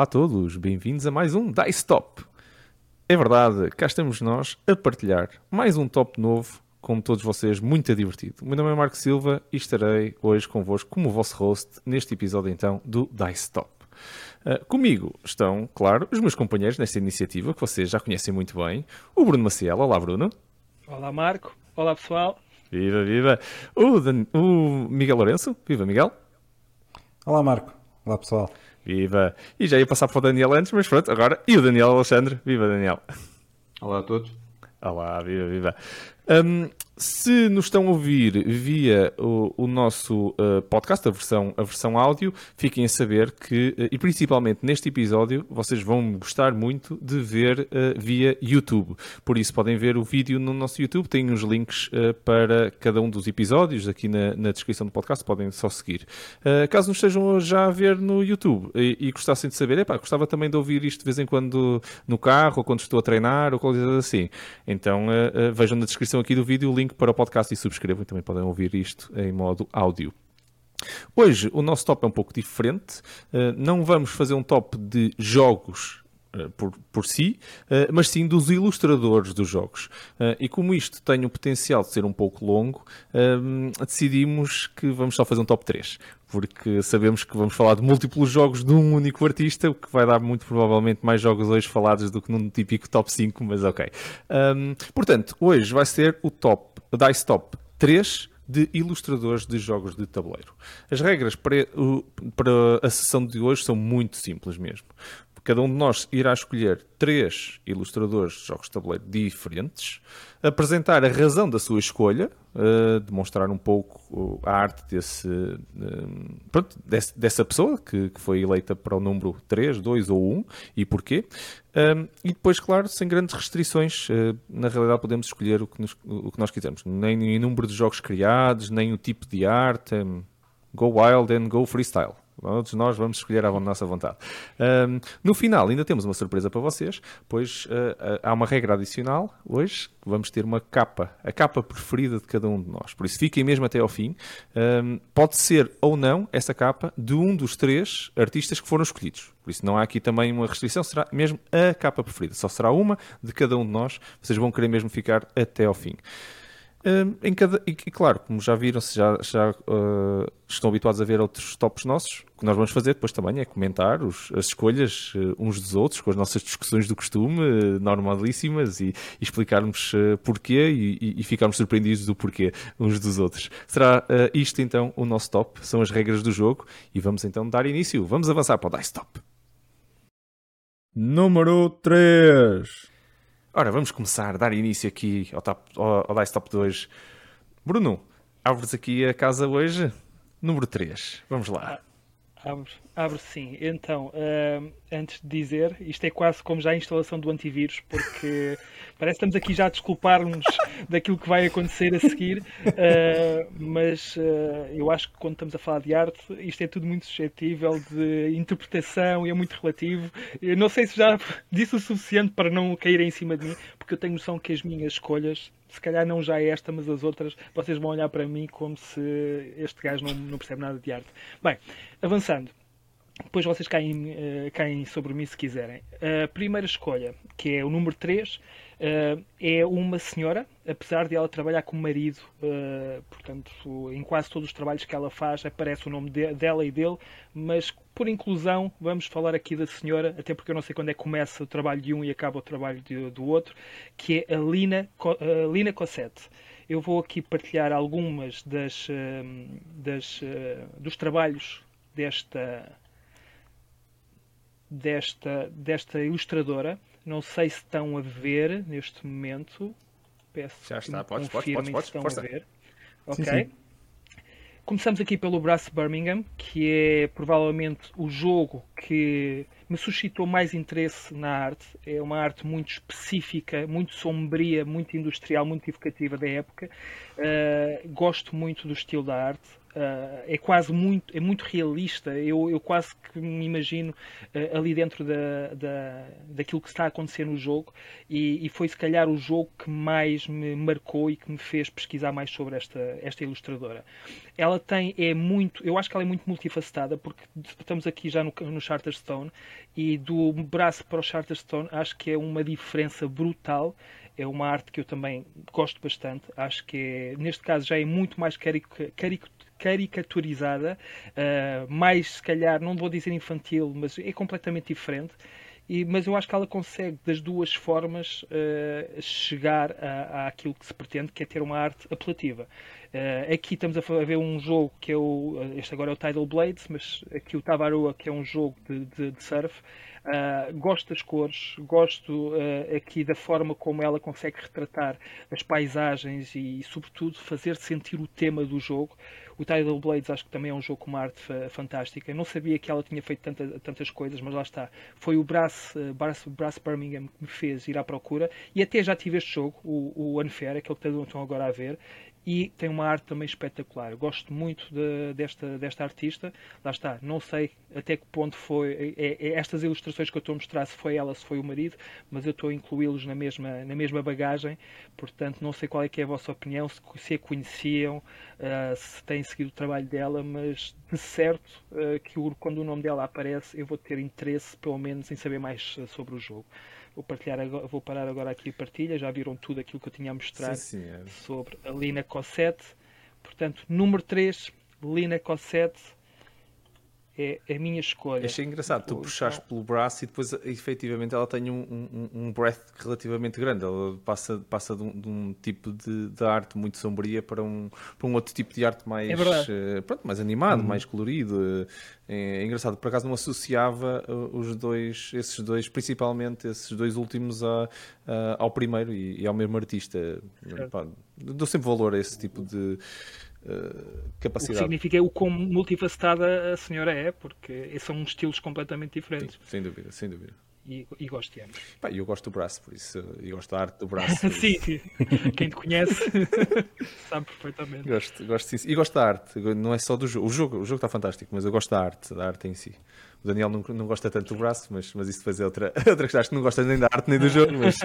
Olá a todos, bem-vindos a mais um Dice Top. É verdade, cá estamos nós a partilhar mais um top novo com todos vocês, muito divertido. O meu nome é Marco Silva e estarei hoje convosco como vosso host neste episódio então do Dice Top. Uh, comigo estão, claro, os meus companheiros nesta iniciativa que vocês já conhecem muito bem. O Bruno Maciel. Olá, Bruno. Olá, Marco. Olá, pessoal. Viva, viva. O, Dan... o Miguel Lourenço. Viva, Miguel. Olá, Marco. Olá, pessoal. Viva! E já ia passar para o Daniel antes, mas pronto, agora. E o Daniel Alexandre. Viva, Daniel! Olá a todos. Olá, viva, viva. Um, se nos estão a ouvir via o, o nosso uh, podcast, a versão, a versão áudio, fiquem a saber que, uh, e principalmente neste episódio, vocês vão gostar muito de ver uh, via YouTube. Por isso, podem ver o vídeo no nosso YouTube, tem os links para cada um dos episódios aqui na, na, descrição do podcast, podem só seguir. caso nos estejam já a ver no YouTube e, e gostassem de saber, epá, gostava também de ouvir isto de vez em quando no carro, ou quando estou a treinar, ou coisas assim. Então, vejam na descrição aqui do vídeo o link link para o podcast e subscrevam. Também podem ouvir isto em modo áudio. Hoje o nosso top é um pouco diferente. Uh, não vamos fazer um top de jogos uh, por, por si, uh, mas sim dos ilustradores dos jogos. e como isto tem o potencial de ser um pouco longo, decidimos que vamos só fazer um top 3 porque sabemos que vamos falar de múltiplos jogos de um único artista, o que vai dar muito provavelmente mais jogos hoje falados do que num típico top 5, mas ok. Portanto, hoje vai ser o top Dice Top 3 de ilustradores de jogos de tabuleiro. As regras para, para a sessão de hoje são muito simples mesmo. Cada um de nós irá escolher três ilustradores de jogos de tabuleiro diferentes, apresentar a razão da sua escolha, uh, demonstrar um pouco a arte desse, uh, pronto, desse, dessa pessoa que, que, foi eleita para o número 3, 2 ou 1 e porquê. Um, e depois, claro, sem grandes restrições, uh, na realidade podemos escolher o que, nos, o que nós quisermos. Nem o número de jogos criados, nem o tipo de arte. Um, go wild and go freestyle. Todos nós vamos escolher à nossa vontade. Um, no final, ainda temos uma surpresa para vocês, pois uh, há uma regra adicional hoje. Vamos ter uma capa, a capa preferida de cada um de nós. Por isso, fiquem mesmo até ao fim. Um, pode ser ou não essa capa de um dos três artistas que foram escolhidos. Por isso, não há aqui também uma restrição, será mesmo a capa preferida. Só será uma de cada um de nós. Vocês vão querer mesmo ficar até ao fim. Um, em cada, e, e, claro, como já viram, se já, já uh, estão habituados a ver outros tops nossos, o que nós vamos fazer depois também é comentar os, as escolhas uh, uns dos outros, com as nossas discussões do costume, uh, normalíssimas, e, e explicarmos porquê e, e, ficarmos surpreendidos do porquê uns dos outros. Será isto então o nosso top, são as regras do jogo, e vamos então dar início. Vamos avançar para o Dice Top. Número 3 Ora, vamos começar, dar início aqui ao, top, ao, ao Dice Top 2. Bruno, abres aqui a casa hoje, número 3. Vamos lá. Abre sim. Então, uh, antes de dizer, isto é quase como já a instalação do antivírus, porque parece que estamos aqui já a desculpar-nos daquilo que vai acontecer a seguir, uh, mas uh, eu acho que quando estamos a falar de arte, isto é tudo muito suscetível de interpretação e é muito relativo. Eu não sei se já disse o suficiente para não cair em cima de mim, porque eu tenho noção que as minhas escolhas se calhar não já esta, mas as outras, vocês vão olhar para mim como se este gajo não, não percebe nada de arte. Bem, avançando. Depois vocês caem, uh, caem sobre mim se quiserem. A primeira escolha, que é o número 3, uh, eh, é uma senhora, apesar de ela trabalhar com o marido, uh, portanto, em quase todos os trabalhos que ela faz aparece o nome de, dela e dele, mas por inclusão vamos falar aqui da senhora, até porque eu não sei quando é que começa o trabalho de um e acaba o trabalho de, do outro, que é a Lina, a Lina Cossette. Eu vou aqui partilhar algumas das, das dos trabalhos desta desta, desta ilustradora. Não sei se estão a ver neste momento. Peço Já está, podes, podes, podes, podes, estão a ver. Ok. Sim, sim. Começamos aqui pelo Brass Birmingham, que é provavelmente o jogo que me suscitou mais interesse na arte. É uma arte muito específica, muito sombria, muito industrial, muito evocativa da época. Uh, gosto muito do estilo da arte. Uh, é quase muito, é muito realista. Eu, eu quase que me imagino uh, ali dentro da, da, daquilo que está a acontecer no jogo, e, e, foi se calhar o jogo que mais me marcou e que me fez pesquisar mais sobre esta, esta ilustradora. Ela tem, é muito, eu acho que ela é muito multifacetada, porque estamos aqui já no, no Charterstone, e do braço para o Charterstone acho que é uma diferença brutal é uma arte que eu também gosto bastante. Acho que é, neste caso já é muito mais caric caricaturizada, uh, mais se calhar, não vou dizer infantil, mas é completamente diferente. E, mas eu acho que ela consegue, das duas formas, uh, chegar a, a, aquilo que se pretende, que é ter uma arte apelativa. Uh, aqui estamos a ver um jogo que é o. Este agora é o Tidal Blades, mas aqui o Tavarua, que é um jogo de, de, de surf. Uh, gosto das cores, gosto uh, aqui da forma como ela consegue retratar as paisagens e, e, sobretudo, fazer sentir o tema do jogo. O Tidal Blades acho que também é um jogo com uma arte fantástica. Eu não sabia que ela tinha feito tanta, tantas coisas, mas lá está. Foi o Brass, uh, Brass, Brass, Birmingham que me fez ir à procura e até já tive este jogo, o, o Unfair, aquele que estão agora a ver, e tem uma arte também espetacular. Gosto muito de, desta, desta artista. Lá está, não sei até que ponto foi é, é, estas ilustrações que eu estou a mostrar, se foi ela, se foi o marido, mas eu estou a incluí-los na mesma, na mesma bagagem. Portanto, não sei qual é que é a vossa opinião, se, se a conheciam, uh, se têm seguido o trabalho dela, mas de certo uh, que quando o nome dela aparece, eu vou ter interesse, pelo menos, em saber mais sobre o jogo. Vou, partilhar agora, vou parar agora aqui a partilha. Já viram tudo aquilo que eu tinha a mostrar sim, sobre a Lina Cossette. Portanto, número 3, Lina Cossette é a minha escolha. Achei engraçado, tu puxaste pelo braço e depois efetivamente ela tem um, um, um breath relativamente grande. Ela passa, passa de, um, de um tipo de, de, arte muito sombria para um, para um outro tipo de arte mais, é pronto, mais animado, uhum. mais colorido. É, é, engraçado, por acaso não associava uh, os dois, esses dois, principalmente esses dois últimos a, a ao primeiro e, e, ao mesmo artista. Pá, dou sempre valor a esse tipo de capacidade. O que significa o quão multifacetada a senhora é, porque são estilos completamente diferentes. Sim, sem dúvida, sem dúvida. E, e gosto de ambos. Pá, eu gosto do braço, por isso, e gosto da arte do braço. sim, quem te conhece sabe perfeitamente. Gosto, gosto sim. E gosto da arte, não é só do jogo. O jogo, o jogo está fantástico, mas eu gosto da arte, da arte em si. O Daniel não, não gosta tanto do braço, mas, mas isso depois é outra, outra questão. Acho que não gosta nem da arte nem do jogo. Mas...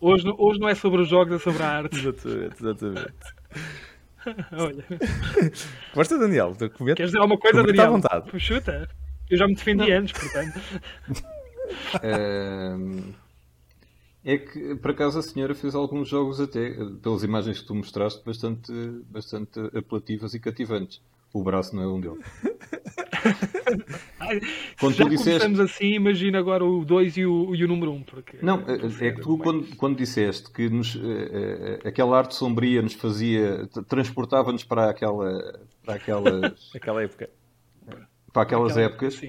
hoje, hoje não é sobre os jogos, é sobre a arte. Exatamente, exatamente. Olha. Gosta, Daniel? Queres dizer alguma coisa, Daniel? à vontade. Chuta. Eu já me defendi antes, portanto. É que, por acaso, a senhora fez alguns jogos até, pelas imagens que tu mostraste, bastante, bastante apelativas e cativantes. O braço não é um deles. quando Já tu disseste... começamos assim, imagina agora o 2 e o, e o número 1. Um, porque... Não, é, é que tu, quando, quando disseste que nos, uh, aquela arte sombria nos fazia, transportava-nos para aquela. Para aquelas, aquela época. Para aquelas aquela, épocas, uh,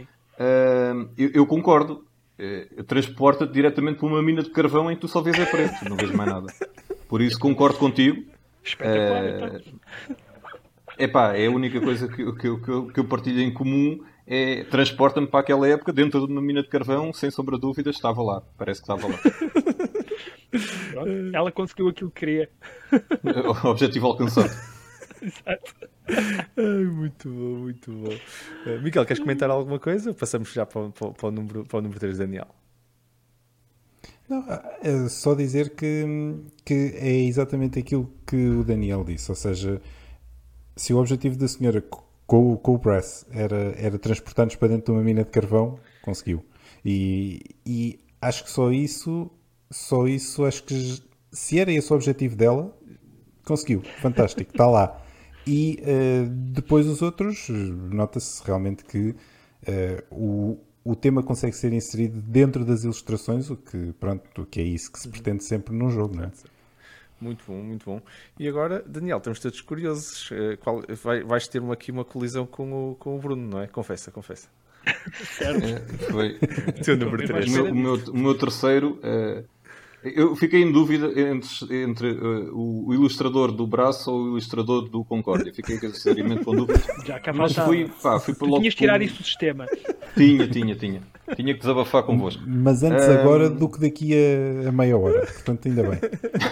eu, eu, concordo. Uh, Transporta-te diretamente para uma mina de carvão em que tu só vês a preto, não vês mais nada. Por isso concordo contigo. Espetacular, então. Epá, é a única coisa que, que, que, que eu partilho em comum é transporta-me para aquela época dentro de uma mina de carvão, sem sombra de dúvidas, estava lá. Parece que estava lá. Pronto, ela conseguiu aquilo que queria. Objetivo alcançado. Exato. Ai, muito bom, muito bom. Uh, Miguel, queres comentar alguma coisa? Passamos já para, para, para, o, número, para o número 3, Daniel. Não, é só dizer que, que é exatamente aquilo que o Daniel disse, ou seja, se o objetivo da senhora com, com o Press era, era transportar-nos para dentro de uma mina de carvão, conseguiu. E, e acho que só isso, só isso, acho que se era esse o objetivo dela, conseguiu. Fantástico, está lá. E uh, depois os outros, nota-se realmente que uh, o, o tema consegue ser inserido dentro das ilustrações, o que, pronto, que é isso que se pretende sempre num jogo, não é? Muito bom, muito bom. E agora, Daniel, estamos todos curiosos. Eh, qual, vai, vais ter uma, aqui uma colisão com o, com o Bruno, não é? Confessa, confessa. certo. É, foi. Teu número 3. O meu, o meu, o meu terceiro. Uh, eu fiquei em dúvida entre, entre uh, o, ilustrador do braço ou o ilustrador do Concórdia. Fiquei seriamente com dúvidas. Já cá Mas fui, pá, fui por. Tinhas tirar isso do sistema. Tinha, tinha, tinha. Tinha que desabafar convosco. Mas antes um... agora do que daqui a, a, meia hora. Portanto, ainda bem.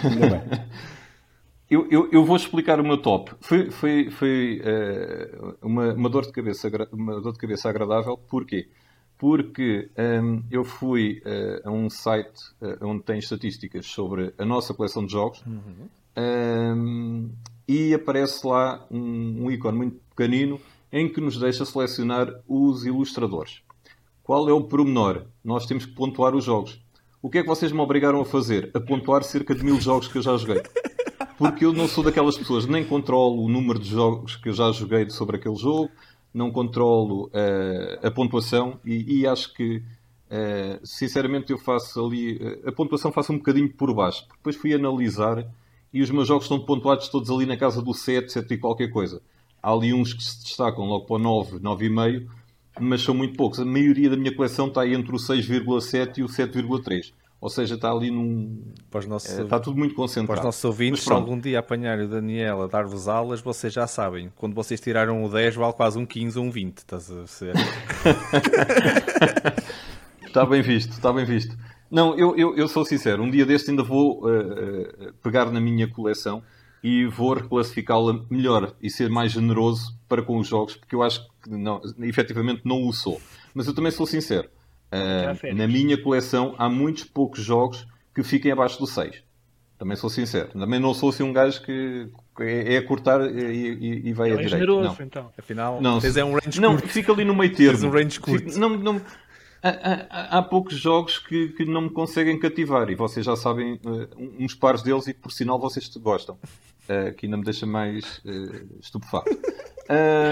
Ainda bem. eu, eu, eu, vou explicar o meu top. Foi, foi, foi uh, uma, uma, dor de cabeça, uma dor de cabeça agradável. Porquê? Porque um, ehm, eu fui uh, a um site uh, onde tem estatísticas sobre a nossa coleção de jogos uhum. um, e aparece lá um, um ícone muito pequenino em que nos deixa selecionar os ilustradores. Qual é o pormenor? Nós temos que pontuar os jogos. O que é que vocês me obrigaram a fazer? A pontuar cerca de mil jogos que eu já joguei. Porque eu não sou daquelas pessoas, nem controlo o número de jogos que eu já joguei sobre aquele jogo, não controlo uh, a pontuação e, e acho que, uh, sinceramente, eu faço ali. Uh, a pontuação faço um bocadinho por baixo. Depois fui analisar e os meus jogos estão pontuados todos ali na casa do 7, 7 e qualquer coisa. Há ali uns que se destacam logo para o 9, 9,5, mas são muito poucos. A maioria da minha coleção está entre o 6,7 e o 7,3. Ou seja, está ali num. Os nossos, é, está tudo muito concentrado. Para os nossos ouvintes, se algum dia apanhar o Daniel a dar-vos aulas, vocês já sabem. Quando vocês tiraram o 10, vale quase um 15 ou um 20. Estás a ser? está bem visto, está bem visto. Não, eu, eu, eu sou sincero. Um dia deste ainda vou uh, pegar na minha coleção e vou reclassificá-la melhor e ser mais generoso para com os jogos, porque eu acho que não, efetivamente não o sou. Mas eu também sou sincero. Uh, na minha coleção há muitos poucos jogos que fiquem abaixo do 6. Também sou sincero. Também não sou assim um gajo que é, é a cortar e, e, e vai Ele a é generoso, não. então. Afinal, não, é um range não, curto. fica ali no meio termo. Tens um range curto. Fica, não, não, há, há, há, poucos jogos que, que, não me conseguem cativar e vocês já sabem uh, uns pares deles e por sinal vocês gostam. Uh, que ainda me deixa mais uh, estupefacto.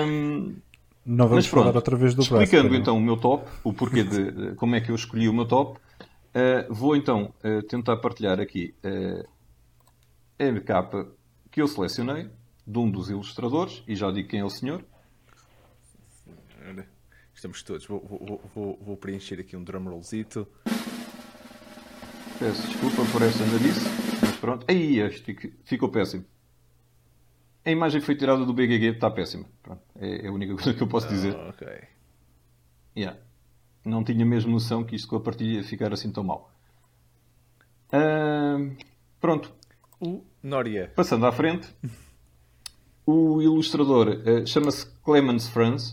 Um, Não vamos Mas pronto, falar outra vez do Explicando então o meu top, o porquê de, de, como é que eu escolhi o meu top, uh, vou então uh, tentar partilhar aqui uh, a capa que eu selecionei de um dos ilustradores, e já digo quem é o senhor. Estamos todos. Vou, vou, vou, vou preencher aqui um drumrollzito. Peço desculpa por esta nariz, mas pronto. Aí, este ficou péssimo. A imagem foi tirada do BGG, está péssima. Pronto, é, é a única coisa que eu posso dizer. Oh, ok. Yeah. Não tinha mesmo noção que isto com a partilha ia ficar assim tão mal. Uh, pronto. O Noria. Passando à frente. O ilustrador uh, chama-se Clemens Franz.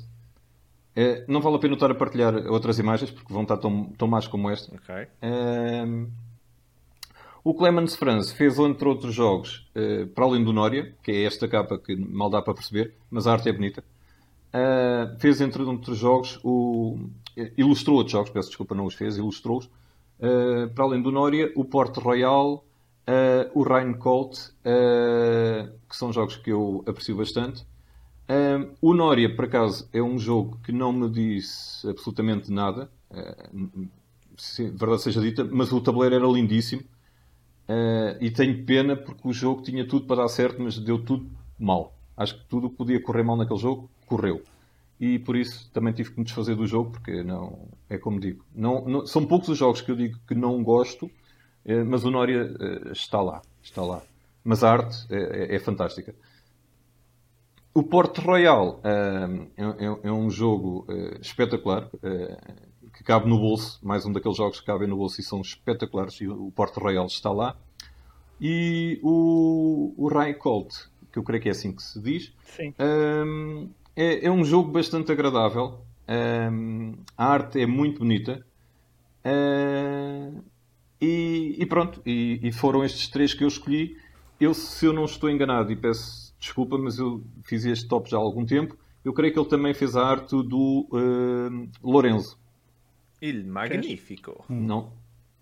Uh, não vale a pena estar a partilhar outras imagens porque vão estar tão, tão más como esta. Ok. O Clemens Franz fez, entre outros jogos, uh, para além do Nória, que é esta capa que mal dá para perceber, mas a arte é bonita. Uh, fez, entre outros jogos, o... ilustrou outros jogos, peço desculpa, não os fez, ilustrou-os. Uh, para além do Nória, o Port Royal, o Rheincolt, que são jogos que eu aprecio bastante. o Nória, por acaso, é um jogo que não me disse absolutamente nada, se verdade seja dita, mas o tabuleiro era lindíssimo. Uh, e tenho pena porque o jogo tinha tudo para dar certo, mas deu tudo mal. Acho que tudo podia correr mal naquele jogo, correu. E por isso também tive que me desfazer do jogo, porque não é como digo. Não, não são poucos os jogos que eu digo que não gosto, uh, mas o Nória uh, está lá. Está lá. Mas a arte é, é, é fantástica. O Port Royal é, é, é, um jogo espetacular que cabe no bolso, mais um daqueles jogos que cabem no bolso e são espetaculares, e o Porto Royal está lá. E o, o Rai Colt, que eu creio que é assim que se diz, um, é, é, um jogo bastante agradável. Um, a arte é muito bonita. Uh, e, e, pronto, e, e, foram estes três que eu escolhi. Eu, se eu não estou enganado, e peço desculpa, mas eu fiz este top já há algum tempo, eu creio que ele também fez a arte do uh, Lorenzo. Il Magnífico. Não,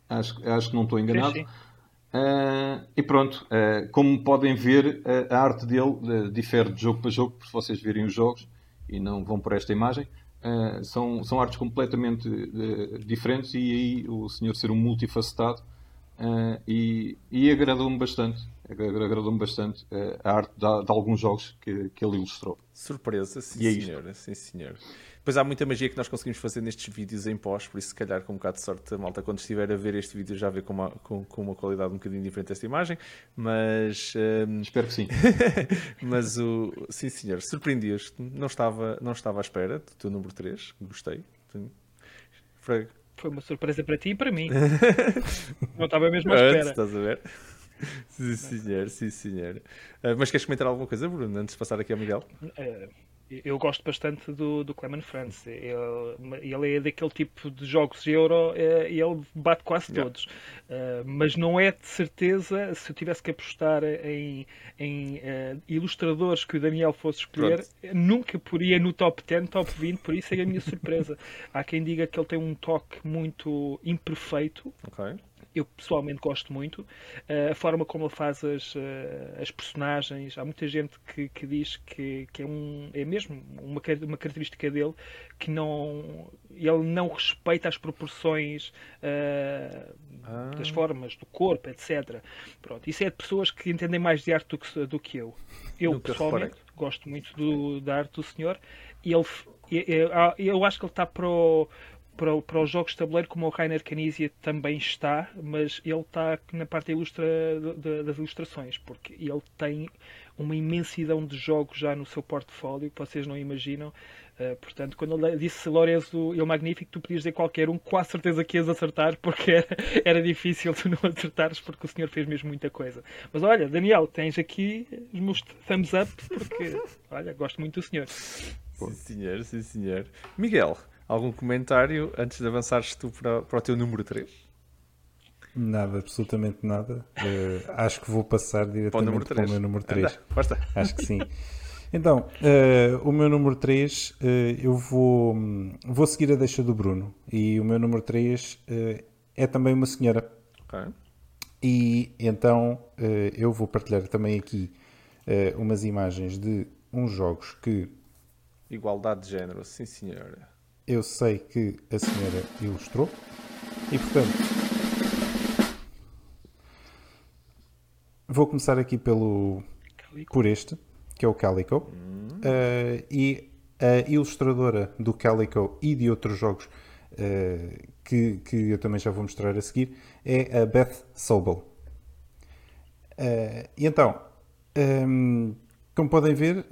acho, acho que não estou enganado. Uh, e pronto, uh, como podem ver, uh, a arte dele difere de jogo para jogo, por se vocês virem os jogos e não vão por esta imagem. são, são artes completamente diferentes e aí o senhor ser um multifacetado e, e agradou-me bastante. Agradou-me bastante a arte de, de, alguns jogos que, que ele ilustrou. Surpresa, sim, é senhor. Sim, senhor. Depois há muita magia que nós conseguimos fazer nestes vídeos em pós, por isso, se calhar, com um bocado de sorte, a malta, quando estiver a ver este vídeo, já vê com uma, com, com uma qualidade um bocadinho diferente esta imagem. Mas. Um... Espero que sim. mas o. Sim, senhor, surpreendias Não estava, não estava à espera do teu número 3. Gostei. Foi... Foi uma surpresa para ti e para mim. não estava mesmo à espera. Estás a ver? sim, senhor, sim, senhor. Uh, mas queres comentar alguma coisa, Bruno, antes de passar aqui ao Miguel? Uh, eu gosto bastante do, do Clement France. Ele, ele é daquele tipo de jogos Euro eh, e ele bate quase todos. Yeah. Uh, mas não é de certeza, se eu tivesse que apostar em, em uh, ilustradores que o Daniel fosse escolher, Pronto. nunca poria no top 10, top 20, por isso é a minha surpresa. Há quem diga que ele tem um toque muito imperfeito. Okay eu pessoalmente gosto muito. Uh, a forma como ele faz as, uh, as personagens, há muita gente que, que diz que, que é, um, é mesmo uma, uma característica dele que não ele não respeita as proporções uh, ah. das formas do corpo, etc. Pronto, isso é de pessoas que entendem mais de arte do que, do que eu. Eu, Nunca pessoalmente, reparei. gosto muito do, da arte do senhor e ele, eu, eu acho que ele está para o, para, para os jogos de tabuleiro, como o Rainer Canizia também está, mas ele está na parte ilustra, das ilustrações, porque ele tem uma imensidão de jogos já no seu portfólio que vocês não imaginam. Uh, portanto, quando ele disse Lorenzo e o Magnífico, tu podias dizer qualquer um, quase certeza que ias acertar, porque era, era difícil tu não acertares, porque o senhor fez mesmo muita coisa. Mas olha, Daniel, tens aqui os meus thumbs up, porque, olha, gosto muito do senhor. Sim, senhor, sim, senhor. Miguel, Algum comentário antes de avançares tu para, para o teu número 3? Nada, absolutamente nada. Uh, acho que vou passar diretamente para o, para o meu número 3. Anda, acho que sim. Então, uh, o meu número 3, uh, eh, eu vou, vou seguir a deixa do Bruno. E o meu número 3 é também uma senhora. Okay. E então eu vou partilhar também aqui umas imagens de uns jogos que. Igualdade de género, sim senhora eu sei que a senhora ilustrou e, portanto, vou começar aqui pelo por este, que é o Calico. Uh, e a ilustradora do Calico e de outros jogos uh, que, que eu também já vou mostrar a seguir é a Beth Sobel. Uh, e então, um, como podem ver,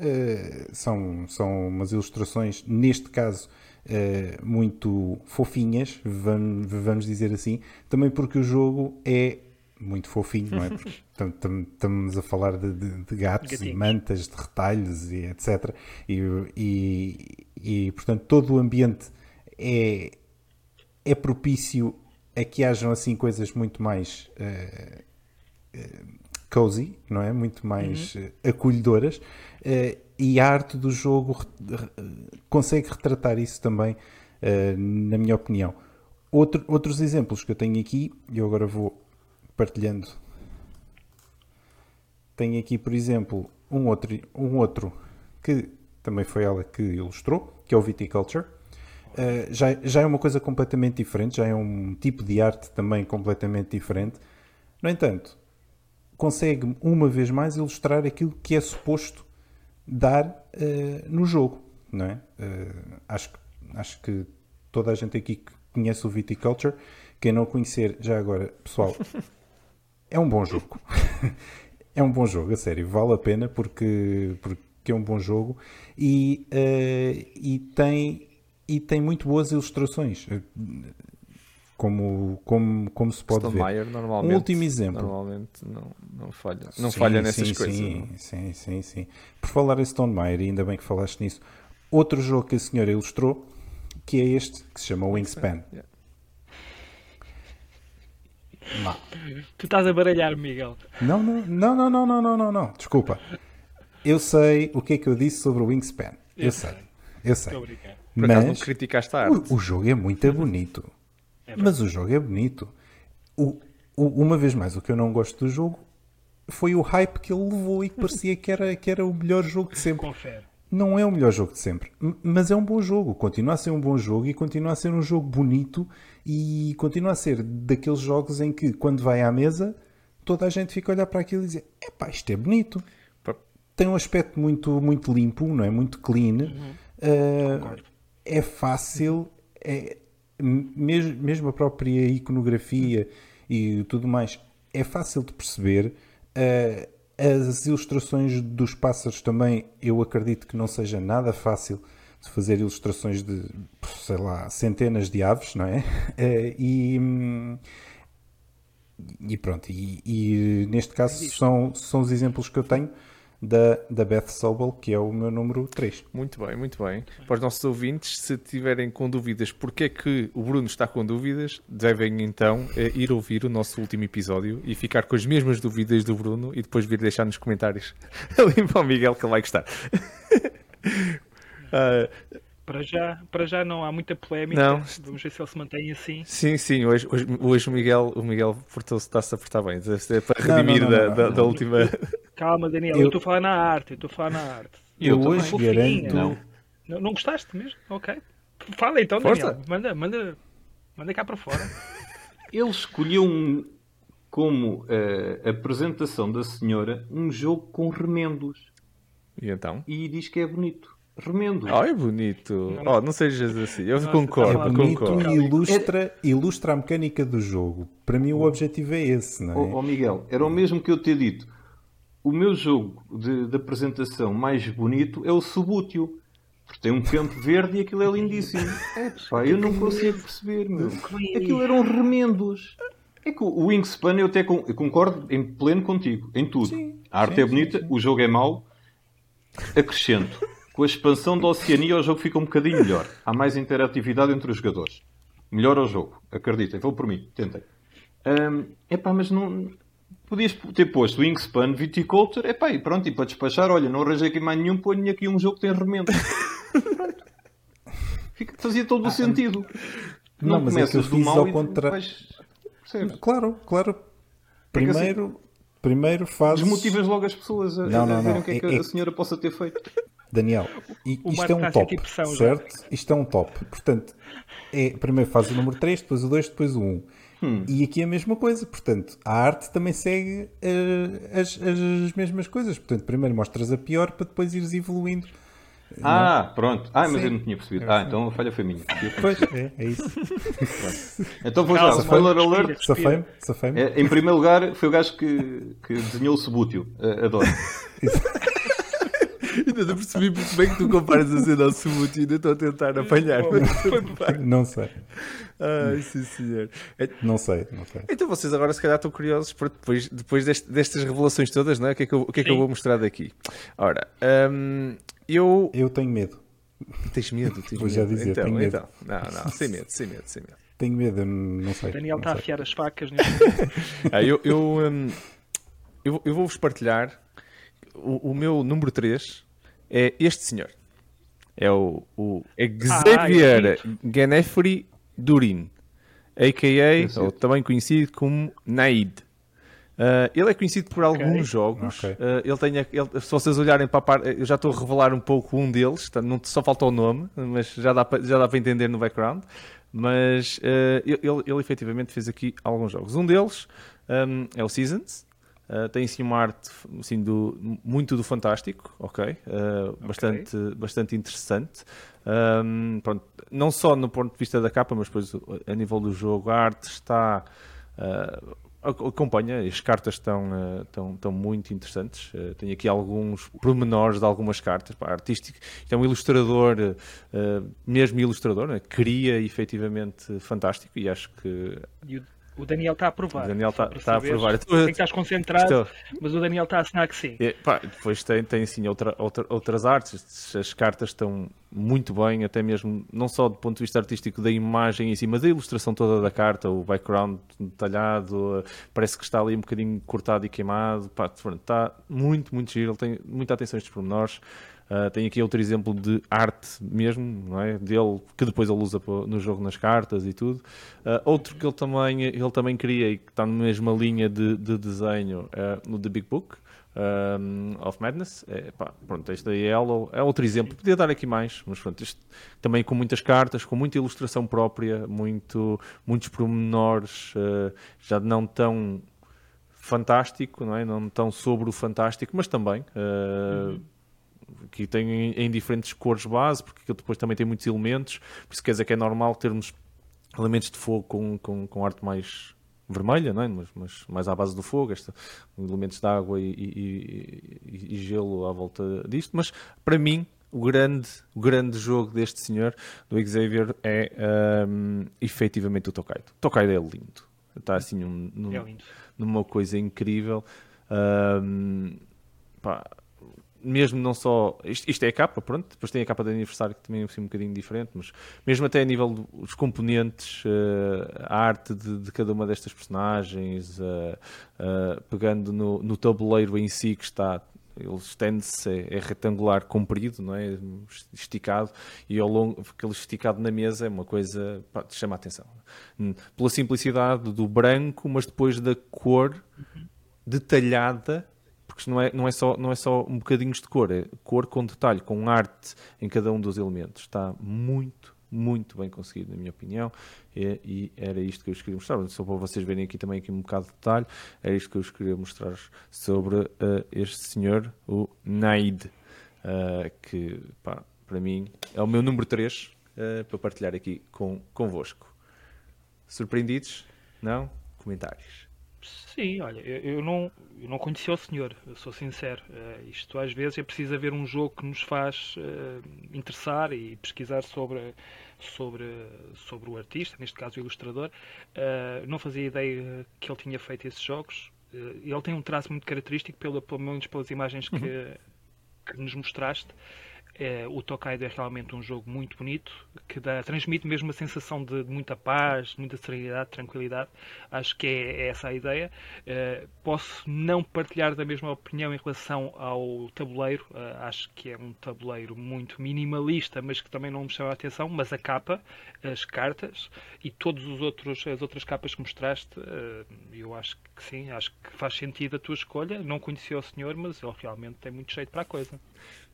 são, são umas ilustrações, neste caso, uh, muito fofinhas, vamos, vamos dizer assim, também porque o jogo é muito fofinho, não é? Porque estamos a falar de, de, de gatos Gatinhos. e mantas, de retalhos e etc. E, e, e, portanto todo o ambiente é, é propício a que hajam assim coisas muito mais uh, uh, cozy, não é? Muito mais uhum. acolhedoras. Uh, e a arte do jogo consegue retratar isso também, uh, na minha opinião. Outro, outros exemplos que eu tenho aqui, e eu agora vou partilhando. Tenho aqui, por exemplo, um outro, um outro que também foi ela que ilustrou, que é o Viticulture. Uh, já, já é uma coisa completamente diferente, já é um tipo de arte também completamente diferente. No entanto, consegue uma vez mais ilustrar aquilo que é suposto dar uh, no jogo, não é? Uh, acho, acho que toda a gente aqui conhece o Viticulture. Quem não conhecer, já agora, pessoal, é um bom jogo. é um bom jogo, a sério, vale a pena porque, porque é um bom jogo e, uh, e, tem, e tem muito boas ilustrações como, como, como se pode Stonemeyer, ver. Um último exemplo. Normalmente não, não falha, não sim, falha nessas sim, coisas. Sim, não. É? sim, sim, sim. Por falar em Stone Stonemeyer, ainda bem que falaste nisso, outro jogo que a senhora ilustrou, que é este, que se chama Wingspan. Yeah. Má. Tu estás a baralhar, Miguel. Não, não, não, não, não, não, não, não, desculpa. Eu sei o que é que eu disse sobre o Wingspan. Eu, eu sei. sei. Eu sei. Mas não criticaste a arte. O, o jogo é muito uhum. bonito. É Mas o jogo é bonito. O, o, uma vez mais, o que eu não gosto do jogo foi o hype que ele levou e que parecia que era, que era o melhor jogo de sempre. Confere. Não é o melhor jogo de sempre, mas é um bom jogo. Continua a ser um bom jogo e continua a ser um jogo bonito e continua a ser daqueles jogos em que, quando vai à mesa, toda a gente fica a olhar para aquilo e dizer: epá, isto é bonito. Tem um aspecto muito, muito limpo, não é? Muito clean. Uhum. Uh, é fácil. É, mesmo, mesmo a própria iconografia e tudo mais, é fácil de perceber. Uh, as ilustrações dos pássaros também, eu acredito que não seja nada fácil de fazer ilustrações de, sei lá, centenas de aves, não é? Uh, e, e pronto, e, e neste caso são, são os exemplos que eu tenho da, da Beth Sobel, que é o meu número 3. Muito bem, muito bem. Para os nossos ouvintes, se tiverem com dúvidas porque é que o Bruno está com dúvidas, devem então eh, ir ouvir o nosso último episódio e ficar com as mesmas dúvidas do Bruno e depois vir deixar nos comentários ali para o Miguel que vai gostar. Ah, Para já, para já não há muita polémica. Não. Vamos ver se ele se mantém assim. sim, sim, hoje, hoje, hoje o Miguel, o Miguel portou-se, está-se a portar bem, ser para Não, não, redimir não, da, não, da- não. da última. Calma, Daniel, Eu- eu estou a falar na arte, eu estou a falar na arte. Eu, também. hoje Fofinha. garanto. Não. Não, não gostaste mesmo? Ok. Fala então, Força. Daniel. Manda, manda, manda cá para fora. Ele escolheu um, como eh, apresentação da senhora um jogo com remendos E então? e diz que é bonito. Remendos. Oh, é bonito. Oh, não sejas assim. Eu Nossa, concordo, É bonito concordo. e ilustra, ilustra a mecânica do jogo. Para mim, o objetivo é esse, não é? Ó ó, Miguel, era o mesmo que eu ter dito. O meu jogo de, de apresentação mais bonito é o Subútil. Porque tem um campo verde e aquilo é lindíssimo. É, pá, eu não consigo perceber, meu. Aquilo eram remendos. É que o Wingspan eu até concordo em pleno contigo, em tudo. a arte sim, é bonita, o jogo é mau. Acrescento. Com a expansão da Oceania o jogo fica um bocadinho melhor. Há mais interatividade entre os jogadores. Melhora o jogo, acreditem, vou por mim, tentem. É epá, mas não. Podias ter posto Wingspan, Viticulture, epá, e pronto, e para despachar, olha, não arranjei aqui mais nenhum, ponho aqui um jogo que tem remendo. Fica- fazia todo o sentido. Não, mas é que eu começas do fiz mal ao percebes? Claro, claro. que assim- Primeiro, primeiro fazes... Desmotivas logo as pessoas a, Não, a não, verem não. o que é que É- é- a senhora possa ter feito. Daniel, O isto é um top, pressão já. certo? Isto é um top. Portanto, é, primeiro faz o número 3, depois o 2, depois o 1. Hum. E aqui é a mesma coisa. Portanto, a arte também segue eh, as, as mesmas coisas. Portanto, primeiro mostras a pior para depois ires evoluindo. Ah, pronto. Ah, mas Sim. eu não tinha percebido. Ah, então a falha foi minha. Pois, é, é isso. Então vou já, spoiler alert. Safei-me, safei-me. É, Em primeiro lugar, foi o gajo que, que desenhou o Subútil. Eh, Adoro. Ainda não percebi muito bem que tu comparas a cena ao Subútil. Ainda estou a tentar apanhar. Não sei, Ai, sim, senhor. É- não sei, não sei. Então vocês agora se calhar estão curiosos para depois, depois deste- destas revelações todas, não é? O que é que eu, o que é que eu vou mostrar daqui? Ora, hum, eu... Eu tenho medo. Tens medo? Tens Vou já medo? dizer, então, tenho medo. então. Não, não, sem medo, sem medo, sem medo. Tenho medo, eu não sei. O Daniel não está a afiar as facas neste momento. Ah, eu, eu, hum, eu, eu vou-vos partilhar o, o meu número 3 é este senhor. É o, o Xavier Ganefri Durin, a.k.a. ou também conhecido como Naid. Ah, ele é conhecido por alguns jogos. Ok. Ah, ele tem, ele- se vocês olharem para a parte, eu já estou a revelar um pouco um deles, tá, não, só falta o nome, mas já dá para, já dá para entender no background. Mas ah, ele, ele, efetivamente fez aqui alguns jogos. Um deles hum, é o Seasons. Uh, tem sim uma arte assim, do, muito do fantástico, ok? Uh, Bastante, bastante interessante. Um, pronto, não só no ponto de vista da capa, mas depois a nível do jogo, a arte está. uh, ac- acompanha, as cartas estão, estão, estão muito interessantes. Tenho aqui alguns pormenores de algumas cartas. Pá, artístico, isto é um ilustrador, mesmo ilustrador, né? cria efetivamente fantástico e acho que E o, o Daniel está a provar. O Daniel está- está a provar. Sei que estás concentrado, Estou. mas o Daniel está a assinar que sim. É, pá, depois tem, tem sim outra, outra- outras artes. As cartas estão muito bem, até mesmo não só do ponto de vista artístico da imagem em si, mas da ilustração toda da carta, o background detalhado, parece que está ali um bocadinho cortado e queimado. Pá, está muito, muito giro. Ele tem muita atenção a estes pormenores. Uh, tem aqui outro exemplo de arte mesmo, não é? Dele, que depois ele usa no jogo nas cartas e tudo. Uh, outro que ele também, ele também cria e que está na mesma linha de, de desenho uh, no The Big Book. um, of Madness, é, pá, pronto, este aí é, é outro exemplo. Podia dar aqui mais, mas pronto, isto também com muitas cartas, com muita ilustração própria, muito, muitos pormenores, uh, já não tão fantástico, não é? Não tão sobre o fantástico, mas também. uh, que tem em, diferentes cores base, porque depois também tem muitos elementos, por isso quer dizer que é normal termos elementos de fogo com, com, com arte mais vermelha, não é? mas, mas mais à base do fogo, esta, elementos de água e, e- e- e gelo à volta disto, mas para mim o grande, o grande jogo deste senhor, do Xavier, é hum, efetivamente o Tokaido. O Tokaido é lindo. está assim num, num, É lindo. numa coisa incrível. Ahm, pá, mesmo não só. Isto, isto é a capa, pronto. Depois tem a capa de aniversário que também é assim, um bocadinho diferente, mas mesmo até a nível dos componentes, eh, a arte de, de cada uma destas personagens, eh, eh, pegando no, no tabuleiro em si que está. Ele estende-se, é, é retangular comprido, não é? Esticado, e ao longo, aquele esticado na mesa é uma coisa pá, que chama a atenção. Hum, Pela simplicidade do branco, mas depois da cor detalhada, porque não é, não é, só, não é só um bocadinhos de cor, é cor com detalhe, com arte em cada um dos elementos. Está muito, muito bem conseguido, na minha opinião, e, e era isto que eu vos queria mostrar. Só para vocês verem aqui também aqui um bocado de detalhe, era isto que eu vos queria mostrar sobre eh, este senhor, o Naid, eh, que pá, para mim é o meu número 3 para partilhar aqui com, convosco. Surpreendidos? Não? Comentários. Sim, olha, eu, não, eu não conhecia o senhor, sou sincero. Eh, isto às vezes é preciso haver um jogo que nos faz eh, interessar e pesquisar sobre, sobre, sobre o artista, neste caso o ilustrador. Eh, não fazia ideia que ele tinha feito esses jogos. Ele tem um traço muito característico, pelo, pelo menos pelas imagens que, que nos mostraste. Eh, o Tokaido é realmente um jogo muito bonito, que dá, transmite mesmo uma sensação de, de muita paz, muita serenidade, tranquilidade. Acho que é, é essa a ideia. Eh, posso não partilhar da mesma opinião em relação ao tabuleiro. Eh, acho que é um tabuleiro muito minimalista, mas que também não me chama a atenção. Mas a capa, as cartas e outros as outras capas que mostraste, eu acho que sim, acho que faz sentido a tua escolha. Não conhecia o senhor, mas ele realmente tem muito jeito para a coisa.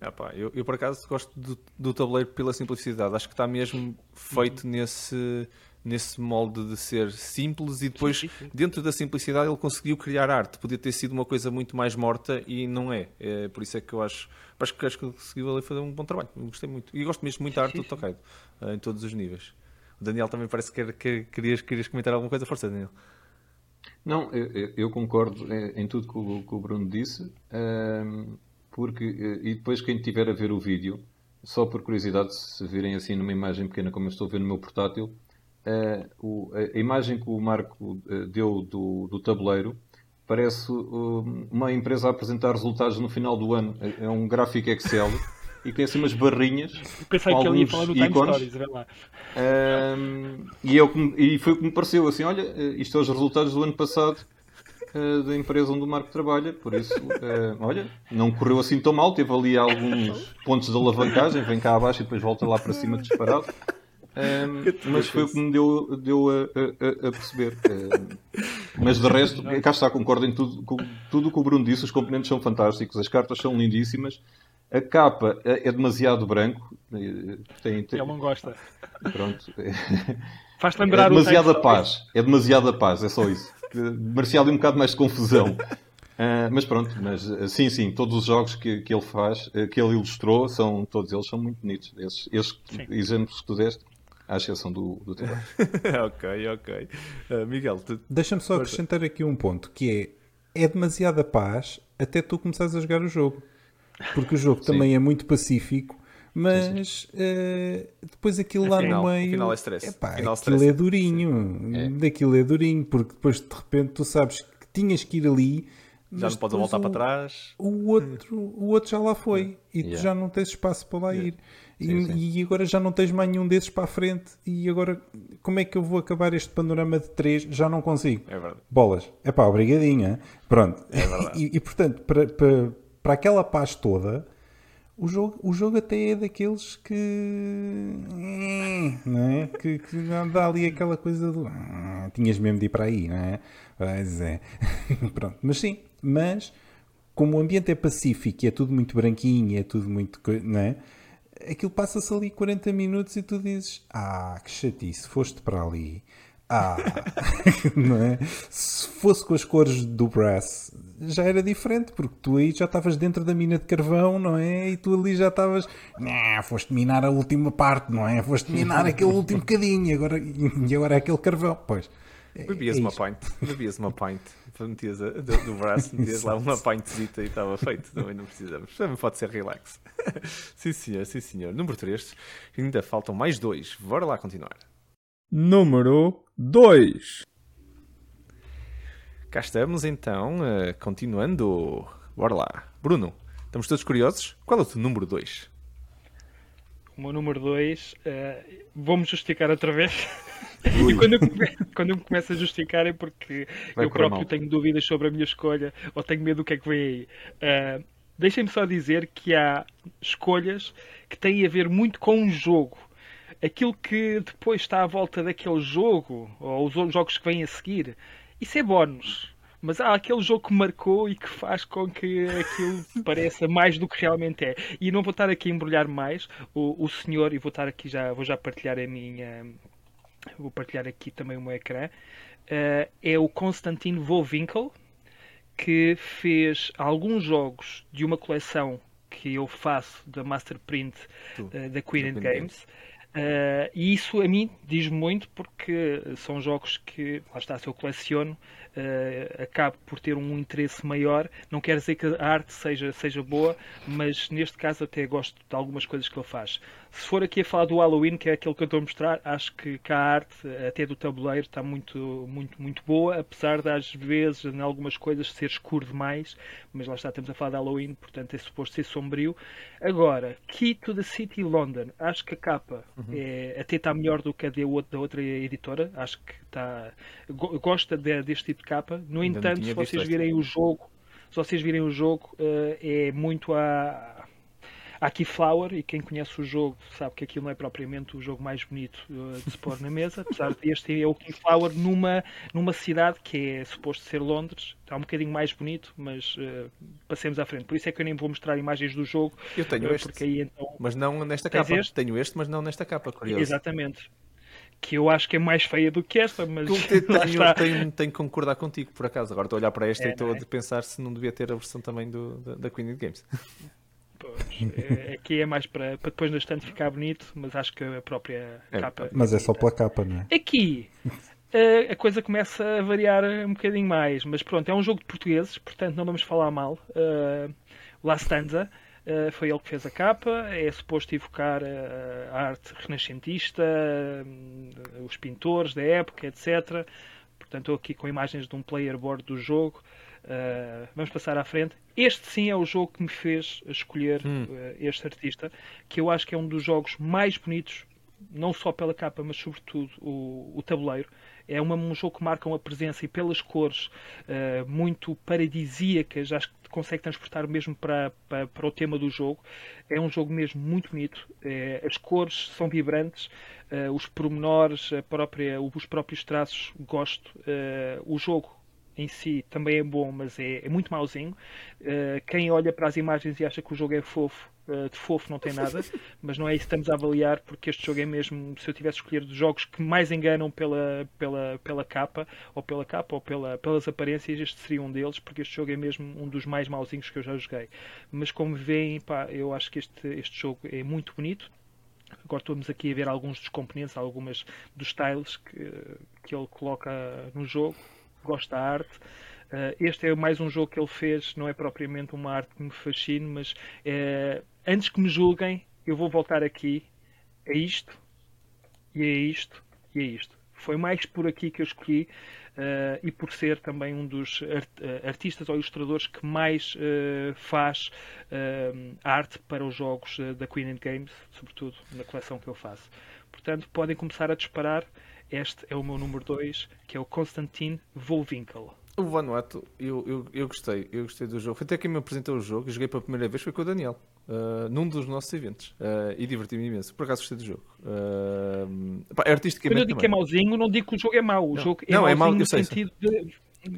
Ah, pá, eu, eu, por acaso gosto do, do tabuleiro pela simplicidade. Acho que está mesmo feito nesse, nesse molde de ser simples e depois, Sim, sim, sim. dentro da simplicidade, ele conseguiu criar arte. Podia ter sido uma coisa muito mais morta e não é. É por isso é que eu acho, acho, que, acho que conseguiu ali fazer um bom trabalho. Eu gostei muito. E gosto mesmo muito da arte Sim, do. Tokaido, eh, em todos os níveis. O Daniel também parece que, quer- que querias, querias comentar alguma coisa. Força, Daniel. Não, eu, eu- concordo eh, em tudo que o, que o Bruno disse, porque, eh, e depois quem tiver a ver o vídeo, só por curiosidade, se virem assim numa imagem pequena como eu estou a ver no meu portátil, eh, a, imagem que o Marco eh, deu do, do tabuleiro parece um, uma empresa a apresentar resultados no final do ano. É é um gráfico Excel e tem assim umas barrinhas Pensei com que ele ia falar no Time ícones. Stories, vê lá. Ahm, e, eu, e foi o que me pareceu assim: olha, isto é os resultados do ano passado eh, da empresa onde o Marco trabalha. Por isso, eh, olha, não correu assim tão mal. Teve ali alguns pontos de alavancagem, vem cá abaixo e depois volta lá para cima disparado. Ahm, mas foi o que me deu, deu a, a- a- perceber. Ahm, mas de resto, cá está, concordo em tudo com tudo o que o Bruno disse. Os componentes são fantásticos, as cartas são lindíssimas. A capa é é demasiado branco. eh, Tem, tem, Ele não gosta. pronto, Faz-te é lembrar o demasiada Time paz. É demasiada paz, é só isso. Que Merecia ali um bocado mais de confusão. Ah, mas pronto, mas ah, sim, sim, todos os jogos que, que ele faz, ah, que ele ilustrou, são, todos eles são muito bonitos. Esses, esses exemplos que tu deste, à exceção do, do teu. ok, ok. Uh, Miguel, tu... Deixa-me só acrescentar aqui um ponto, que é, é demasiada paz até tu começares a jogar o jogo. Porque o jogo também é muito pacífico, mas eh, depois aquilo lá Afinal- no meio... afinal é stress. Epá, Afinal aquilo stress. é durinho. É. Daquilo é durinho, porque depois de repente tu sabes que tinhas que ir ali... já não podes voltar o- para trás. o outro, o outro já lá foi e tu Yeah. já não tens espaço para lá ir. E, Sim, sim. e agora já não tens mais nenhum desses para a frente. E agora, como é que eu vou acabar este panorama de três? Já não consigo. É verdade. Bolas. É pá, obrigadinha. Pronto. É verdade. e, e, portanto, para, para, para aquela paz toda, o jogo, o jogo até é daqueles que. Não é? Que, que dá ali aquela coisa do. "Ah, Tinhas mesmo de ir para aí, não é? Pois é. Pronto. Mas sim, mas como o ambiente é pacífico e é tudo muito branquinho, é tudo muito. Não é? Aquilo passa-se ali 40 minutos e tu dizes: Ah, que chatice, foste para ali. Ah, não é? Se fosse com as cores do Brass, já era diferente, porque tu aí já estavas dentro da mina de carvão, não é? E tu ali já estavas, "Nah, foste minar a última parte, não é? Foste minar aquele último bocadinho, e agora, e agora é aquele carvão. Pois. é- Bebias é uma pint. Bebias uma pint. Metias a, do, do braço, metias lá uma pintzita e estava feito. Também não precisamos. Também pode ser relax. sim, senhor, sim, senhor. Número 3. Ainda faltam mais dois. Bora lá continuar. Número 2. cá estamos então, uh, continuando. Bora lá. Bruno, estamos todos curiosos? Qual é o teu número 2? O meu número 2, uh, vou-me justificar outra vez. e quando eu, quando eu me começo a justificar é porque Vai eu próprio mal. tenho dúvidas sobre a minha escolha ou tenho medo do que é que vem aí. Uh, Deixem-me só dizer que há escolhas que têm a ver muito com um jogo. Aquilo que depois está à volta daquele jogo, ou os jogos que vêm a seguir, isso é bónus. Mas há aquele jogo que marcou e que faz com que aquilo pareça mais do que realmente é. E não vou estar aqui a embrulhar mais. O, o senhor, e vou estar aqui já, vou já partilhar a minha. Vou partilhar aqui também o meu ecrã. Uh, é o Constantino Volwinkel, que fez alguns jogos de uma coleção que eu faço da Masterprint uh, da Queen and Games. Uh, e isso a mim diz muito porque são jogos que, lá está, se eu coleciono, uh, acabo por ter um interesse maior. Não quer dizer que a arte seja, seja boa, mas neste caso até gosto de algumas coisas que ele faz. Se for aqui a falar do Halloween, que é aquele que eu estou a mostrar, acho que, que a arte, até do tabuleiro, está muito, muito, muito boa, apesar de às vezes, em algumas coisas, ser escuro demais. Mas lá está, estamos a falar de Halloween, portanto é suposto ser sombrio. Agora, Key to the City London, acho que a capa uhum. é, até está melhor do que a de, da outra editora. Acho que está. Gosta de, deste tipo de capa. No Ainda entanto, se vocês virem o jogo, se vocês virem o jogo, uh, é muito a Há aqui Flower, e quem conhece o jogo sabe que aquilo não é propriamente o jogo mais bonito uh, de se pôr na mesa, apesar de este é o Flower numa, numa cidade que é suposto ser Londres. Está um bocadinho mais bonito, mas uh, passemos à frente. Por isso é que eu nem vou mostrar imagens do jogo. Eu tenho este, aí, então, mas não nesta capa. Este? Tenho este, mas não nesta capa, curioso. Exatamente que eu acho que é mais feia do que esta, mas tenho, tenho, tenho, tenho, que concordar contigo, por acaso. Agora estou a olhar para esta é, e estou é? a pensar se não devia ter a versão também do, da, da Queen of Games. É, aqui é mais para, para depois no estante ficar bonito, mas acho que a própria é, capa. Mas é só pela capa, não é? Aqui uh, a coisa começa a variar um bocadinho mais, mas pronto, é um jogo de portugueses, portanto não vamos falar mal. Uh, La Stanza. Uh, foi ele que fez a capa, é suposto evocar uh, a arte renascentista, uh, os pintores da época, etc. Portanto, estou aqui com imagens de um player board do jogo. Uh, vamos passar à frente. Este sim é o jogo que me fez escolher hum. este artista, que eu acho que é um dos jogos mais bonitos, não só pela capa, mas sobretudo o, o tabuleiro. É uma, um jogo que marca uma presença e pelas cores uh, muito paradisíacas, acho que consegue transportar mesmo para, para, para, o tema do jogo. É um jogo mesmo muito bonito. É, as cores são vibrantes, uh, os pormenores, a própria, os próprios traços, gosto. Uh, o jogo em si também é bom, mas é, é muito mauzinho. Uh, quem olha para as imagens e acha que o jogo é fofo, uh, de fofo não tem nada, mas não é isso que estamos a avaliar, porque este jogo é mesmo, se eu tivesse escolher dos jogos que mais enganam pela, pela, pela capa, ou pela capa, ou pela, pelas aparências, este seria um deles, porque este jogo é mesmo um dos mais mauzinhos que eu já joguei. Mas como veem, pá, eu acho que este, este jogo é muito bonito. Agora estamos aqui a ver alguns dos componentes, algumas dos styles que, que ele coloca no jogo gosto da arte. Uh, este é mais um jogo que ele fez, não é propriamente uma arte que me fascine, mas uh, antes que me julguem, eu vou voltar aqui a isto, e a isto, e a isto. Foi mais por aqui que eu escolhi uh, e por ser também um dos art artistas ou ilustradores que mais faz arte para os jogos da Queen and Games, sobretudo na coleção que eu faço. Portanto, podem começar a disparar este é o meu número 2, que é o Konstantin Volwinkel. O Vanuatu, eu, eu, eu gostei, eu gostei do jogo. Foi até quem me apresentou o jogo, joguei pela primeira vez, foi com o Daniel, uh, num dos nossos eventos. Uh, e diverti-me imenso. Por acaso gostei do jogo. Uh, pá, artisticamente. Quando eu digo também. que é mauzinho, não digo que o jogo é mau. O não. jogo é não, é mau no sentido sei. de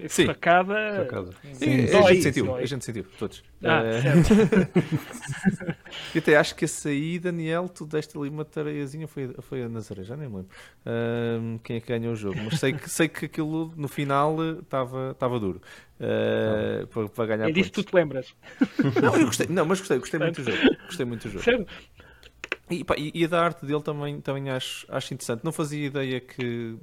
Sim. Facada. Facada. Sim, a, gente sentiu, a gente sentiu, todos. Ah, uh... e até acho que esse aí, Daniel, tu deste ali uma tareiazinha, foi, foi a Nazaré, já nem me lembro uh, quem é que ganhou o jogo, mas sei que, sei que aquilo no final estava duro. Uh, para, para ganhar é disso que tu te lembras. Não, eu gostei, não, mas gostei, gostei muito do jogo. Gostei muito do jogo. Sério? E, pá, e, a da arte dele também, também acho, acho interessante. Não fazia ideia que.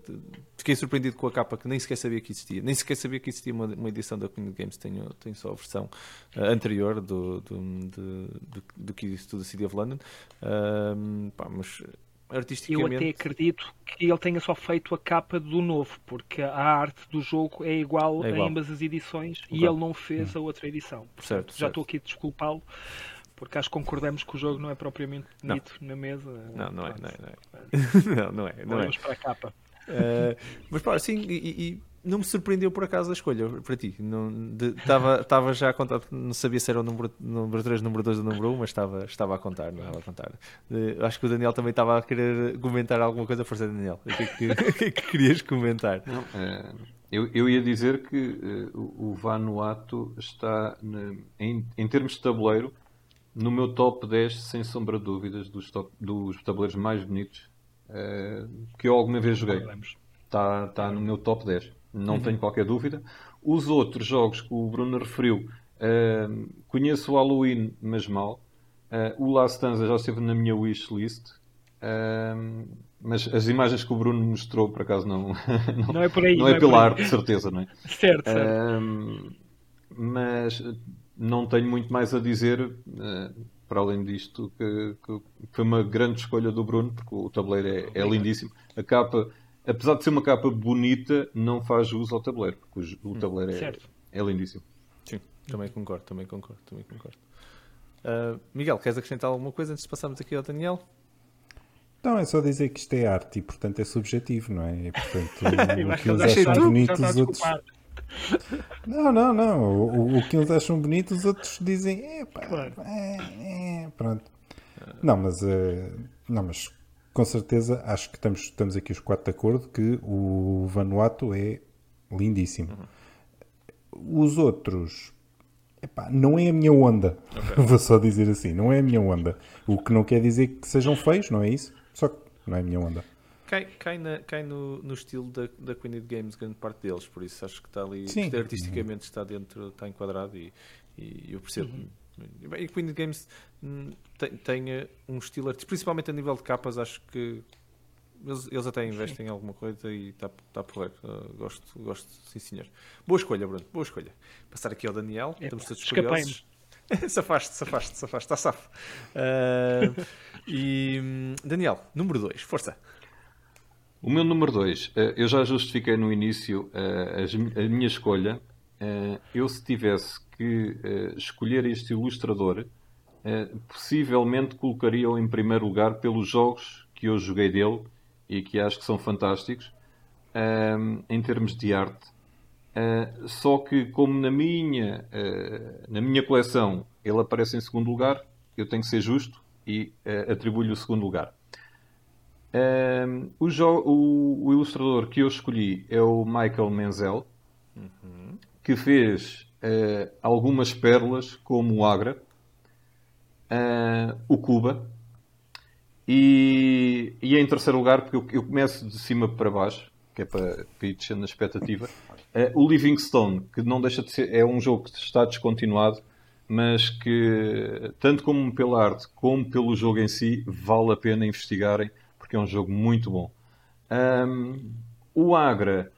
Fiquei surpreendido com a capa que nem sequer sabia que existia. Nem sequer sabia que existia uma, uma edição da Queen Games. Tenho, tenho só a versão uh, anterior do, do, do, do, do que existe do City of London. Uh, pá, mas artisticamente. Eu até acredito que ele tenha só feito a capa do novo, porque a arte do jogo é igual, É igual. em ambas as edições e ele não fez a outra edição. Certo, Já certo. estou aqui a desculpá-lo, porque acho que concordamos que o jogo não é propriamente Não. bonito na mesa. Não, não é, não é, não é. não, não é, não é. Olhamos para a capa. Uh, mas pá, sim, e, e- não me surpreendeu por acaso a escolha para ti. Estava já a contar, não sabia se era o número, número 3, número 2 ou número 1, mas estava, estava a contar, não estava a contar. Uh, acho que o Daniel também estava a querer comentar alguma coisa, força Daniel. O que é que, que, é que querias comentar? Não, eh, eu, eu ia dizer que eh, o o Vanuatu está, na- em, em termos de tabuleiro, no meu top 10, sem sombra de dúvidas, dos, top- dos tabuleiros mais bonitos eh, que eu alguma vez joguei. Está tá no meu top 10, não tenho qualquer dúvida. Os outros jogos que o Bruno referiu, eh, conheço o Halloween, mas mal. Eh, o Last Stanza já esteve na minha wishlist. Eh, mas as imagens que o Bruno mostrou, por acaso, não, não, Não é por aí. não é por pela aí. arte, de certeza, não é? Certo, certo. Mas não tenho muito mais a dizer, eh, para além disto, que, que foi uma grande escolha do Bruno, porque o tabuleiro é, é lindíssimo. A capa, apesar de ser uma capa bonita, não faz jus ao tabuleiro, porque o, o tabuleiro é, certo. é lindíssimo. Sim, também concordo, também concordo, também concordo. Uh, Miguel, queres acrescentar alguma coisa antes de passarmos aqui ao Daniel? Não, é só dizer que isto é arte e, portanto, é subjetivo, não é? E, portanto, o que já acham está- bonito, os outros. desculpar. Não, não, não. O, o- que eles acham bonito, os outros dizem. Epá, Claro. é, é", pronto. Não, mas, eh, não, mas com certeza acho que estamos, estamos aqui os quatro de acordo que o Vanuatu é lindíssimo. Os outros. epá, não é a minha onda. Vou só dizer assim, não é a minha onda. O que não quer dizer que sejam feios, não é isso? Só que não é a minha onda. Cai, cai, na- cai no, no estilo da, da Queen of Games, grande parte deles, por isso acho que está ali, Sim. isto artisticamente está dentro, está enquadrado e, e eu percebo. E bem, E Queen of Games hum, tem, tem eh, um estilo artístico, principalmente a nível de capas, acho que eles, eles até investem em alguma coisa e está está por ver. Uh, gosto, gosto, sim senhor. Boa escolha, Bruno, boa escolha. Passar aqui ao Daniel, Epa, estamos todos escapei-me. curiosos. safaste, safaste, safaste, está safo. Uh, e hum, Daniel, número 2, força. O meu número 2, eu já justifiquei no início eh, a minha escolha. Eh, Eu, se tivesse que eh, escolher este ilustrador, eh, possivelmente colocaria-o em primeiro lugar pelos jogos que eu joguei dele e que acho que são fantásticos em termos de arte. Eh, só que, como na minha, eh, na minha coleção ele aparece em segundo lugar, eu tenho que ser justo e eh, atribuo-lhe o segundo lugar. Um, o, o- o ilustrador que eu escolhi é o Michael Menzel, que fez eh, algumas pérolas, como o Agra, eh, o Cuba, e, e em terceiro lugar, porque eu, eu começo de cima para baixo, que é para, para ir descendo na expectativa, eh, o Livingstone, que não deixa de ser, é um jogo que está descontinuado, mas que, tanto como pela arte como pelo jogo em si, vale a pena investigarem, porque é um jogo muito bom. Ahm, o Agra,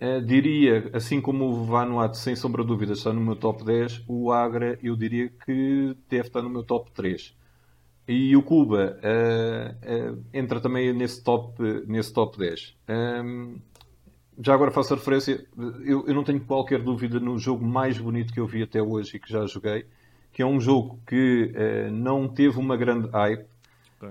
eh, diria, assim como o Vanuatu, sem sombra de dúvida, está no meu top 10, o Agra eu diria que deve estar no meu top 3. E o Cuba eh, eh, entra também nesse top, nesse top 10. Ahm, já agora faço a referência, eu, eu não tenho qualquer dúvida no jogo mais bonito que eu vi até hoje e que já joguei, que é um jogo que eh, não teve uma grande hype.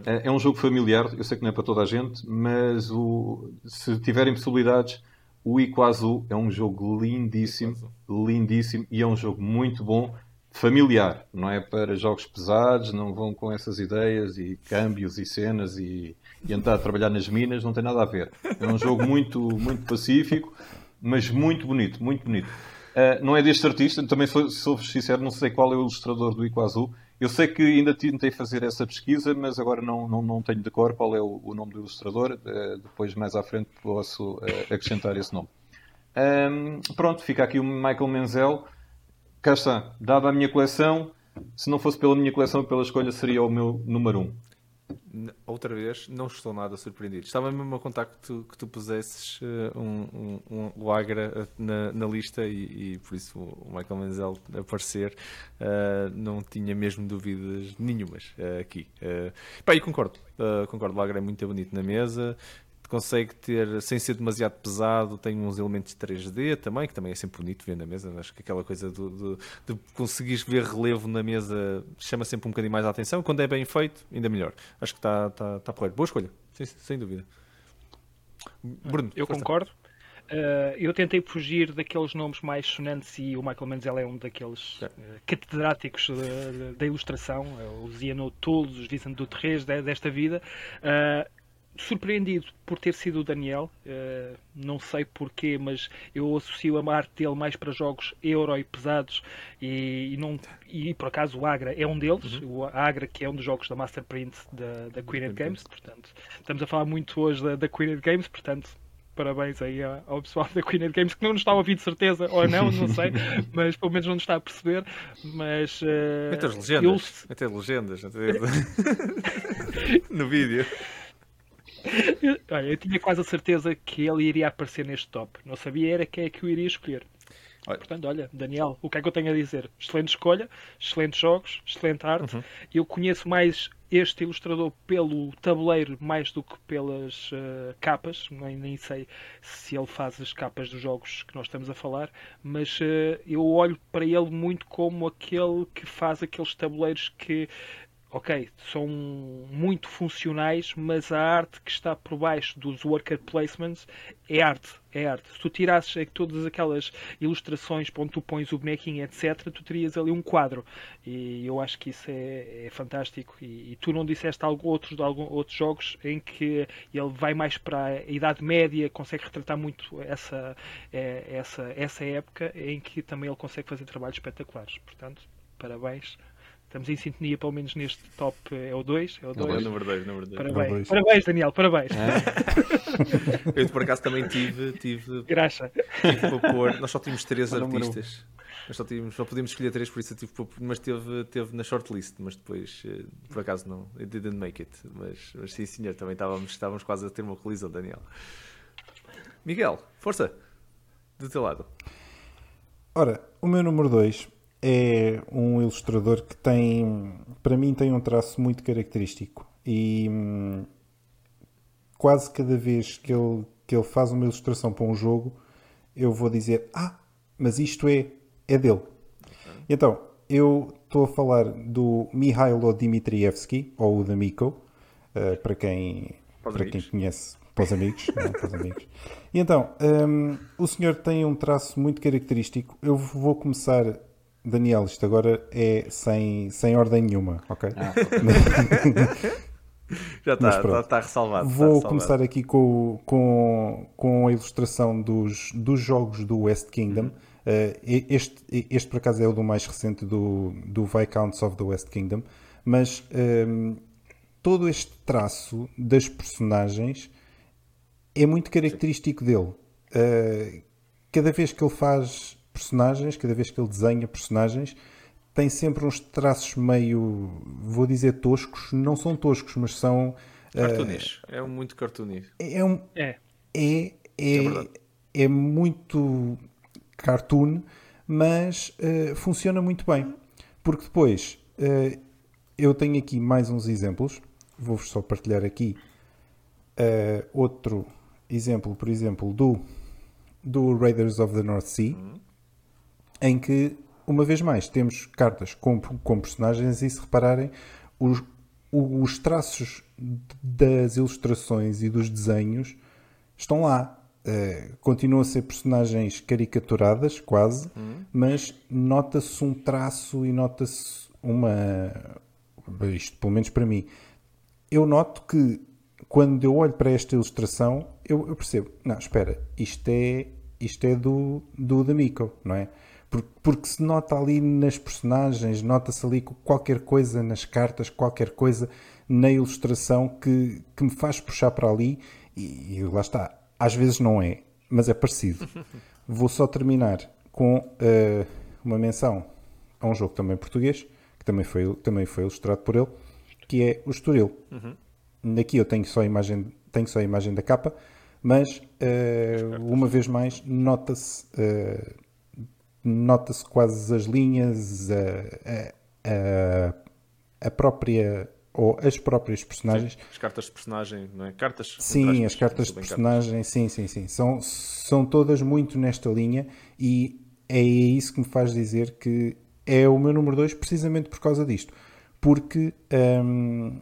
Eh, é um jogo familiar, eu sei que não é para toda a gente, mas o- se tiverem possibilidades, o Iguazu é um jogo lindíssimo, lindíssimo e é um jogo muito bom, familiar, não é para jogos pesados, não vão com essas ideias e câmbios e cenas e, e andar a trabalhar nas minas, não tem nada a ver. É um jogo muito, muito pacífico, mas muito bonito, muito bonito. Uh, não é deste artista, também sou, sou sincero, não sei qual é o ilustrador do Iguazu. Eu sei que ainda tentei fazer essa pesquisa, mas agora não, não, não tenho de cor qual é o, o nome do ilustrador. Uh, depois, mais à frente, posso uh, acrescentar esse nome. Um, pronto, fica aqui o Michael Menzel. Cá está, dada a minha coleção, se não fosse pela minha coleção, pela escolha, seria o meu número 1. Um. Outra vez, não estou nada surpreendido. Estava mesmo a contar que tu, que tu pusesses uh, um, um, um Agra eh, na, na lista e, e, por isso o Michael Menzel aparecer uh, não tinha mesmo dúvidas nenhumas uh, aqui. Uh, pá, e concordo, concordo, o Agra é muito bonito na mesa, consegue ter, sem ser demasiado pesado, tem uns elementos 3D também, que também é sempre bonito ver na mesa. Acho que aquela coisa do, do, de conseguires ver relevo na mesa chama sempre um bocadinho mais a atenção. Quando é bem feito, ainda melhor. Acho que está tá, tá porreiro. Boa escolha, sem, sem dúvida. Bruno, eu força. concordo. Uh, eu tentei fugir daqueles nomes mais sonantes e o Michael Menzel é um daqueles uh, catedráticos da ilustração, uh, os Ian O'Toole, os Vincent Duterres desta vida. Surpreendido por ter sido o Daniel, uh, não sei porquê, mas eu associo a arte dele mais para jogos euro e pesados e, e, não, e por acaso o Agra é um deles, uhum. o Agra que é um dos jogos da Masterprint da, da Queen Games, portanto estamos a falar muito hoje da, da Queen Games, portanto parabéns aí ao pessoal da Queen Games que não nos está a ouvir de certeza, ou não, não sei, mas pelo menos não nos está a perceber. Mas. Uh, Mete as legendas, eu... mete legendas no vídeo. Olha, eu tinha quase a certeza que ele iria aparecer neste top. Não sabia era quem é que eu iria escolher. Olha. Portanto, olha, Daniel, o que é que eu tenho a dizer? Excelente escolha, excelentes jogos, excelente arte. Uhum. Eu conheço mais este ilustrador pelo tabuleiro mais do que pelas uh, capas. Nem, nem sei se ele faz as capas dos jogos que nós estamos a falar, mas uh, eu olho para ele muito como aquele que faz aqueles tabuleiros que ok, são muito funcionais, mas a arte que está por baixo dos worker placements é arte, é arte. Se tu tirasses é todas aquelas ilustrações onde tu pões o bonequinho, etc., tu terias ali um quadro. E eu acho que isso é, é fantástico. E, e, tu não disseste algo, outros, algum, outros jogos em que ele vai mais para a Idade Média, consegue retratar muito essa, é, essa, essa época, em que também ele consegue fazer trabalhos espetaculares. Portanto, parabéns Estamos em sintonia, pelo menos neste top. É o 2? É o 2. Número 2, número 2. Parabéns. parabéns, Daniel, parabéns. É. Eu por acaso também tive. tive Graxa. Tive para pôr. Nós só tínhamos três artistas. Nós só, tínhamos, só podíamos escolher três, por isso eu tive, mas teve, teve na shortlist, mas depois eh, por acaso não. It didn't make it. Mas, mas sim, senhor, também estávamos, estávamos quase a ter uma colisão, Daniel. Miguel, força! Do teu lado. Ora, o meu número 2 é um ilustrador que tem, para mim, tem um traço muito característico e hum, quase cada vez que ele, que ele faz uma ilustração para um jogo, eu vou dizer: Ah, mas isto é, é dele. Então, eu estou a falar do Mihailo Dmitrievski, ou o da Miko, uh, para quem, para quem conhece, para os amigos. não, para os amigos. E então, um, o senhor tem um traço muito característico. Eu vou começar Daniel, isto agora é sem, sem ordem nenhuma, ok? Ah, Já está, está, está ressalvado. Vou está começar aqui com, com, com a ilustração dos, dos jogos do West Kingdom. Uhum. Uh, este, este, por acaso, é o do mais recente do, do Viscounts of the West Kingdom. Mas um, ehm, todo este traço das personagens é muito característico dele. Uh, cada vez que ele faz personagens, cada vez que ele desenha personagens, tem sempre uns traços meio, vou dizer toscos, não são toscos, mas são. Cartunis. Uh, é muito cartunis. É, um, é. É, é, é, é, muito cartoon, mas uh, funciona muito bem. Porque depois uh, eu tenho aqui mais uns exemplos, vou-vos só partilhar aqui outro exemplo, por exemplo, do, do Raiders of the North Sea. Uhum em que, uma vez mais, temos cartas com, com personagens e, se repararem, os, os traços das ilustrações e dos desenhos estão lá. Uh, continuam a ser personagens caricaturadas, quase, uhum. mas nota-se um traço e nota-se uma. Isto, pelo menos para mim. Eu noto que quando eu olho para esta ilustração, eu, eu percebo, não, espera, isto é, isto é do, do D'Amico, não é? Porque se nota ali nas personagens, nota-se ali qualquer coisa nas cartas, qualquer coisa na ilustração que, que me faz puxar para ali e, e lá está. Às vezes não é, mas é parecido. Vou só terminar com uh, uma menção a um jogo também português, que também foi, também foi ilustrado por ele, que é o Estoril. Uhum. Aqui eu tenho só a imagem, tenho só a imagem da capa, mas uh, uma vez mais nota-se uh, nota-se quase as linhas, a, a, a própria ou as próprias personagens. Sim, as cartas de personagem, não é? Cartas. Sim, as cartas de personagem, cartas. sim, sim, sim. São, são todas muito nesta linha e é isso que me faz dizer que é o meu número 2 precisamente por causa disto. Porque, um,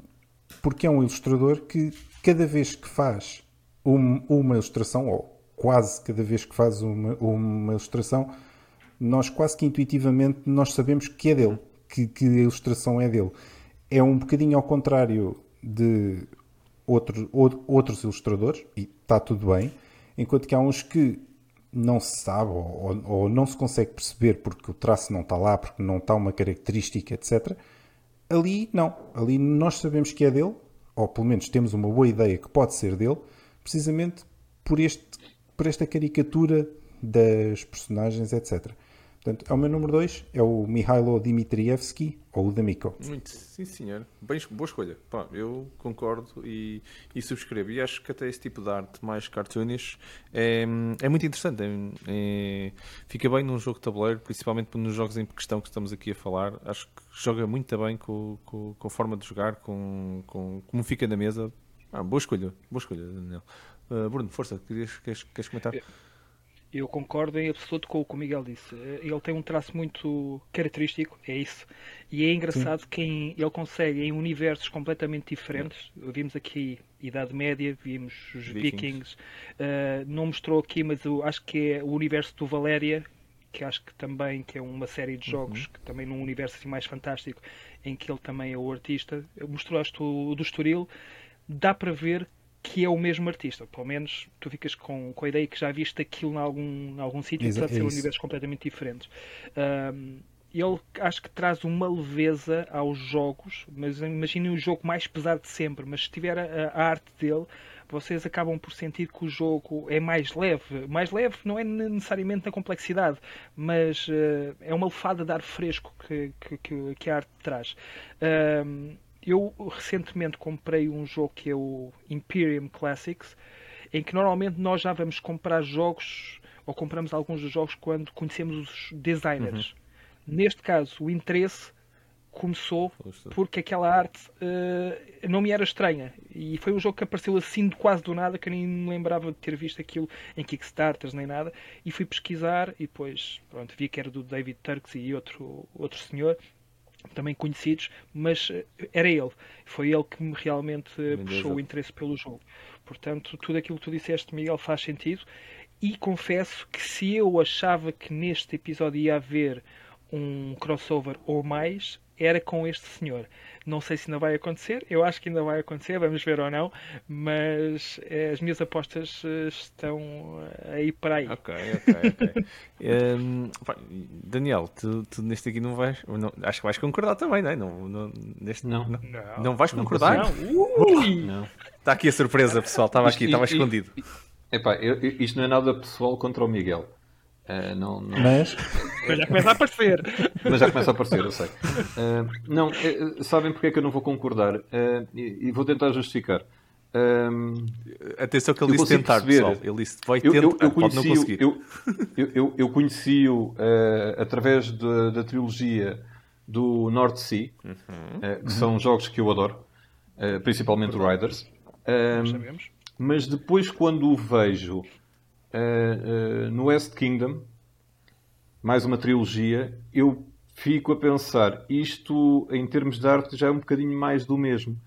porque é um ilustrador que cada vez que faz uma, uma ilustração, ou quase cada vez que faz uma, uma ilustração, nós quase que intuitivamente nós sabemos que é dele, que, que a ilustração é dele. É um bocadinho ao contrário de outro, outros ilustradores, e está tudo bem, enquanto que há uns que não se sabe ou, ou, não se consegue perceber porque o traço não está lá, porque não está uma característica, etc. Ali, não. Ali nós sabemos que é dele, ou pelo menos temos uma boa ideia que pode ser dele, precisamente por, este, por esta caricatura das personagens, etc. Portanto, é o meu número 2, é o Mihailo Dmitrievski ou o D'Amico. Muito, sim senhor. Bem, boa escolha. Pá, eu concordo e, e, subscrevo. E acho que até esse tipo de arte mais cartoonish é, é muito interessante. É, é, fica bem num jogo de tabuleiro, principalmente nos jogos em questão que estamos aqui a falar. Acho que joga muito bem com, com, com a forma de jogar, com, com como fica na mesa. Ah, boa escolha, boa escolha, Daniel. Uh, Bruno, força, queres, queres, queres comentar? É. Eu concordo em absoluto com o que o Miguel disse. Ele tem um traço muito característico, é isso. E é engraçado Sim. que ele consegue, em universos completamente diferentes, vimos aqui Idade Média, vimos os Vikings, Vikings uh, não mostrou aqui, mas eu acho que é o universo do Valéria, que acho que também que é uma série de jogos, uhum. que também num universo assim mais fantástico, em que ele também é o artista. Mostraste o do Estoril, dá para ver que é o mesmo artista. Pelo menos tu ficas com, com a ideia que já viste aquilo em algum, algum sítio, apesar de ser universos completamente diferentes. Um, ele acho que traz uma leveza aos jogos, mas imaginem o jogo mais pesado de sempre, mas se tiver a, a, arte dele, vocês acabam por sentir que o jogo é mais leve. Mais leve não é necessariamente na complexidade, mas uh, é uma lefada de ar fresco que, que, que a arte traz. Um, eu recentemente comprei um jogo que é o Imperium Classics, em que normalmente nós já vamos comprar jogos ou compramos alguns dos jogos quando conhecemos os designers. Uhum. Neste caso, o interesse começou porque aquela arte uh, não me era estranha e foi um jogo que apareceu assim de quase do nada que eu nem me lembrava de ter visto aquilo em Kickstarters nem nada e fui pesquisar e depois pronto, vi que era do David Turks e outro, outro senhor também conhecidos, mas eh, era ele. Foi ele que me realmente eh, puxou o interesse pelo jogo. Portanto, tudo aquilo que tu disseste, Miguel, faz sentido. E confesso que se eu achava que neste episódio ia haver um crossover ou mais, era com este senhor. Não sei se ainda vai acontecer, eu acho que ainda vai acontecer, vamos ver ou não, mas eh, as minhas apostas eh, estão eh, aí para aí. Ok, ok, ok. um, Daniel, tu, tu, neste aqui não vais. Não, acho que vais concordar também, não é? Não, não, neste, não. não. não vais concordar? Não. não. Está aqui a surpresa, pessoal. Estava aqui, estava escondido. Epá, eu, isto não é nada pessoal contra o Miguel. Uh, não, não... Mas... Mas já começa a aparecer. Mas já começa a aparecer, eu sei. Uh, não, uh, sabem porque é que eu não vou concordar? E, e, vou tentar justificar. Atenção que ele disse tentar, perceber. pessoal. Ele disse vai tentar, eu, eu, eu pode não conseguir. Eu, eu, eu conheci-o através de, da trilogia do North Sea, uhum. que uhum. são jogos que eu adoro, principalmente o Riders. mas depois quando o vejo uh, no West Kingdom, mais uma trilogia, eu fico a pensar, isto em termos de arte já é um bocadinho mais do mesmo.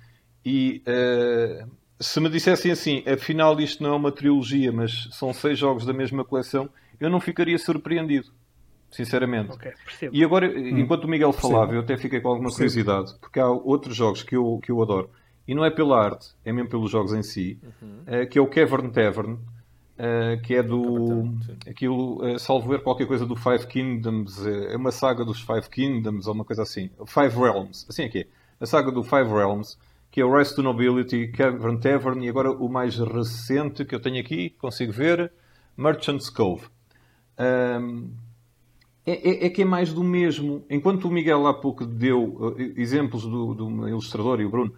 E uh, se me dissessem assim, afinal isto não é uma trilogia, mas são seis jogos da mesma coleção, eu não ficaria surpreendido. Sinceramente. Okay, e agora, hum, enquanto o Miguel falava, percebo. eu até fiquei com alguma curiosidade, porque há outros jogos que eu, que eu adoro, e não é pela arte, é mesmo pelos jogos em si, uhum. uh, que é o Cavern Tavern, Uh, que é do. Aquilo, uh, salvo ver qualquer coisa do Five Kingdoms, uh, é uma saga dos Five Kingdoms ou uma coisa assim. Five Realms, assim é que é. A saga do Five Realms, que é o Rise to Nobility, Cavern Tavern e agora o mais recente que eu tenho aqui, consigo ver, Merchant's Cove. Um, é, é, é, que é mais do mesmo. Enquanto o Miguel há pouco deu uh, exemplos do, do ilustrador e o Bruno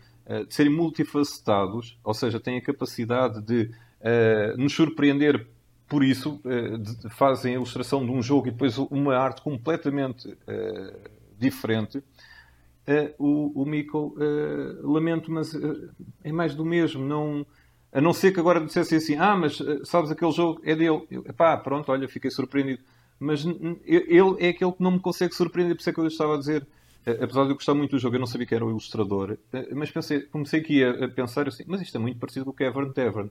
de serem multifacetados, ou seja, têm a capacidade de uh, nos surpreender por isso, de, fazem a ilustração de um jogo e depois uma arte completamente diferente. o, o Miko, lamento, mas é mais do mesmo. Não, a não ser que agora dissessem assim: Ah, mas sabes, aquele jogo é dele. Eu, pá, pronto, olha, fiquei surpreendido mas ele é aquele que não me consegue surpreender, por isso é que eu estava a dizer. Apesar de eu gostar muito do jogo, eu não sabia que era o ilustrador, eh, mas pensei, comecei aqui a, pensar assim, mas isto é muito parecido com o Cavern Tavern.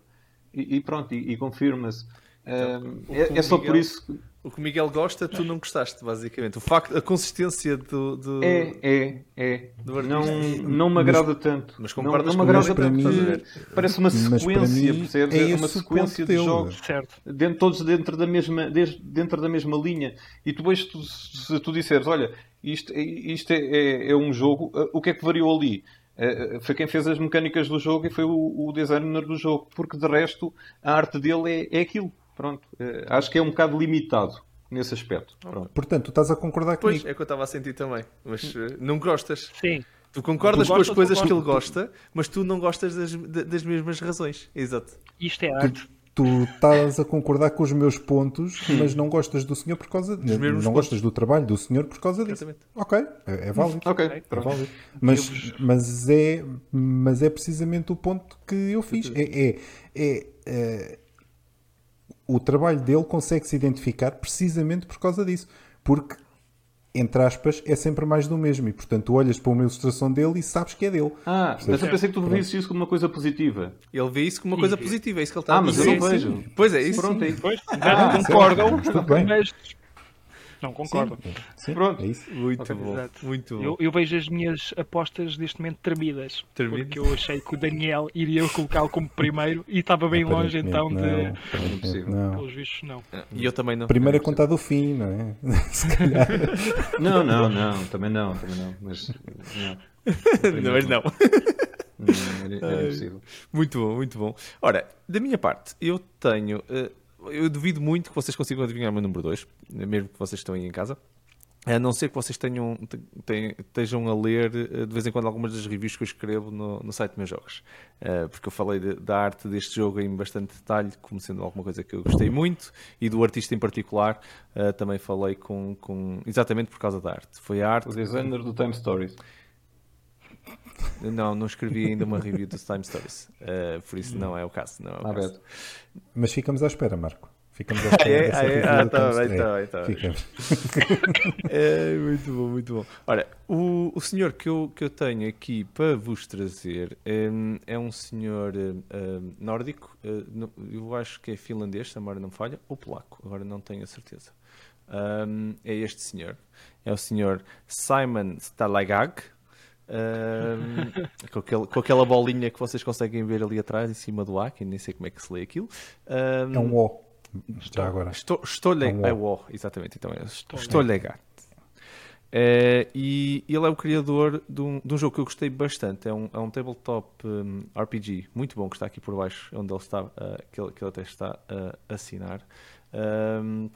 E, e pronto, e, e confirma-se. Então, é, é, só Miguel, por isso que... O que o Miguel gosta, tu não gostaste, basicamente. O facto, a consistência do. do é, é, é. Do não, não me agrada mas, tanto. Mas concordas não, não me agrada tanto. Mim, parece uma sequência, percebes? É, é uma sequência de jogos. Certo. Dentro, todos dentro da, mesma, dentro da mesma linha. E depois, tu, se tu disseres, olha, isto, isto é, é, é um jogo, o que é que variou ali? Eh, foi quem fez as mecânicas do jogo e foi o, o designer do jogo, porque de resto a arte dele é, é aquilo. Pronto, uh, acho que é um bocado limitado nesse aspecto. Pronto. Portanto, tu estás a concordar pois, comigo. é que eu estava a sentir também, mas uh, não gostas. Sim. Tu concordas tu com as coisas que ele gosta, mas tu não gostas das, das mesmas razões. Exato. Isto é arte. Tu, tu estás a concordar com os meus pontos, mas não gostas do senhor por causa. Não, não pontos. gostas do trabalho do senhor por causa disso. Exatamente. Ok, é, é válido. Ok, é válido. Mas, mas, é, mas é precisamente o ponto que eu fiz. É, é, é, é o trabalho dele consegue se identificar precisamente por causa disso. Porque, entre aspas, é sempre mais do mesmo. E, portanto, tu olhas para uma ilustração dele e sabes que é dele. Ah, mas eu pensei que tu visse isso como uma coisa positiva. Ele vê isso como uma coisa positiva, é isso que ele está ah, a dizer. Ah, mas eu não vejo. Pois é, isso. Pronto, é Pois, ah, concordam, mas não concordo. Sim, sim, Pronto. É isso. Muito okay. bom. Exato. Muito bom. Eu, eu, vejo as minhas apostas neste momento tremidas. Termido? Porque eu achei que o Daniel iria colocá-lo como primeiro e estava bem longe então não, de. Não. Pelos vistos, não. E eu também não. Primeiro a contar do fim, não é? Se calhar. Não, não, não. Também não. Também não. Mas. Não. não, mas não. Não, era, era muito bom, muito bom. Ora, da minha parte, eu tenho. Uh, eu duvido muito que vocês consigam adivinhar o meu número 2, mesmo que vocês estão aí em casa. A não ser que vocês tenham, tenham, estejam a ler eh, de vez em quando algumas das reviews que eu escrevo no, no site Meus Jogos. Uh, porque eu falei de, da arte deste jogo em bastante detalhe, como sendo alguma coisa que eu gostei muito, e do artista em particular uh, também falei com, com, exatamente por causa da arte. Foi a arte. O designer do Time Stories. Não, não escrevi ainda uma review do Time Stories. Uh, por isso não é o caso. Não é o ah, caso. Mas ficamos à espera, Marco. Ficamos à espera. ah, é? Ah, tá bem, tá bem, tá bem. é, muito bom, muito bom. Ora, o, o senhor que eu, que eu tenho aqui para vos trazer é, é um senhor uh, nórdico, uh, eu acho que é finlandês, se a memória não falha, ou polaco, agora não tenho a certeza. Um, é este senhor. É o senhor Simon Stalagag. Com, aquele, com, aquela bolinha que vocês conseguem ver ali atrás, em cima do A, que nem sei como é que se lê aquilo. Um, é um O. Estou, agora. Estou, estou é um o. É o, exatamente. Então é, estou, estou legado. É, e ele é o criador de um, de um, jogo que eu gostei bastante. É um, é um tabletop um, RPG muito bom que está aqui por baixo, onde ele está, uh, que, ele, que ele até está a assinar. Um,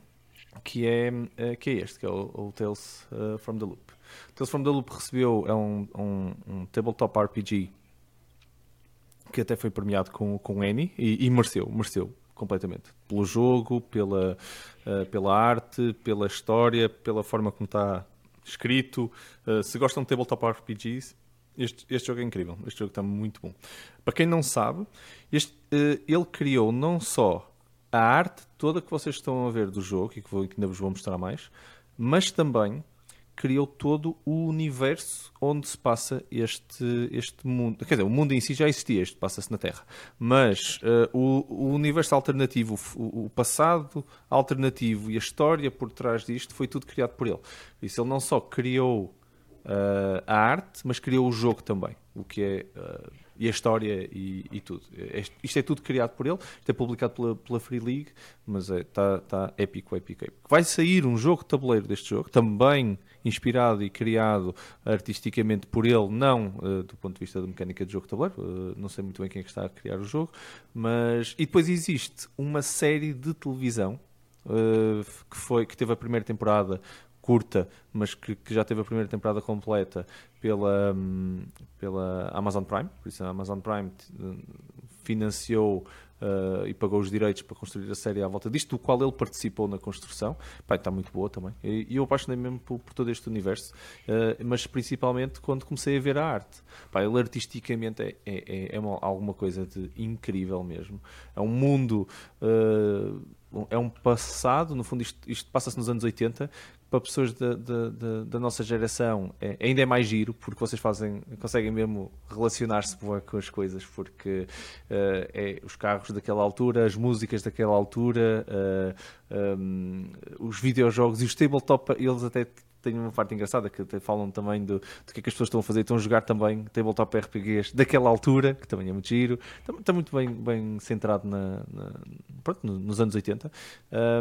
que, é, uh, que é este, que é o, o Tales uh, from the Loop. Tales from the Loop recebeu é um, um, um, tabletop RPG que até foi premiado com, com Annie e, e mereceu, mereceu completamente. Pelo jogo, pela, uh, pela arte, pela história, pela forma como está escrito. Uh, se gostam de tabletop RPGs, este, este jogo é incrível. Este jogo está muito bom. Para quem não sabe, este, uh, ele criou não só a arte toda que vocês estão a ver do jogo e que, vou, que ainda vos vou mostrar mais, mas também criou todo o universo onde se passa este, este mundo. Quer dizer, o mundo em si já existia, este passa-se na Terra. Mas uh, o, o, universo alternativo, o, o, passado alternativo e a história por trás disto foi tudo criado por ele. Isso, ele não só criou uh, a arte, mas criou o jogo também. O que é. Uh, e a história e, e, tudo. Isto é tudo criado por ele, isto é publicado pela, pela Free League, mas está é, tá, tá épico, épico, épico. Vai sair um jogo de tabuleiro deste jogo, também inspirado e criado artisticamente por ele, não uh, do ponto de vista da mecânica de jogo de tabuleiro, uh, não sei muito bem quem é que está a criar o jogo, mas. E depois existe uma série de televisão uh, que, foi, que teve a primeira temporada curta, mas que, que, já teve a primeira temporada completa pela, um, pela Amazon Prime. Por isso a Amazon Prime financiou uh, e pagou os direitos para construir a série à volta disto, do qual ele participou na construção. Pá, está muito boa também. E, e eu apaixonei mesmo por, por, todo este universo, uh, mas principalmente quando comecei a ver a arte. Pá, ele artisticamente é, é, é, é uma, alguma coisa de incrível mesmo. É um mundo. Uh, é um passado, no fundo isto, isto passa-se nos anos 80, para pessoas da, da, nossa geração é, ainda é mais giro, porque vocês fazem, conseguem mesmo relacionar-se com as coisas, porque uh, é os carros daquela altura, as músicas daquela altura, uh, eh, um, os videojogos e os tabletop, eles até tem uma parte engraçada que até falam também do, do que é que as pessoas estão a fazer. Estão a jogar também tabletop RPGs daquela altura, que também é muito giro. Está, está muito bem, bem centrado na, na pronto, nos anos 80.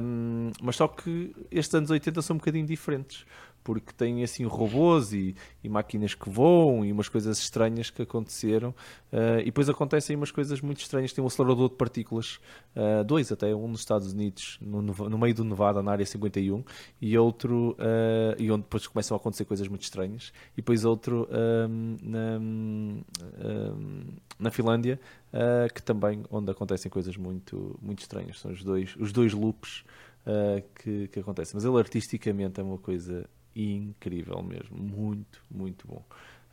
Um, mas só que estes anos 80 são um bocadinho diferentes porque tem assim robôs e, e, máquinas que voam e umas coisas estranhas que aconteceram. Uh, e depois acontecem umas coisas muito estranhas. Tem um acelerador de partículas, uh, dois até, um nos Estados Unidos, no, no, meio do Nevada, na área 51, e outro, uh, e onde depois começam a acontecer coisas muito estranhas. E depois outro um, na, um, na Finlândia, que também onde acontecem coisas muito, muito estranhas. São os dois, os dois loops. que, que acontecem, mas ele artisticamente é uma coisa incrível mesmo, muito, muito bom.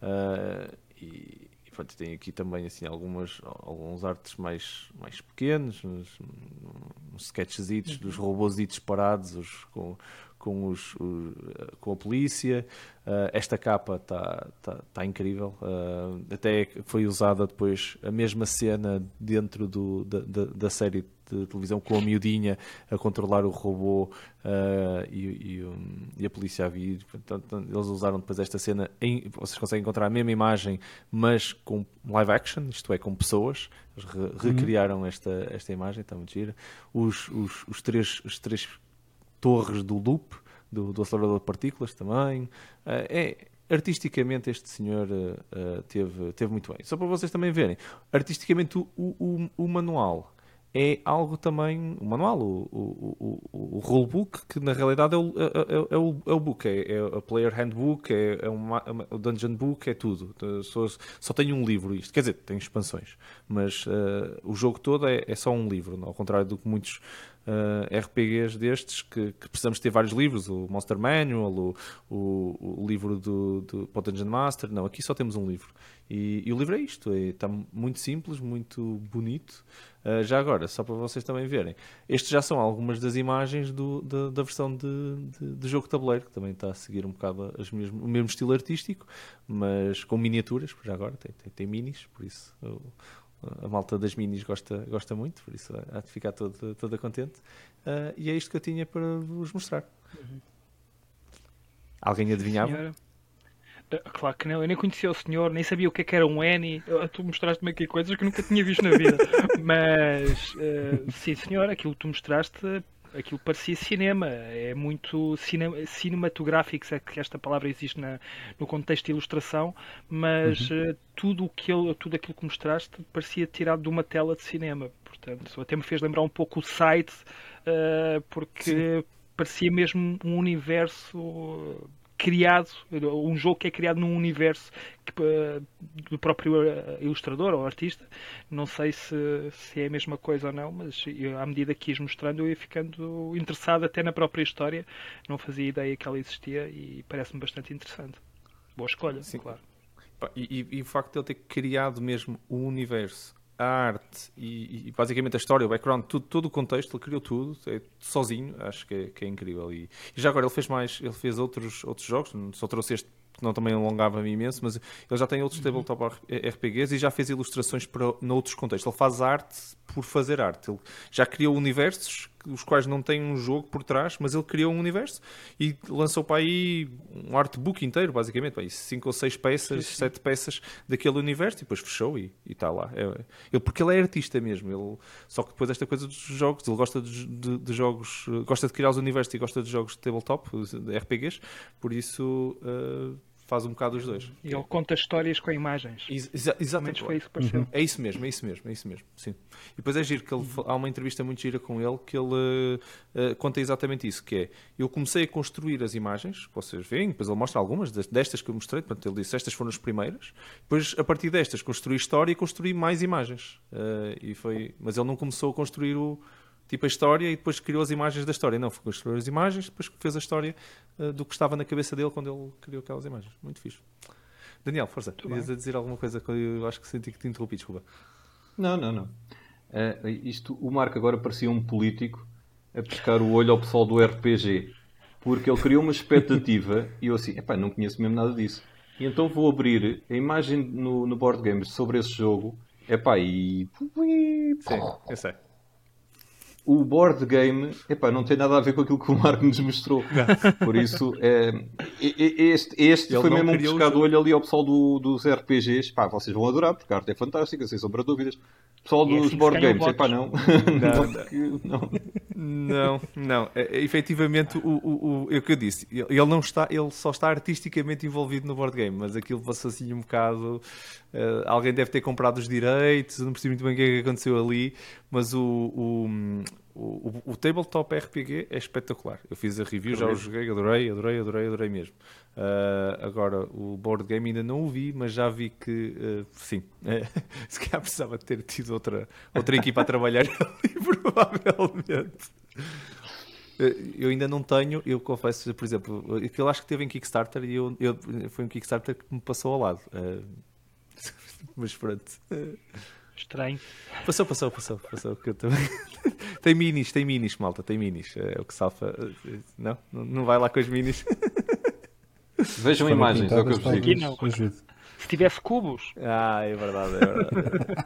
Uh, e, e pronto, tem aqui também assim algumas alguns artes mais mais pequenos, uns, uns sketches dos uhum. robôs parados, os, com com, os, os, com a polícia. Uh, esta capa está tá, tá incrível. Uh, até foi usada depois a mesma cena dentro do, da, da, da, série de televisão com a miudinha a controlar o robô uh, e, e, um, e, a polícia a vir. Portanto, eles usaram depois esta cena. Em, vocês conseguem encontrar a mesma imagem, mas com live action, isto é, com pessoas. Eles re, uhum. recriaram esta, esta imagem, está muito gira. Os, os, os, três, os três torres do loop, do, do acelerador de partículas também. Uh, é, artisticamente este senhor uh, teve, teve muito bem. Só para vocês também verem, artisticamente o, o, o manual é algo também, o manual, o, o, o, o rulebook, que na realidade é o, é, é, é o, é o book, é, é a player handbook, é, é uma, o dungeon book, é tudo. Só, só tem um livro isto, quer dizer, tem expansões, mas uh, o jogo todo é, é só um livro, ao contrário do que muitos uh, eh, RPGs destes que, que, precisamos ter vários livros, o Monster Manual, o, o, o livro do, do Dungeon Master. Não, aqui só temos um livro. E, e o livro é isto, é, está muito simples, muito bonito. Uh, já agora, só para vocês também verem, estes já são algumas das imagens do, da, da, versão de, de, de, jogo tabuleiro, que também está a seguir um bocado as mesmo, o mesmo estilo artístico, mas com miniaturas, já agora tem, tem, tem minis, por isso a malta das minis gosta, gosta muito, por isso há de ficar toda, toda contente. Uh, e é isto que eu tinha para vos mostrar. Uhum. Alguém adivinhava? Senhora. Ah, claro que não, eu nem conhecia o senhor, nem sabia o que, é que era um N. Tu mostraste-me aqui coisas que nunca tinha visto na vida. Mas, uh, sim, senhor, aquilo que tu mostraste aquilo parecia cinema, é muito cine, cinematográfico, se é que esta palavra existe na, no contexto de ilustração, mas uhum. uh, tudo, o que ele, tudo aquilo que mostraste parecia tirado de uma tela de cinema. Portanto, até me fez lembrar um pouco o site, uh, porque Sim. parecia mesmo um universo criado, um jogo que é criado num universo que, uh, do próprio uh, ilustrador ou artista. Não sei se, se é a mesma coisa ou não, mas eu, à medida que ias mostrando, eu ia ficando interessado até na própria história. Não fazia ideia que ela existia e parece-me bastante interessante. Boa escolha, Sim. claro. E, e, e, o facto de ele ter criado mesmo o universo a arte e, e, basicamente a história, o background, tudo, todo o contexto, ele criou tudo é, sozinho, acho que é, que é incrível. E, e, já agora ele fez mais, ele fez outros, outros jogos, só trouxe este que não também alongava-me imenso, mas ele já tem outros uhum. tabletop RPGs e já fez ilustrações para noutros contextos. Ele faz arte por fazer arte. Ele já criou universos os quais não têm um jogo por trás, mas ele criou um universo e lançou para aí um artbook inteiro, basicamente, para aí cinco ou seis peças, sim, sim. sete peças daquele universo e depois fechou e está lá. É, ele, porque ele é artista mesmo, ele, só que depois esta coisa dos jogos, ele gosta de, de, de jogos, gosta de criar os universos e gosta de jogos de tabletop, de RPGs, por isso uh, faz um bocado os dois. E ele conta histórias com imagens. Exa exatamente. foi isso que pareceu. Uhum. É isso mesmo, é isso mesmo, é isso mesmo. Sim. E depois é giro que ele, há uma entrevista muito gira com ele que ele uh, conta exatamente isso, que é eu comecei a construir as imagens, vocês veem, depois ele mostra algumas destas que eu mostrei, portanto ele disse estas foram as primeiras, depois a partir destas construí história e construí mais imagens. Uh, e foi, mas ele não começou a construir o tipo a história e depois criou as imagens da história. Não, foi construir as imagens, depois fez a história uh, do que estava na cabeça dele quando ele criou aquelas imagens. Muito fixe. Daniel, força, querias a dizer alguma coisa que eu acho que senti que te interrompi, desculpa. Não, não, não. Uh, isto, o Marco agora parecia um político a pescar o olho ao pessoal do RPG, porque ele criou uma expectativa e eu assim, epá, não conheço mesmo nada disso. E então vou abrir a imagem no, no board games sobre esse jogo, epá, e... Sim, eu sei o board game epá, não tem nada a ver com aquilo que o Marco nos mostrou. Não. Por isso, é, este, este foi mesmo um pescado olho ali ao pessoal do, dos RPGs. Pá, vocês vão adorar, porque a arte é fantástica, sem sombra de dúvidas. Pessoal é dos assim board games, epá, não. Não, não. não, não. É, é, efetivamente, o, o, o, é o que eu disse. Ele, não está, ele só está artisticamente envolvido no board game, mas aquilo passou assim um bocado. Uh, alguém deve ter comprado os direitos, não percebi muito bem o que é que aconteceu ali, mas o, o, o, o, tabletop RPG é espetacular. Eu fiz a review, já o joguei, adorei, adorei, adorei, adorei mesmo. Uh, agora, o board game ainda não o vi, mas já vi que, uh, sim, se calhar precisava ter tido outra, outra equipa a trabalhar ali, provavelmente. Eu ainda não tenho, eu confesso, por exemplo, aquilo acho que teve em Kickstarter e eu, eu, foi um Kickstarter que me passou ao lado. Mas pronto. Estranho. Passou, passou, passou, passou. Que eu também... tem minis, tem minis, malta, tem minis. É o que salfa. Não? Não vai lá com as minis. Vejam imagens, é o que eu vos digo. Aqui. Se tivesse cubos. Ah, é verdade, é verdade.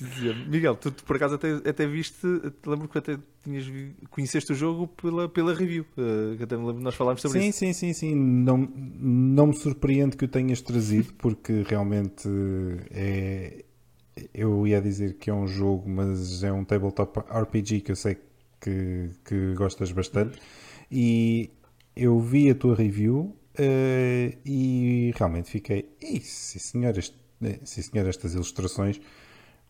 Miguel, tu, por acaso até, até viste, te lembro que até tinhas conheceste o jogo pela, pela review, uh, até me lembro nós falámos sobre sim, isso. Sim, sim, sim, não, não me surpreende que o tenhas trazido, porque realmente é, eu ia dizer que é um jogo, mas é um tabletop RPG que eu sei que, que gostas bastante. E eu vi a tua review uh, e realmente fiquei, sim senhor, este, eh, sim senhor, estas ilustrações,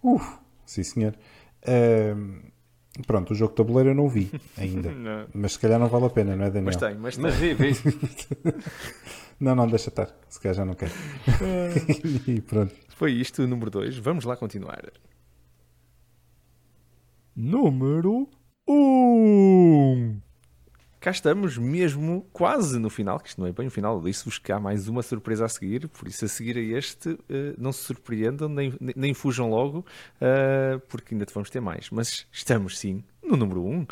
uf, sim senhor. Uh, Pronto, o jogo de tabuleiro eu não vi ainda. não. Mas se calhar não vale a pena, não é, Daniel? Mas tem, mas tem. Mas vi, vi. não, não, deixa estar. Se calhar já não quero. e pronto. Foi isto o número 2. Vamos lá continuar. Número 1. Um. Cá estamos mesmo quase no final, que isto não é bem o final, disse-vos que há mais uma surpresa a seguir, por isso a seguir a este, uh, não se surpreendam, nem, nem fujam logo, uh, porque ainda te vamos ter mais. Mas estamos sim no número 1. Um.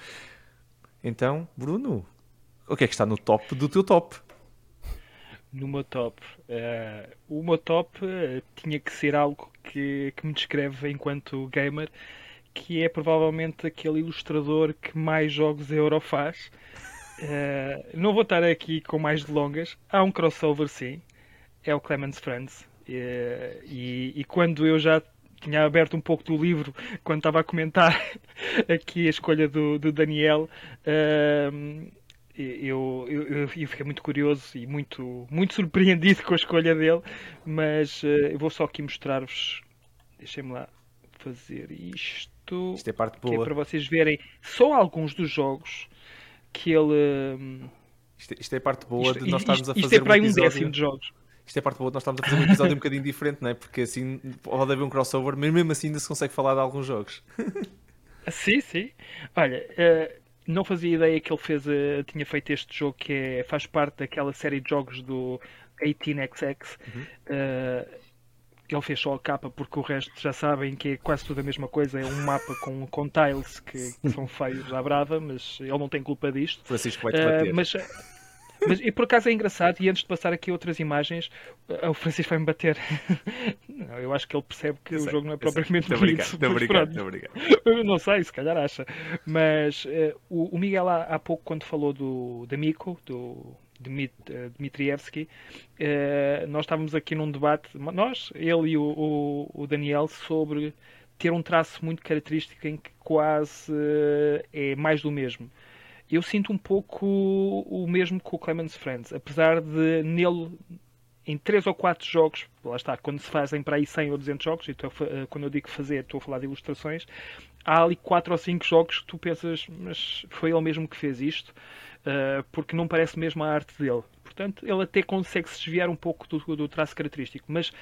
Então, Bruno, o que é que está no top do teu top? Meu top. Uh, o meu top uh, tinha que ser algo que, que me descreve enquanto gamer, que é provavelmente aquele ilustrador que mais jogos Euro faz. Uh, não vou estar aqui com mais delongas. Há um crossover, sim. É o Clemens Franz. E, e, quando eu já tinha aberto um pouco do livro, quando estava a comentar aqui a escolha do, do Daniel, eu, eu, eu, fiquei muito curioso e muito, muito surpreendido com a escolha dele, mas uh, eu vou só aqui mostrar-vos. Deixem-me lá fazer isto. Isto é parte boa. Que é para vocês verem só alguns dos jogos que ele. Um... Isto, é, isto, é parte boa isto, de nós estarmos a fazer. Isto é para um, um décimo de jogos. Isto é parte boa de nós estarmos a fazer um episódio um bocadinho diferente, não é? Porque assim pode haver um crossover, mas mesmo assim ainda se consegue falar de alguns jogos. sim, sim. Olha. Uh não fazia ideia que ele fez, uh, tinha feito este jogo que é, faz parte daquela série de jogos do 18XX. Uhum. Uh, ele fez só a capa porque o resto já sabem que é quase tudo a mesma coisa. É um mapa com, com tiles que, que são feios à brava, mas ele não tem culpa disto. Francisco vai-te bater. Uh, mas, mas e por acaso é engraçado, e antes de passar aqui outras imagens, uh, o Francisco vai-me bater. não, eu acho que ele percebe que eu o sei, jogo não é propriamente bonito. Estou obrigado, estou obrigado. Não sei, se calhar acha. Mas uh, o, o, Miguel há, há, pouco, quando falou do, da Miko, do Dmit, uh, Dmitrievski, uh, nós estávamos aqui num debate, nós, ele e o, o, o Daniel, sobre ter um traço muito característico em que quase é mais do mesmo. Eu sinto um pouco o mesmo com o Clemens Friends, apesar de nele em 3 ou 4 jogos, lá está, quando se fazem para aí 100 ou 200 jogos, então, quando eu digo fazer, estou a falar de ilustrações, há ali 4 ou 5 jogos que tu pensas, mas foi ele mesmo que fez isto, uh, porque não parece mesmo a arte dele. Portanto, ele até consegue se desviar um pouco do, do traço característico, mas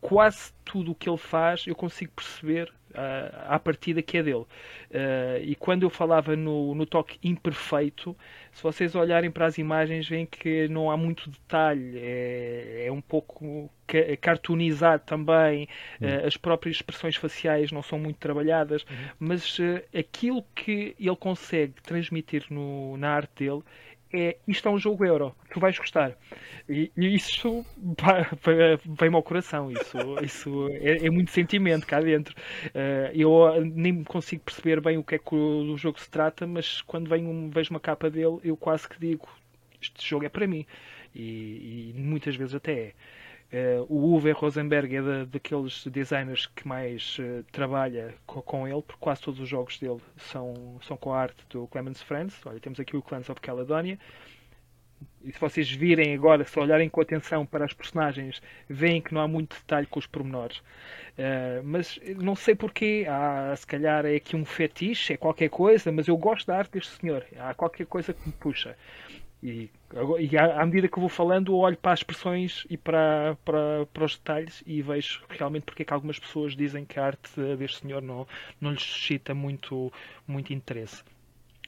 quase tudo o que ele faz eu consigo perceber uh, à partida que é dele. Uh, e quando eu falava no, no toque imperfeito, se vocês olharem para as imagens, veem que não há muito detalhe, é, é um pouco cartoonizado também, uhum. uh, as próprias expressões faciais não são muito trabalhadas, uhum. mas aquilo que ele consegue transmitir no, na arte dele é isto é um jogo euro, tu vais gostar. E, e isso vem-me ao coração, isso, isso é, é, muito sentimento cá dentro. Uh, eu nem consigo perceber bem o que é que o, o jogo se trata, mas quando venho, vejo uma capa dele, eu quase que digo: este jogo é para mim. E, e muitas vezes até é. Uh, o Uwe Rosenberg é da, daqueles designers que mais uh, trabalha co com ele, porque quase todos os jogos dele são, são com a arte do Clemens Friends. Olha, temos aqui o Clans of Caledonia. E se vocês virem agora, se olharem com atenção para as personagens, veem que não há muito detalhe com os pormenores. Uh, mas não sei porquê, há, se calhar é aqui um fetiche, é qualquer coisa, mas eu gosto da arte deste senhor. Há qualquer coisa que me puxa. E, e à, medida que eu vou falando, eu olho para as expressões e para, para, para os detalhes e vejo realmente porque é que algumas pessoas dizem que a arte deste senhor não, não lhes suscita muito, muito interesse.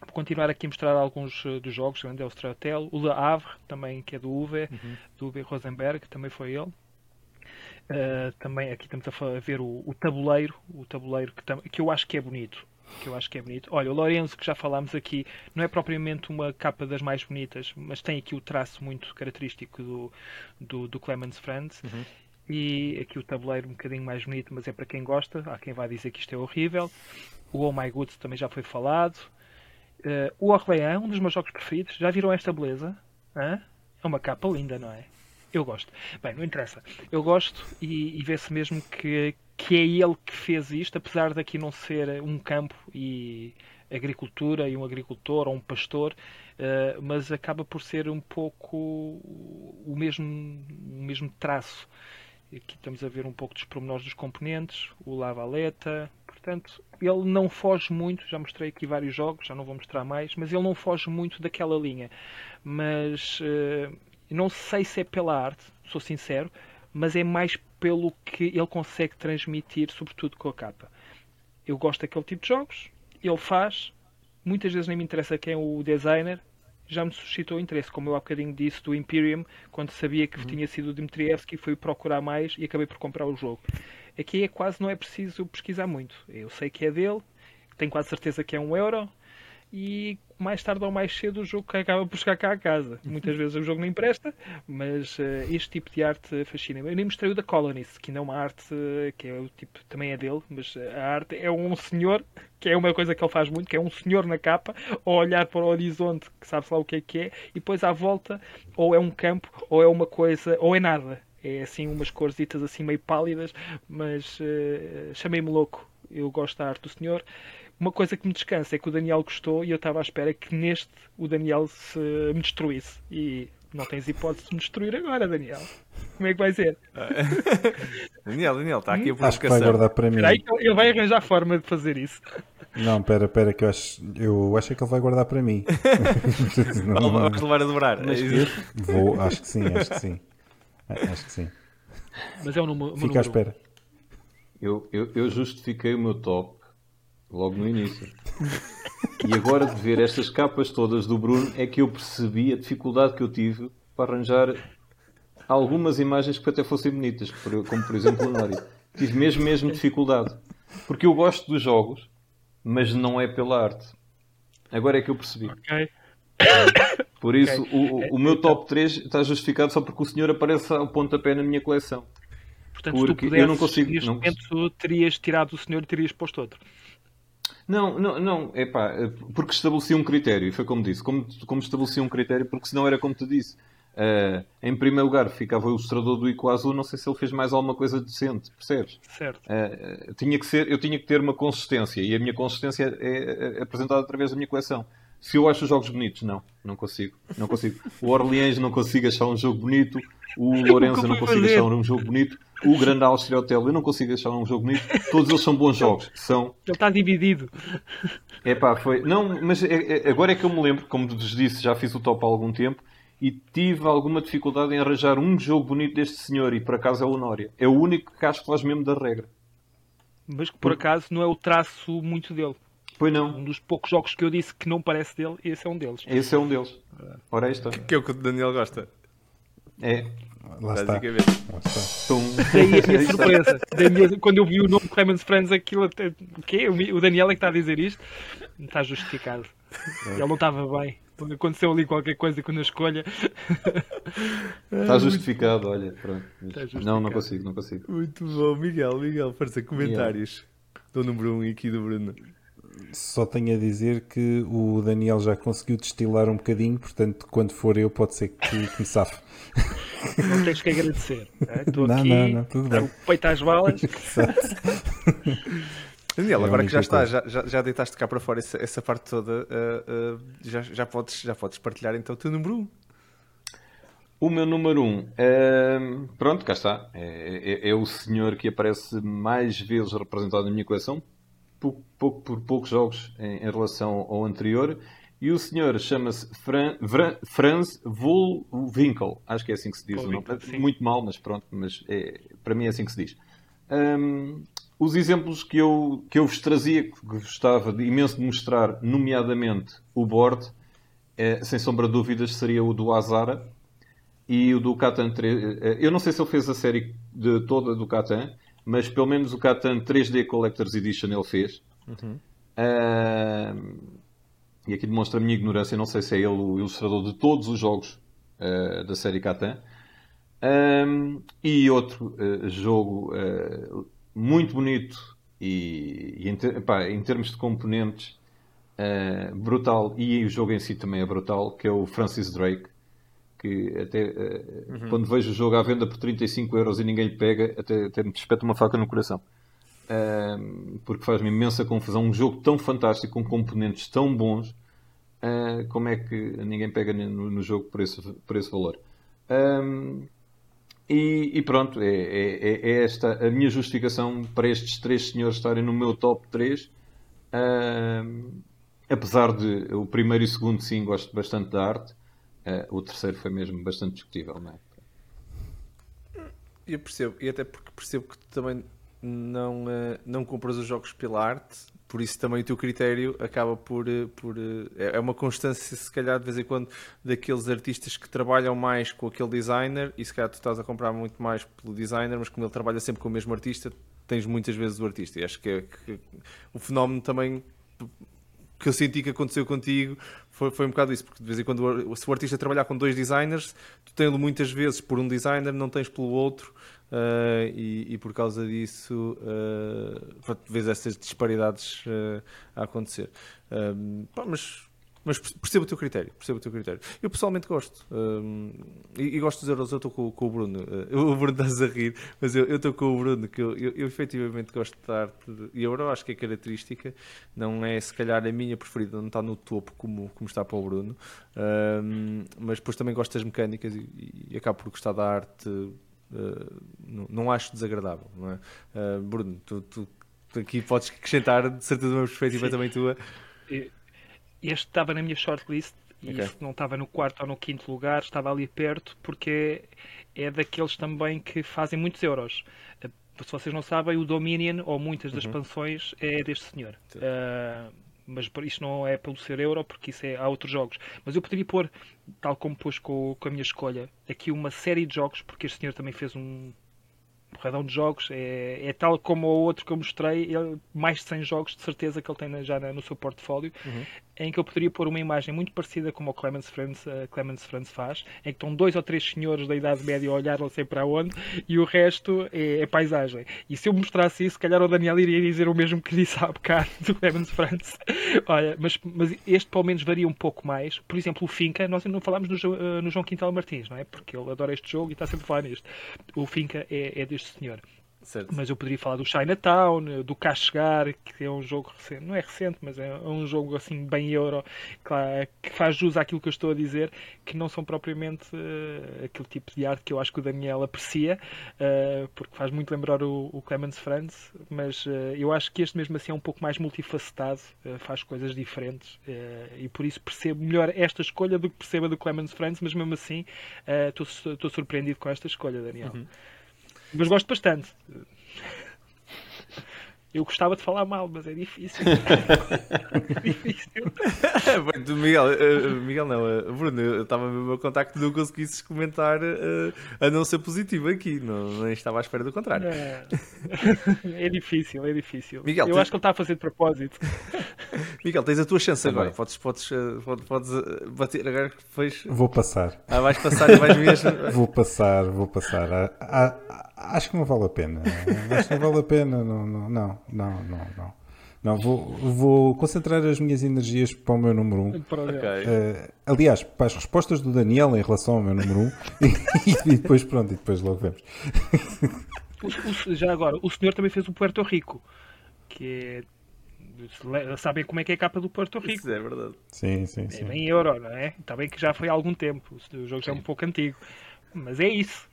Vou continuar aqui a mostrar alguns eh, dos jogos, o Andel Stratel, o Le Havre, também, que é do Uwe, uhum. do Uwe Rosenberg, também foi ele. Uh, também aqui estamos a ver o, o tabuleiro, o tabuleiro que, que eu acho que é bonito que eu acho que é bonito. Olha, o Lourenço, que já falámos aqui, não é propriamente uma capa das mais bonitas, mas tem aqui o traço muito característico do, do, do Clemens Friends. Uhum. E aqui o tabuleiro um bocadinho mais bonito, mas é para quem gosta. Há quem vai dizer que isto é horrível. O Oh My Goods também já foi falado. Uh, o Orleans, um dos meus jogos preferidos. Já viram esta beleza? Hã? É uma capa linda, não é? Eu gosto. Bem, não interessa. Eu gosto e, e vê-se mesmo que, que é ele que fez isto, apesar daqui não ser um campo e agricultura e um agricultor ou um pastor, uh, mas acaba por ser um pouco o mesmo, o mesmo traço. Aqui estamos a ver um pouco dos pormenores dos componentes, o lavaleta, portanto, ele não foge muito, já mostrei aqui vários jogos, já não vou mostrar mais, mas ele não foge muito daquela linha. Mas uh, não sei se é pela arte, sou sincero, mas é mais pelo que ele consegue transmitir, sobretudo com a capa. Eu gosto daquele tipo de jogos, ele faz, muitas vezes nem me interessa quem é o designer, já me suscitou interesse, como eu há bocadinho disse do Imperium, quando sabia que uhum. tinha sido o Dmitrievski, fui procurar mais e acabei por comprar o jogo. Aqui é quase não é preciso pesquisar muito. Eu sei que é dele, tenho quase certeza que é um euro, e mais tarde ou mais cedo o jogo acaba por chegar cá a casa. Muitas vezes o jogo não empresta, mas uh, este tipo de arte fascina-me. Eu nem mostrei o da Colonist, que ainda é uma arte que é o tipo, também é dele, mas a arte é um senhor, que é uma coisa que ele faz muito, que é um senhor na capa, a olhar para o horizonte, que sabe-se lá o que é que é, e depois à volta, ou é um campo, ou é uma coisa, ou é nada. É assim umas corzitas assim meio pálidas, mas uh, chamei-me louco. Eu gosto da arte do senhor uma coisa que me descansa é que o Daniel gostou e eu estava à espera que neste o Daniel se me destruísse. E não tens hipótese de me destruir agora, Daniel. Como é que vai ser? Daniel, Daniel, está aqui a provocação. Acho que vai guardar para mim. Peraí, ele vai arranjar forma de fazer isso. Não, pera, pera, que eu acho, eu acho que ele vai guardar para mim. não, Vamos levar a dobrar. Mas vou, acho que sim, acho que sim. Acho que sim. Mas é um número. Fica à espera. Eu, eu, eu justifiquei o meu top logo no início. E agora de ver estas capas todas do Bruno é que eu percebi a dificuldade que eu tive para arranjar algumas imagens que até fossem bonitas, como por exemplo o Nori. Tive mesmo, mesmo dificuldade. Porque eu gosto dos jogos, mas não é pela arte. Agora é que eu percebi. Por isso, okay. o, o meu top 3 está justificado só porque o senhor aparece ao pontapé na minha coleção. Portanto, porque tu pudesses, eu não consigo. Neste não... momento, terias tirado o senhor e terias posto outro. Não, não, não, é pá, porque estabeleci um critério, foi como disse, como, como estabeleci um critério, porque senão era como te disse. Uh, em primeiro lugar ficava o ilustrador do Ico Azul, não sei se ele fez mais alguma coisa decente, percebes? Certo. Uh, tinha que ser, eu tinha que ter uma consistência e a minha consistência é, é, é apresentada através da minha coleção. Se eu acho os jogos bonitos, não, não consigo. Não consigo. O Orleans não consigo achar um jogo bonito. O Lourenço não consigo achar um jogo bonito. O Grande Austria Hotel eu não consigo achar um jogo bonito. Todos eles são bons jogos. São. Ele está dividido. É pá, foi. Não, mas é, é, agora é que eu me lembro, como vos disse, já fiz o top há algum tempo e tive alguma dificuldade em arranjar um jogo bonito deste senhor e por acaso é o Nória. É o único que acho que faz mesmo da regra. Mas que por acaso não é o traço muito dele. Pois não. Um dos poucos jogos que eu disse que não parece dele, esse é um deles. Esse é um deles. Ora, aí está. Que é o que o Daniel gosta. É. Lá está. Basicamente. Lá está. Daí a minha surpresa. Minha- quando eu vi o nome Clemens Friends, aquilo até. O quê? O Daniel é que está a dizer isto? Está justificado. Ele não estava bem. Aconteceu ali qualquer coisa com a escolha. Está justificado, olha. Pronto. Está Não, não justificado. consigo, não consigo. Muito bom, Miguel, Miguel, força, comentários. Do número 1 um aqui do Bruno. Só tenho a dizer que o Daniel já conseguiu destilar um bocadinho, portanto, quando for eu, pode ser que, que me safe. Não tens que agradecer. é? Estou Não, aqui, não, não, tudo bem. o peito às balas. Daniel, É agora que já está, já, já, já deitaste cá para fora essa, essa parte toda, ah, ah, já, já, podes, já podes partilhar então o teu número 1. Um. O meu número 1, um, ehm, pronto, cá está. É, é- é o senhor que aparece mais vezes representado na minha coleção, pouco, pouco por poucos jogos em, em relação ao anterior. E o senhor chama-se Fran, Vra- Franz Woolwinkel. Acho que é assim que se diz o nome. Muito mal, mas pronto, mas é- para mim é assim que se diz. Ehm, os exemplos que eu, que eu vos trazia, que gostava de, imenso de mostrar, nomeadamente o board, eh, sem sombra de dúvidas, seria o do Azara, e o do Catan 3. eh, Eu não sei se ele fez a série de toda do Catan, mas pelo menos o Catan 3D Collector's Edition ele fez. Ah, e aqui demonstra a minha ignorância, não sei se é ele o ilustrador de todos os jogos ah, da série Catan. Um, e outro eh, jogo eh, muito bonito e, e em, ter- epá, em termos de componentes brutal e o jogo em si também é brutal, que é o Francis Drake que até eh, quando vejo o jogo à venda por 35 euros e ninguém lhe pega, até, até me despeta uma faca no coração. Ahm, porque faz-me imensa confusão. Um jogo tão fantástico, com componentes tão bons, ah, como é que ninguém pega no, no jogo por esse, por esse valor? Ahm, e, e pronto, é, é- é- é esta a minha justificação para estes três senhores estarem no meu top 3. Ahm, apesar de o primeiro e o segundo, sim, gosto bastante da arte. Ah, o terceiro foi mesmo bastante discutível, não é? Eu percebo, e até porque percebo que tu também não, eh, não compras os jogos pela arte, por isso também o teu critério acaba por. eh, por eh, é é uma constância, se calhar, de vez em quando, daqueles artistas que trabalham mais com aquele designer, e se calhar tu estás a comprar muito mais pelo designer, mas como ele trabalha sempre com o mesmo artista, tens muitas vezes o artista. E acho que, é- que o fenómeno também que eu senti que aconteceu contigo foi, foi um bocado isso, porque de vez em quando se o artista trabalhar com dois designers, tu tens-lo muitas vezes por um designer, não tens pelo outro, eh, e, e por causa disso uh, vês essas disparidades eh, a acontecer. Um, pá, mas mas percebo o teu critério, percebo o teu critério. Eu pessoalmente gosto. hum, e, e gosto dos euros, eu estou com, com o Bruno. eh, o Bruno está a rir, mas eu eu estou com o Bruno, que eu, eu, eu efetivamente gosto de arte. de- E euro acho que é característica. Não é se calhar a minha preferida, não está no topo como, como está para o Bruno. Hum, mas depois também gosto das mecânicas e, e acabo por gostar da arte. eh, não, não acho desagradável, não é? Eh, Bruno, tu, tu- tu aqui podes acrescentar de certeza uma perspectiva Sim. também tua. Este estava na minha shortlist e Ok. este não estava no quarto ou no quinto lugar, estava ali perto, porque é, daqueles também que fazem muitos euros. Eh, Se vocês não sabem, o Dominion, ou muitas das expansões, é deste senhor. Ah, mas isto não é pelo ser euro, porque isso é, há outros jogos. Mas eu poderia pôr, tal como pus com, com a minha escolha, aqui uma série de jogos, porque este senhor também fez um porradão de jogos. É, é tal como o outro que eu mostrei, ele, mais de 100 jogos, de certeza que ele tem já no seu portfólio em que eu poderia pôr uma imagem muito parecida como o Clemens Franz, uh, Clemens Franz faz, em que estão dois ou três senhores da Idade Média a olhar não sei para onde, e o resto é, é paisagem. E se eu mostrasse isso, se calhar o Daniel iria dizer o mesmo que disse há bocado do Clemens Franz. Olha, mas, mas este pelo menos varia um pouco mais. Por exemplo, o Finca, nós não falámos no, uh, no João Quintal Martins, não é? Porque ele adora este jogo e está sempre a falar nisto. O Finca é, é deste senhor. Certo. Mas eu poderia falar do Chinatown, do Cá Chegar, que é um jogo recente, não é recente, mas é um jogo assim bem euro, claro, que faz jus àquilo que eu estou a dizer, que não são propriamente uh, aquele tipo de arte que eu acho que o Daniel aprecia, uh, porque faz muito lembrar o, o Clemens Franz, mas uh, eu acho que este mesmo assim é um pouco mais multifacetado, faz coisas diferentes, e por isso percebo melhor esta escolha do que perceba do Clemens Franz, mas mesmo assim estou surpreendido com esta escolha, Daniel. Uhum. Mas gosto bastante. Eu gostava de falar mal, mas é difícil. é difícil. Miguel, uh, Miguel não, uh, Bruno, eu estava no meu contacto não conseguisses comentar uh, a não ser positivo aqui, não, nem estava à espera do contrário. É, é difícil, é difícil. Miguel, eu acho que ele está a fazer de propósito. Miguel, tens a tua chance Também. agora, podes, podes, podes, podes bater agora que depois. Vou passar. Ah, vais passar e vais mesmo. vou passar, vou passar. Ah, ah, Acho que não vale a pena. Acho que não vale a pena. Não, não, não, não, não. não. Não, vou, vou concentrar as minhas energias para o meu número 1. Um. Okay. Uh, aliás, para as respostas do Daniel em relação ao meu número 1 um, e, e, depois pronto, e depois logo vemos. O, o, já agora, o senhor também fez o Puerto Rico, que é sabem como é que é a capa do Porto Rico. Isso é verdade. Sim, sim, é sim. É bem euro, não é? Está bem que já foi há algum tempo. O jogo já é um pouco antigo. Mas é isso.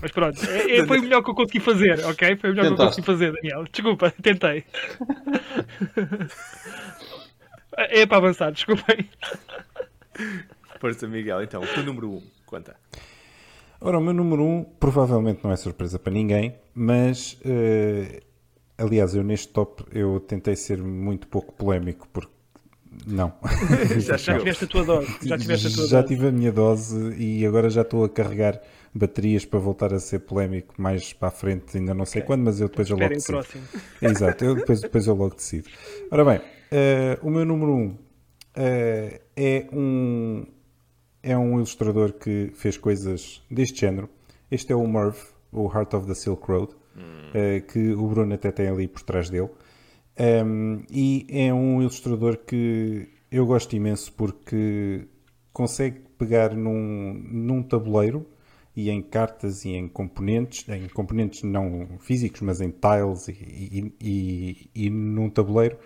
Mas pronto, é, é, foi o melhor que eu consegui fazer, ok? Foi o melhor Tentaste. que eu consegui fazer, Daniel. Desculpa, tentei. é para avançar, desculpem. Força, Miguel. Então, o teu número 1, um, conta. Ora, o meu número 1 um, provavelmente não é surpresa para ninguém, mas uh, aliás, eu neste top eu tentei ser muito pouco polémico porque não. já, já tiveste a tua dose. Já, tiveste a tua já dose. tive a minha dose e agora já estou a carregar baterias para voltar a ser polémico mais para a frente, ainda não sei okay. quando, mas eu depois eu logo decido. Próximo. Exato, eu depois, depois eu logo decido. Ora bem, uh, o meu número 1 um, uh, é um é um ilustrador que fez coisas deste género. Este é o Merv, o Heart of the Silk Road, hum. uh, que o Bruno até tem ali por trás dele. Um, e é um ilustrador que eu gosto imenso porque consegue pegar num, num tabuleiro e em cartas e em componentes, em componentes não físicos, mas em tiles e, e, e, e num tabuleiro,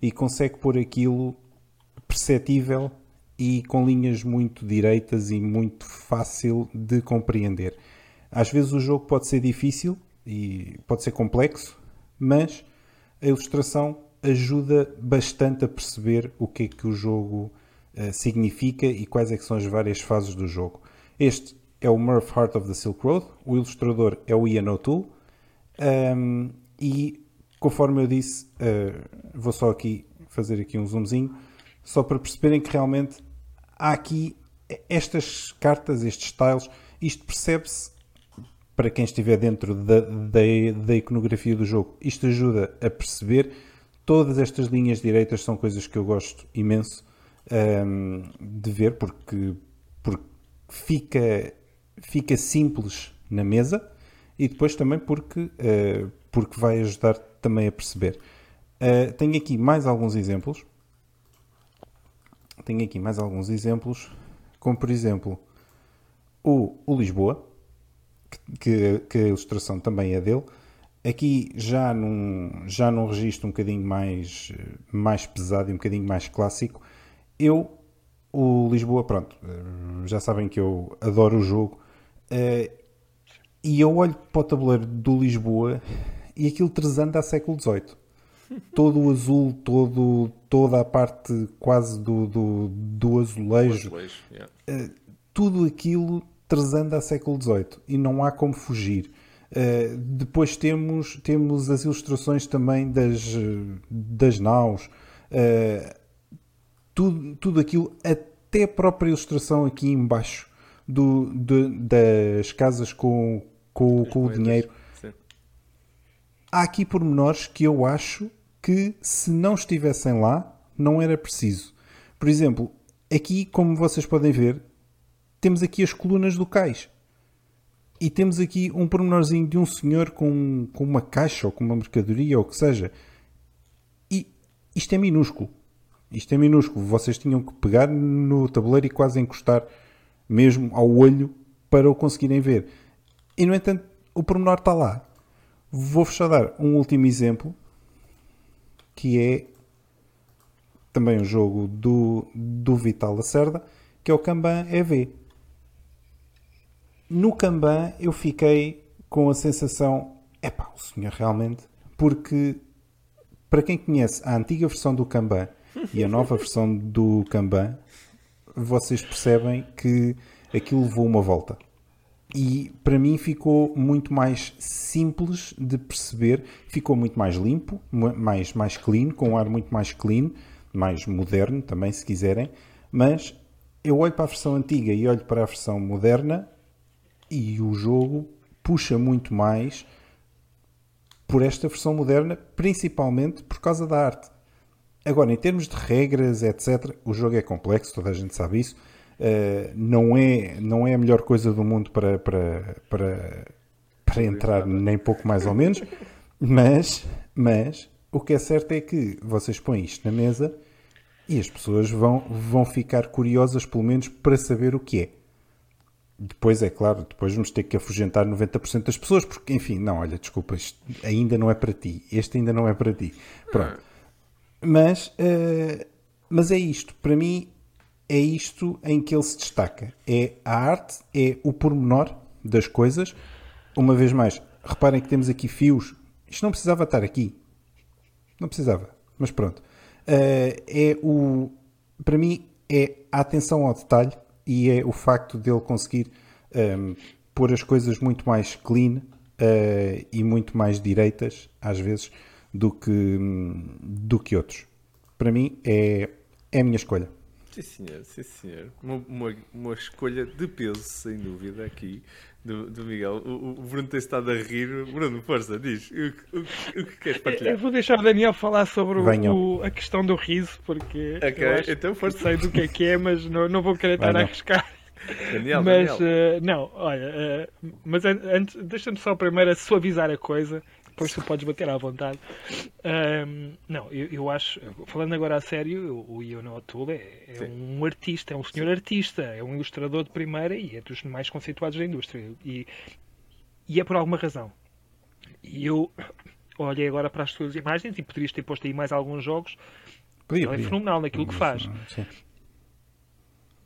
e consegue pôr aquilo perceptível e com linhas muito direitas e muito fácil de compreender. Às vezes o jogo pode ser difícil e pode ser complexo, mas a ilustração ajuda bastante a perceber o que é que o jogo uh, significa e quais é são as várias fases do jogo. Este é o Murph Heart of the Silk Road, o ilustrador é o Ian O'Toole, um, e conforme eu disse, uh, vou só aqui fazer aqui um zoomzinho, só para perceberem que realmente há aqui estas cartas, estes tiles, isto percebe-se para quem estiver dentro da, da, da, iconografia do jogo. Isto ajuda a perceber. Todas estas linhas direitas são coisas que eu gosto imenso um, de ver, porque, porque fica fica simples na mesa e depois também porque, uh, porque vai ajudar também a perceber. Uh, tenho aqui mais alguns exemplos. Tenho aqui mais alguns exemplos, como por exemplo o, o Lisboa, que, que, a ilustração também é dele. Aqui já num, já num registro um bocadinho mais, mais pesado e um bocadinho mais clássico. Eu, o Lisboa, pronto, eh, já sabem que eu adoro o jogo Uh, e eu olho para o tabuleiro do Lisboa e aquilo tresanda a século XVIII. Todo o azul, todo, toda a parte quase do, do, do azulejo, azulejo yeah. uh, tudo aquilo tresanda a século XVIII e não há como fugir. Uh, depois temos, temos as ilustrações também das, das naus, uh, tudo, tudo aquilo, até a própria ilustração aqui embaixo do, de, das casas com, com, com o dinheiro. Sim. Há aqui pormenores que eu acho que se não estivessem lá, não era preciso. Por exemplo, aqui, como vocês podem ver, temos aqui as colunas do cais. E temos aqui um pormenorzinho de um senhor com, com uma caixa ou com uma mercadoria ou o que seja. E isto é minúsculo. Isto é minúsculo. Vocês tinham que pegar no tabuleiro e quase encostar mesmo ao olho, para o conseguirem ver. E no entanto, o pormenor está lá. Vou-vos só dar um último exemplo, que é também um jogo do, do Vital Lacerda, que é o Kanban EV. No Kanban eu fiquei com a sensação, epá, o senhor realmente, porque para quem conhece a antiga versão do Kanban e a nova versão do Kanban, vocês percebem que aquilo levou uma volta. E para mim ficou muito mais simples de perceber, ficou muito mais limpo, mais, mais clean, com um ar muito mais clean, mais moderno também, se quiserem. Mas eu olho para a versão antiga e olho para a versão moderna e o jogo puxa muito mais por esta versão moderna, principalmente por causa da arte. Agora, em termos de regras, etc., o jogo é complexo, toda a gente sabe isso. Uh, não, é, não é a melhor coisa do mundo para, para, para, para entrar, nem pouco mais ou menos. Mas, mas o que é certo é que vocês põem isto na mesa e as pessoas vão, vão ficar curiosas, pelo menos, para saber o que é. Depois, é claro, depois vamos ter que afugentar 90% das pessoas, porque, enfim, não, olha, desculpa, isto ainda não é para ti. Este ainda não é para ti. Pronto. Mas, uh, mas é isto. Para mim, é isto em que ele se destaca. É a arte, é o pormenor das coisas. Uma vez mais, reparem que temos aqui fios. Isto não precisava estar aqui. Não precisava. Mas pronto. Uh, é o... Para mim, é a atenção ao detalhe e é o facto dele conseguir um, ehm, pôr as coisas muito mais clean uh, e muito mais direitas, às vezes, do que, do que outros. Para mim, é, é a minha escolha. Sim, senhor, sim, senhor. Uma, uma, uma escolha de peso, sem dúvida, aqui do, do Miguel. O, o Bruno tem estado a rir. Bruno, força, diz. O, o, o que queres partilhar? Eu vou deixar o Daniel falar sobre o, a questão do riso, porque okay, então, força. sei do que é que é, mas não, não vou querer estar a arriscar. Daniel, mas, Daniel. Uh, não, olha, uh, mas antes, deixa-me só primeiro suavizar a coisa depois tu podes bater à vontade. Um, não, eu, eu, acho, falando agora a sério, o Iono O'Toole é, é um artista, é um senhor artista, é um ilustrador de primeira e é dos mais conceituados da indústria. E, e é por alguma razão. E eu olhei agora para as tuas imagens e poderias ter posto aí mais alguns jogos. Podia, Ele é fenomenal naquilo que faz. Sim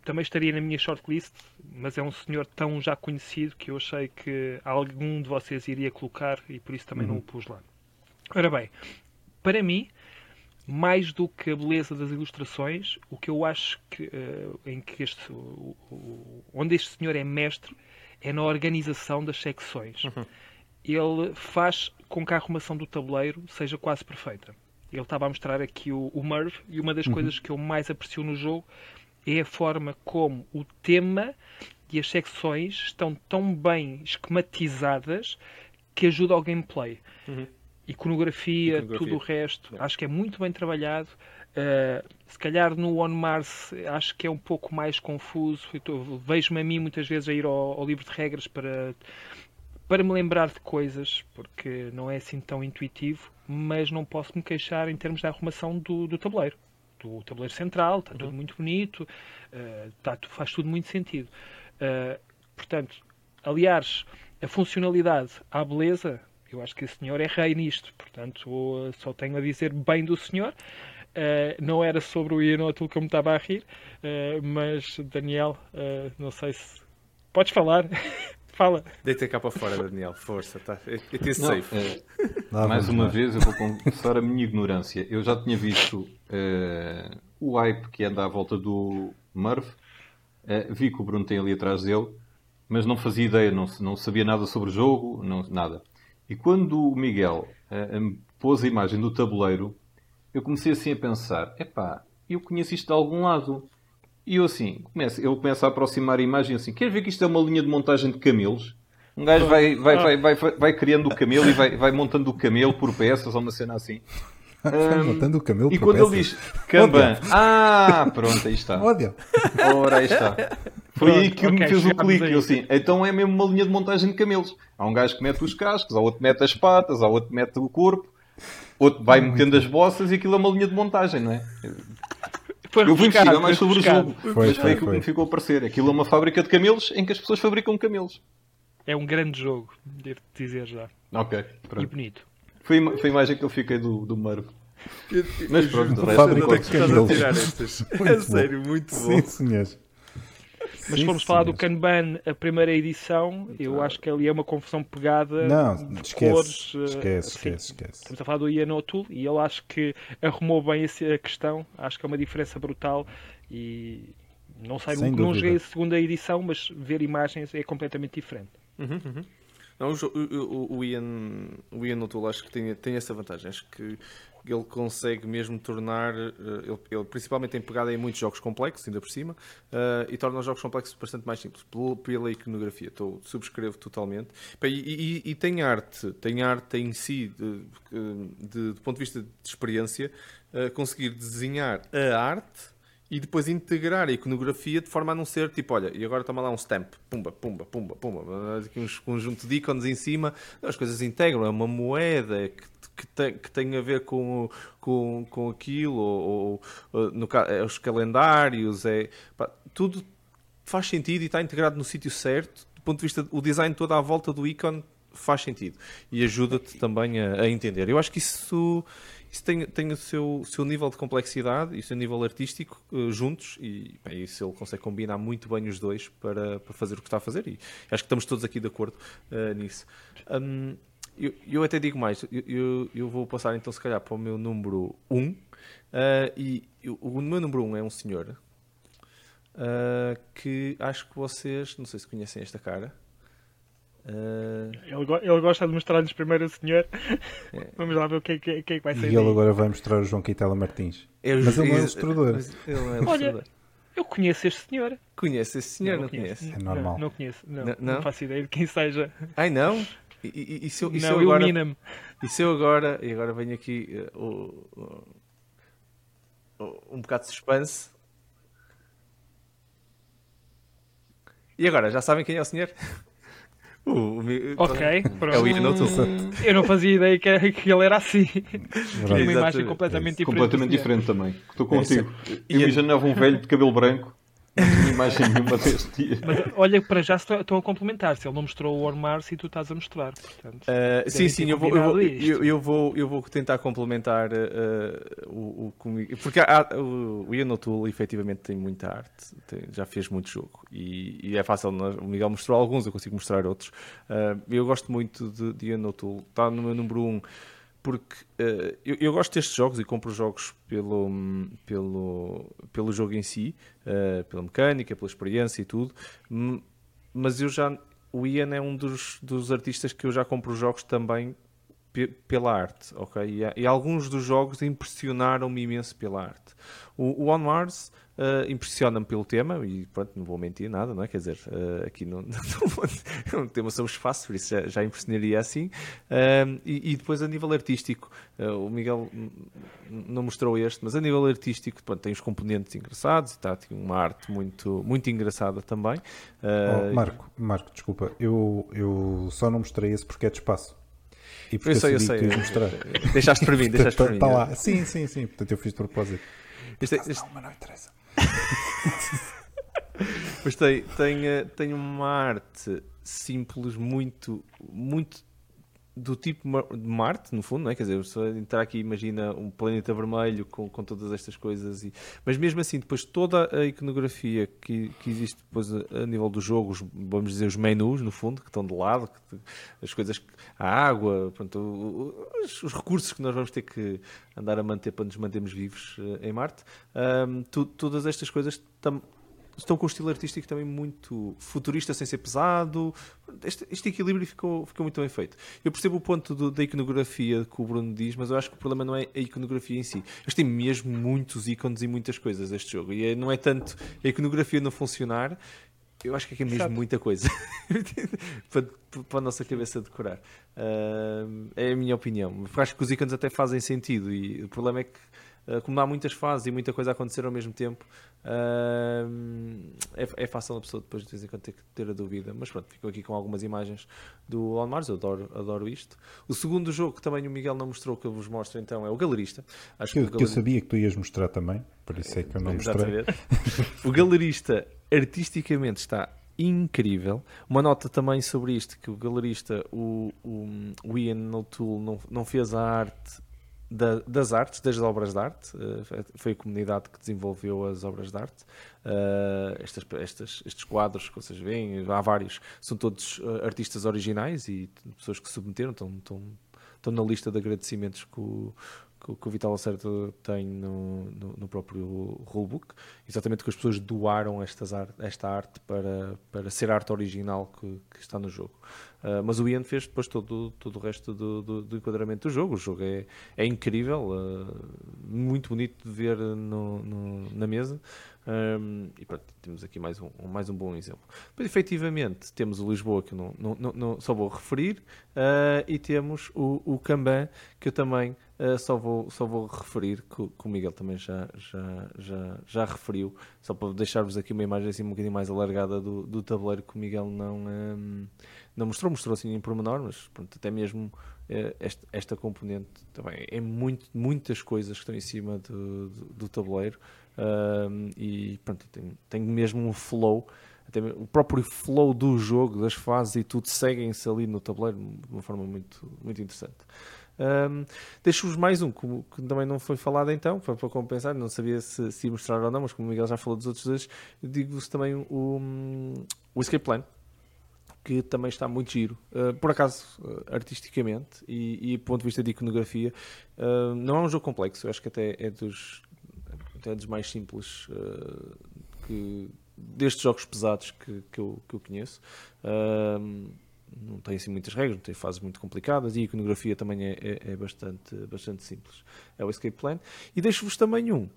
também estaria na minha shortlist, mas é um senhor tão já conhecido que eu achei que algum de vocês iria colocar e por isso também uhum. não o pus lá. Ora bem, para mim, mais do que a beleza das ilustrações, o que eu acho que, uh, em que este, onde este senhor é mestre é na organização das secções. Uhum. Ele faz com que a arrumação do tabuleiro seja quase perfeita. Ele estava a mostrar aqui o, o Merv e uma das uhum. coisas que eu mais aprecio no jogo é a forma como o tema e as secções estão tão bem esquematizadas que ajuda ao gameplay. Uhum. Iconografia, Iconografia, tudo o resto, é. acho que é muito bem trabalhado. Uh, se calhar no On Mars acho que é um pouco mais confuso. Vejo-me a mim muitas vezes a ir ao, ao livro de regras para, para me lembrar de coisas, porque não é assim tão intuitivo, mas não posso me queixar em termos da arrumação do, do tabuleiro do tabuleiro central, está uhum. tudo muito bonito, uh, tá, faz tudo muito sentido. Uh, portanto, aliás, a funcionalidade à beleza, eu acho que o senhor é rei nisto, portanto, só tenho a dizer bem do senhor. Uh, não era sobre o Ianótulo que eu me estava a rir, mas Daniel, não sei se. Podes falar? Fala. Deita cá para fora, Daniel. Força. Tá. It is safe. É, mais uma vez, eu vou confessar a minha ignorância. Eu já tinha visto uh, o hype que anda à volta do Murph. Uh, vi que o Bruno tem ali atrás dele, mas não fazia ideia, não, não sabia nada sobre o jogo, não, nada. E quando o Miguel uh, pôs a imagem do tabuleiro, eu comecei assim a pensar: epá, eu conheço isto de algum lado. E eu assim, começo, ele começa a aproximar a imagem assim, quer ver que isto é uma linha de montagem de camelos? Um gajo vai, vai, vai, vai, vai, criando o camelo e vai, vai montando o camelo por peças ou uma cena assim. Vai montando o camelo E quando peças. ele diz Kanban, ah, pronto, aí está. Ódio. Ora, aí está. Foi pronto, aí que okay, me fez o clique. Eu assim, então é mesmo uma linha de montagem de camelos. Há um gajo que mete os cascos, há outro que mete as patas, há outro que mete o corpo, outro vai metendo as bossas e aquilo é uma linha de montagem, não é? Foi eu vou investigar mais sobre o jogo, foi, mas foi, foi aquilo que me ficou a parecer. Aquilo é uma fábrica de camelos em que as pessoas fabricam camelos. é um grande jogo, devo dizer já. Ok, E pronto. bonito. Foi, a- foi a imagem que eu fiquei do, do Marco. Eu- Mas pronto, eu- o eu- resto eu- é eu- de estás a cabelos. tirar estas. É sério, muito bom. Sim, senhores. Mas Sim, fomos falar do. Kanban, a primeira edição, eu acho que ali é uma confusão pegada Não, de esquece. cores. eh, Esquece, assim. esquece, esquece. Estamos a falar do Ian O'Toole e ele acho que arrumou bem a questão. Acho que é uma diferença brutal e não sei, Sem não, joguei a segunda edição, mas ver imagens é completamente diferente. Uhum, uhum. Não, o, o- o Ian, o Ian O'Toole acho que tem, tem essa vantagem. Acho que ele consegue mesmo tornar, eh, ele, ele principalmente tem pegada em muitos jogos complexos, ainda por cima, eh, e torna os jogos complexos bastante mais simples, pela iconografia. Estou, subscrevo totalmente. E, e- e tem arte, tem arte em si, de, de- ponto de vista de experiência, eh, conseguir desenhar a arte e depois integrar a iconografia de forma a não ser tipo, olha, e agora toma lá um stamp, pumba, pumba, pumba, pumba, aqui uns conjunto de ícones em cima, as coisas integram, é uma moeda que, que, tem, que tem a ver com, com, com aquilo, ou, ou, no, é os calendários, é pá, tudo faz sentido e está integrado no sítio certo, do ponto de vista, o design todo à volta do ícone faz sentido e ajuda-te também a, a entender. Eu acho que isso, isso tem, tem o seu, seu nível de complexidade e o seu nível artístico eh, juntos e bem, isso ele consegue combinar muito bem os dois para, para fazer o que está a fazer e acho que estamos todos aqui de acordo eh, nisso. Hum, eu, eu até digo mais, eu, eu, eu vou passar então se calhar para o meu número 1 um, eh, e eu- o meu número 1 um é um senhor eh, que acho que vocês, não sei se conhecem esta cara. eh, Ele, go- ele gosta de mostrar-nos primeiro o senhor. É. Vamos lá ver o que é que, que, é que vai E sair. ele daí. agora vai mostrar o João Quintela Martins. é o- Mas ele não é ilustrador. não é Olha. Eu conheço este senhor. Conhece esse senhor, não, conheço. conhece? É normal. Não, não conheço. Não, Não- não? não? faço ideia de quem seja. Ai não? E, e, e se eu, e se eu não, agora, ilumina-me. e se eu agora, e agora venho aqui o, o- o- um bocado de suspense. E agora, já sabem quem é o senhor? O, o Ok, pronto. É o Ian O'Toole. Eu não fazia ideia que, que ele era assim. Tinha uma imagem completamente diferente. Completamente diferente também. Estou contigo. E Eu imaginava um velho de cabelo branco. Não tinha imagem nenhuma deste dia. Mas olha, para já estou estão a complementar. Se ele não mostrou o War Mars e tu estás a mostrar. Portanto, Uh, sim, sim, eu vou, eu, vou, eu, eu vou, eu vou tentar complementar uh, o, o comigo. Porque há- o, o Ian O'Toole efetivamente tem muita arte, tem- já fez muito jogo e, e é fácil. nós- O Miguel mostrou alguns, eu consigo mostrar outros. Uh, eu gosto muito de, de Ian O'Toole, está no meu número 1. Um, porque uh, eu, eu gosto destes jogos e compro jogos pelo, pelo, pelo jogo em si, uh, pela mecânica, pela experiência e tudo, mas eu já. O Ian é um dos, dos artistas que eu já compro jogos também pe- pela arte, ok? E, e alguns dos jogos impressionaram-me imenso pela arte. O, o On Mars uh, impressiona-me pelo tema, e pronto, não vou mentir nada, não é? Quer dizer, uh, aqui não, não, vou- o tema são os espaços, por isso já, já impressionaria assim. Um, e, e depois a nível artístico, uh, o Miguel não mostrou este, mas a nível artístico pronto, tem os componentes engraçados e está tem uma arte muito, muito engraçada também. Uh, Oh, Marco, Marco, desculpa, eu, eu só não mostrei esse porque é de espaço. E porque eu sei, eu sei. ias mostrar. Deixaste para mim, deixaste para Está mim. tá lá. Sim, sim, sim. Portanto, eu fiz de propósito. Este, é- este, Não, mas não interessa. Mas tem, tem, eh, tem uma arte simples, muito, muito do tipo de Marte, no fundo, não é? Quer dizer, se entrar aqui imagina um planeta vermelho com, com todas estas coisas, e... mas mesmo assim, depois toda a iconografia que, que existe depois a, nível do jogo, os, vamos dizer, os menus, no fundo, que estão de lado, que- as coisas, a água, pronto, os, os recursos que nós vamos ter que andar a manter para nos mantermos vivos eh, em Marte, tu- todas estas coisas estão com um estilo artístico também muito futurista, sem ser pesado. Este, este equilíbrio ficou, ficou muito bem feito. Eu percebo o ponto do- da iconografia que o Bruno diz, mas eu acho que o problema não é a iconografia em si. Este tem mesmo muitos ícones e muitas coisas, este jogo. E é- não é tanto a iconografia não funcionar, eu acho que é que é mesmo Exato. muita coisa para, para a nossa cabeça decorar. Ah, é a minha opinião. Acho que os ícones até fazem sentido e o problema é que, ah, como há muitas fases e muita coisa a acontecer ao mesmo tempo, ah, é, é fácil a pessoa depois de vez em quando ter que ter a dúvida. Mas pronto, ficou aqui com algumas imagens do On Mars, eu adoro, adoro isto. O segundo jogo que também o Miguel não mostrou, que eu vos mostro então, é o Galerista. Acho Que, que eu sabia que tu ias mostrar também, por isso é que eu não mostrei. O galerista artisticamente está incrível. Uma nota também sobre isto, que o galerista, o, o, o Ian O'Toole, não, não fez a arte da, das artes, das obras de arte. Uh, foi a comunidade que desenvolveu as obras de arte. Uh, estas, estas, estes quadros que vocês veem, há vários, são todos uh, artistas originais e pessoas que submeteram, estão, estão, estão na lista de agradecimentos que o, que, o Vital Lacerda tem no, no, no, próprio rulebook, exatamente que as pessoas doaram estas esta arte para, para ser a arte original que, que está no jogo. Uh, mas o Ian fez depois todo, todo o resto do, do, do enquadramento do jogo. O jogo é, é incrível, uh, muito bonito de ver no, no na mesa. Um, e pronto, temos aqui mais um, mais um bom exemplo. Mas efetivamente temos o Lisboa, que eu não, não, não só vou referir, uh, e temos o, o Kanban, que eu também uh, só, vou, só vou referir, que, que, o Miguel também já, já, já, já referiu, só para deixar-vos aqui uma imagem assim um bocadinho mais alargada do, do tabuleiro que o Miguel não, um, não mostrou, mostrou assim em pormenor, mas pronto, até mesmo uh, esta, componente também é muito, muitas coisas que estão em cima do, do, do tabuleiro. Um, e pronto, tem, tem mesmo um flow, o próprio flow do jogo, das fases e tudo seguem-se ali no tabuleiro de uma forma muito, muito interessante. Um, Deixo-vos mais um, que, que, também não foi falado então, para, para compensar, não sabia se, se mostrar ou não, mas como o Miguel já falou dos outros dois, digo-vos também o, o Escape Plan, que também está muito giro. Uh, por acaso, uh, artisticamente e, e do ponto de vista de iconografia, uh, não é um jogo complexo, eu acho que até é dos, até dos mais simples uh, que, destes jogos pesados que, que, eu, que eu conheço. Uh, não tem assim muitas regras, não tem fases muito complicadas e a iconografia também é, é, é bastante, bastante simples. É o Escape Plan. E deixo-vos também um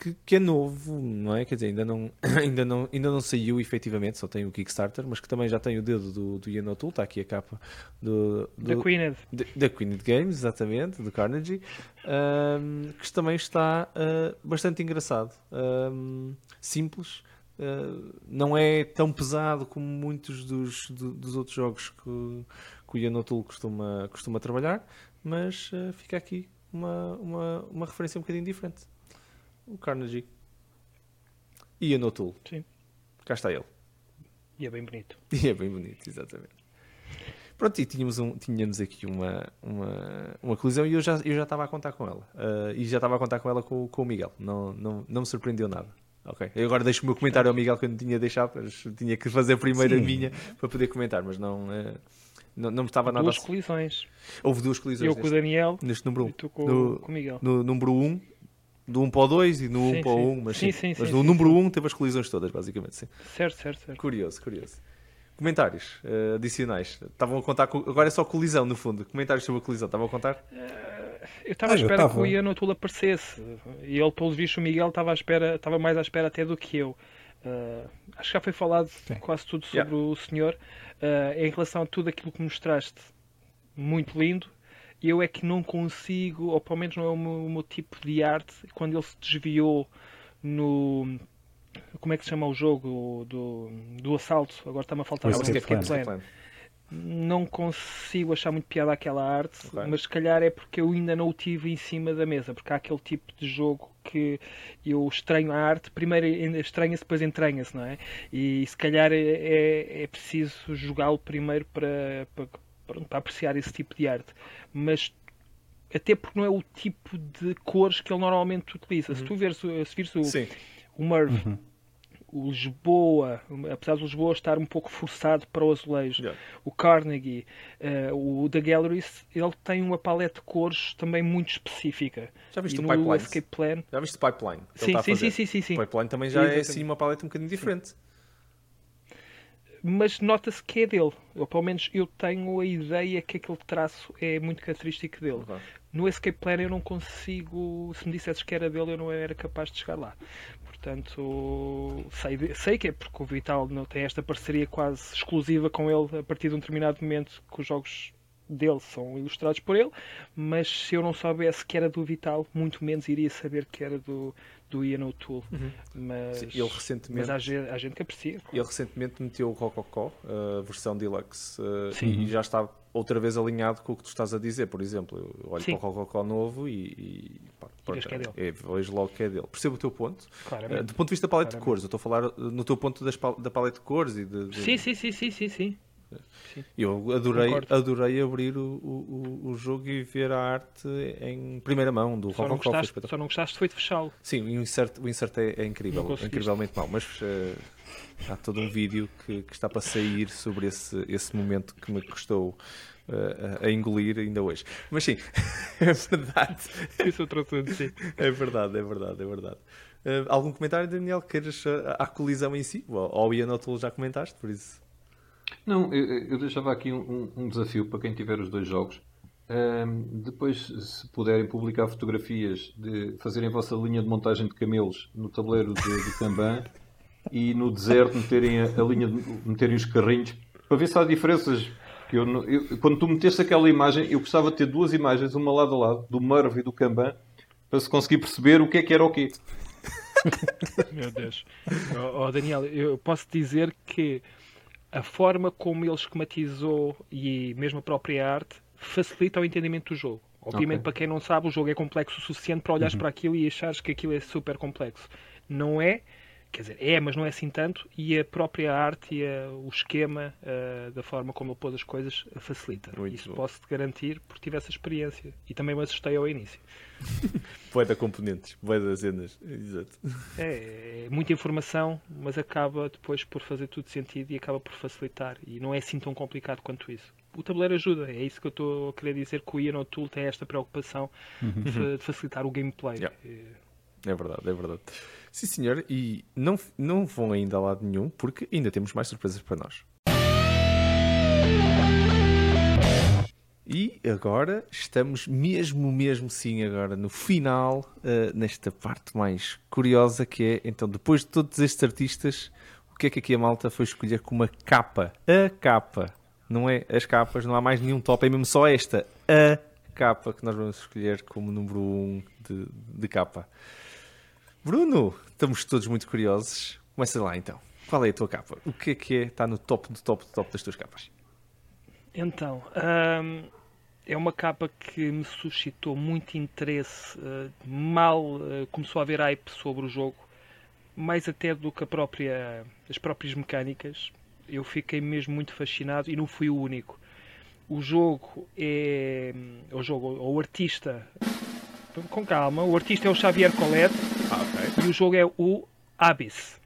que, que, é novo, não é? Quer dizer, ainda não, ainda não, ainda não saiu efetivamente, só tem o Kickstarter, mas que também já tem o dedo do, do Ian O'Toole, está aqui a capa do, da Queened. Da Queened Games, exatamente, do Carnegie, um, que também está uh, bastante engraçado, um, simples, uh, não é tão pesado como muitos dos, do, dos outros jogos que, que o Ian O'Toole costuma, costuma trabalhar, mas uh, fica aqui uma, uma, uma referência um bocadinho diferente o Carnegie. E a Notul. Sim. Cá está ele. E é bem bonito. E é bem bonito, exatamente. Pronto, e tínhamos, um, tínhamos aqui uma, uma, uma colisão e eu já, eu já estava a contar com ela. Uh, e já estava a contar com ela com, com o Miguel. Não, não, não me surpreendeu nada. Ok. Eu agora deixo o meu comentário ao Miguel que eu não tinha deixado, mas tinha que fazer primeiro Sim. a minha para poder comentar, mas não. Uh, não, não me estava nada Duas a... colisões. Houve duas colisões. Eu neste, com o Daniel. Neste número 1. Um. E tu com, no, com o Miguel. No número 1, um, do 1 para o 2 e no 1 para o 1, mas, sim, sim, mas no número 1 teve as colisões todas, basicamente. Sim. Certo, certo, certo. Curioso, curioso. Comentários uh, adicionais. Estavam a contar. Agora é só colisão, no fundo. Comentários sobre a colisão. Estavam a contar? Uh, eu estava ah, à espera que o Ian O'Toole aparecesse. E ele, pelo visto, o Miguel estava, à espera, estava mais à espera até do que eu. Uh, acho que já foi falado Sim. quase tudo sobre yeah. o senhor. em relação a tudo aquilo que mostraste, muito lindo eu é que não consigo, ou pelo menos não é o meu, o meu tipo de arte, quando ele se desviou no. Como é que se chama o jogo do, do assalto? Agora está-me a faltar o escape plan. Não consigo achar muito piada aquela arte, okay. mas se calhar é porque eu ainda não o tive em cima da mesa, porque há aquele tipo de jogo que eu estranho a arte, primeiro estranha-se, depois entranha-se, não é? E se calhar é, é, é preciso jogá-lo primeiro para, para, para apreciar esse tipo de arte mas até porque não é o tipo de cores que ele normalmente utiliza. Uhum. Se tu vires, se vires o, o Merv, uhum. O Lisboa, apesar de Lisboa estar um pouco forçado para o azulejo, yeah. o Carnegie, uh, o The Galleries, ele tem uma paleta de cores também muito específica. Já viste e o Pipeline? Escape Plan... Já viste o Pipeline? Sim, sim, sim, sim, sim, sim. O Pipeline também já é assim uma paleta um bocadinho diferente. Sim mas nota-se que é dele. Ou pelo menos eu tenho a ideia que aquele traço é muito característico dele. Uhum. No Escape Plan eu não consigo. Se me dissesses que era dele, eu não era capaz de chegar lá. Portanto, sei, sei que é porque o Vital não tem esta parceria quase exclusiva com ele a partir de um determinado momento que os jogos dele são ilustrados por ele, mas se eu não soubesse que era do Vital, muito menos iria saber que era do, do Ian O'Toole. Uhum. Mas, Sim, ele recentemente- mas há, gente, há gente que aprecia. Ele recentemente meteu o Rococó, a versão deluxe, uh, Sim. e já está outra vez alinhado com o que tu estás a dizer. Por exemplo, eu olho Sim. para o Rococó novo e, e, pá, vês que é dele. é, vejo logo que é dele. Percebo o teu ponto. Claramente. Uh, do ponto de vista da paleta de Claramente. cores, eu estou a falar no teu ponto das da paleta de cores e de, de- Sim, sim, sim, sim, sim, sim. Eu adorei, Concordo. adorei abrir o, o, o- jogo e ver a arte em primeira mão do Só não, gostaste, espetacular. só não gostaste foi de fechá-lo. Sim, o insert, o insert é, é incrível, é incrivelmente mau, mas eh, há todo um vídeo que, que está para sair sobre esse, esse momento que me custou eh, a engolir ainda hoje. Mas sim, é verdade, Isso eu trouxe antes, sim. é verdade, é verdade, é verdade. Eh, algum comentário, Daniel? Queiras à colisão em si? Ou ao Ian O'Toole já comentaste, por isso. Não, eu, eu deixava aqui um, um desafio para quem tiver os dois jogos. Ahm, depois, se puderem publicar fotografias de fazerem a vossa linha de montagem de camelos no tabuleiro de, de Kanban e no deserto meterem a, a linha de, meterem os carrinhos para ver se há diferenças. Que eu, eu- quando tu meteste aquela imagem, eu gostava de ter duas imagens, uma lado a lado, do Merv e do Kanban, para se conseguir perceber o que é que era o quê. Meu Deus. Oh, oh, Daniel, eu posso dizer que a forma como ele esquematizou e mesmo a própria arte facilita o entendimento do jogo. Obviamente, Ok. para quem não sabe, o jogo é complexo o suficiente para olhares para aquilo e achares que aquilo é super complexo. Não é, quer dizer, é, mas não é assim tanto, e a própria arte e a- o esquema ah, da forma como ele pôs as coisas facilita. Muito Isso posso-te garantir porque tive essa experiência. E também me assustei ao início. Boa da componentes, boa das cenas. Exato. É, é muita informação, mas acaba depois por fazer tudo sentido e acaba por facilitar. E não é assim tão complicado quanto isso. O tabuleiro ajuda, é isso que eu estou a querer dizer que o Ian O'Toole tem esta preocupação de, de facilitar o gameplay. Yeah. É, É verdade, é verdade. Sim, senhor, e não, não vão ainda a lado nenhum, porque ainda temos mais surpresas para nós. E agora estamos mesmo, mesmo sim, agora no final, eh, nesta parte mais curiosa que é, então, depois de todos estes artistas, o que é que aqui a malta foi escolher como a capa? A capa. Não é as capas, não há mais nenhum top, é mesmo só esta. A capa que nós vamos escolher como número 1 um de, de capa. Bruno, estamos todos muito curiosos. Começa lá então. Qual é a tua capa? O que é que é? Está no top do top do top das tuas capas? Então, hum, é uma capa que me suscitou muito interesse. uh, mal uh, começou a haver hype sobre o jogo, mais até do que própria, as próprias mecânicas. Eu fiquei mesmo muito fascinado e não fui o único. O jogo é. O jogo, o artista. Com calma, o artista é o Xavier Colette Ah, ok. e o jogo é o Abyss.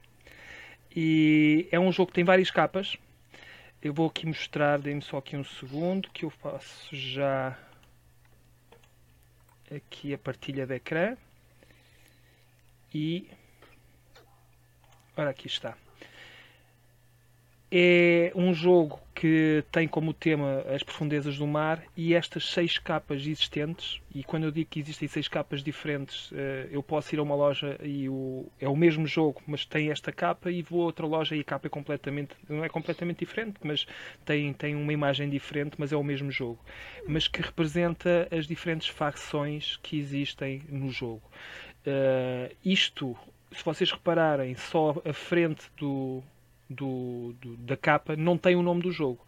E é um jogo que tem várias capas. Eu vou aqui mostrar, dê-me só aqui um segundo, que eu faço já aqui a partilha de ecrã. E ora aqui está. É um jogo que tem como tema as profundezas do mar e estas seis capas existentes. E quando eu digo que existem seis capas diferentes, eh, eu posso ir a uma loja e o, é o mesmo jogo, mas tem esta capa, e vou a outra loja e a capa é completamente, não é completamente diferente, mas tem, tem uma imagem diferente, mas é o mesmo jogo. Mas que representa as diferentes facções que existem no jogo. Eh, isto, se vocês repararem, só a frente do, do, do- da capa não tem o nome do jogo.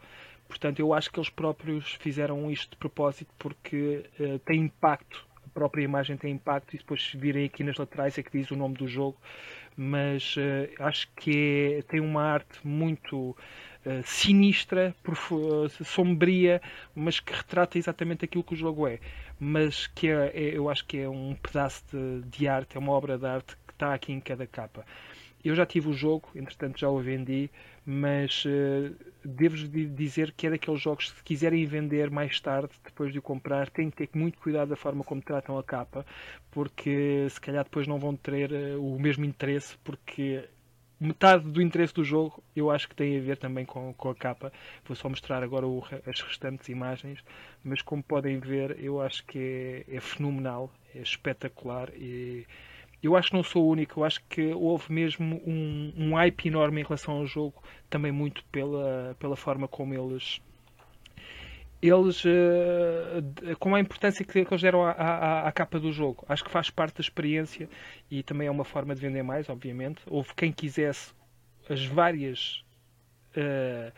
Portanto, eu acho que eles próprios fizeram isto de propósito porque eh, tem impacto. A própria imagem tem impacto e depois se virem aqui nas laterais é que diz o nome do jogo. Mas eh, acho que é- tem uma arte muito eh, sinistra, sombria, mas que retrata exatamente aquilo que o jogo é. Mas que é, é- eu acho que é um pedaço de, de arte, é uma obra de arte que está aqui em cada capa. Eu já tive o jogo, entretanto já o vendi, mas eh, devo-vos di- dizer que é daqueles jogos que se quiserem vender mais tarde, depois de o comprar, têm que ter muito cuidado da forma como tratam a capa, porque se calhar depois não vão ter eh, o mesmo interesse, porque metade do interesse do jogo eu acho que tem a ver também com, com a capa. Vou só mostrar agora o as restantes imagens, mas como podem ver, eu acho que é, é fenomenal, é espetacular e eu acho que não sou o único, eu acho que houve mesmo um, um hype enorme em relação ao jogo, também muito pela, pela forma como eles eles uh, com a importância que, que eles deram à, à, à, capa do jogo. Acho que faz parte da experiência e também é uma forma de vender mais, obviamente. Houve quem quisesse as várias uh,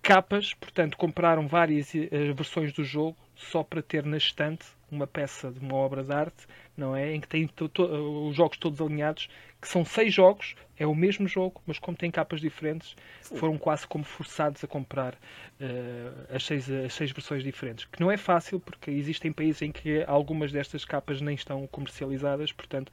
capas, portanto, compraram várias uh, versões do jogo só para ter na estante uma peça de uma obra de arte, não é? Em que tem os jogos todos alinhados, que são seis jogos, é o mesmo jogo, mas como tem capas diferentes, foram quase como forçados a comprar uh, as, seis, as seis versões diferentes. Que não é fácil, porque existem países em que algumas destas capas nem estão comercializadas, portanto,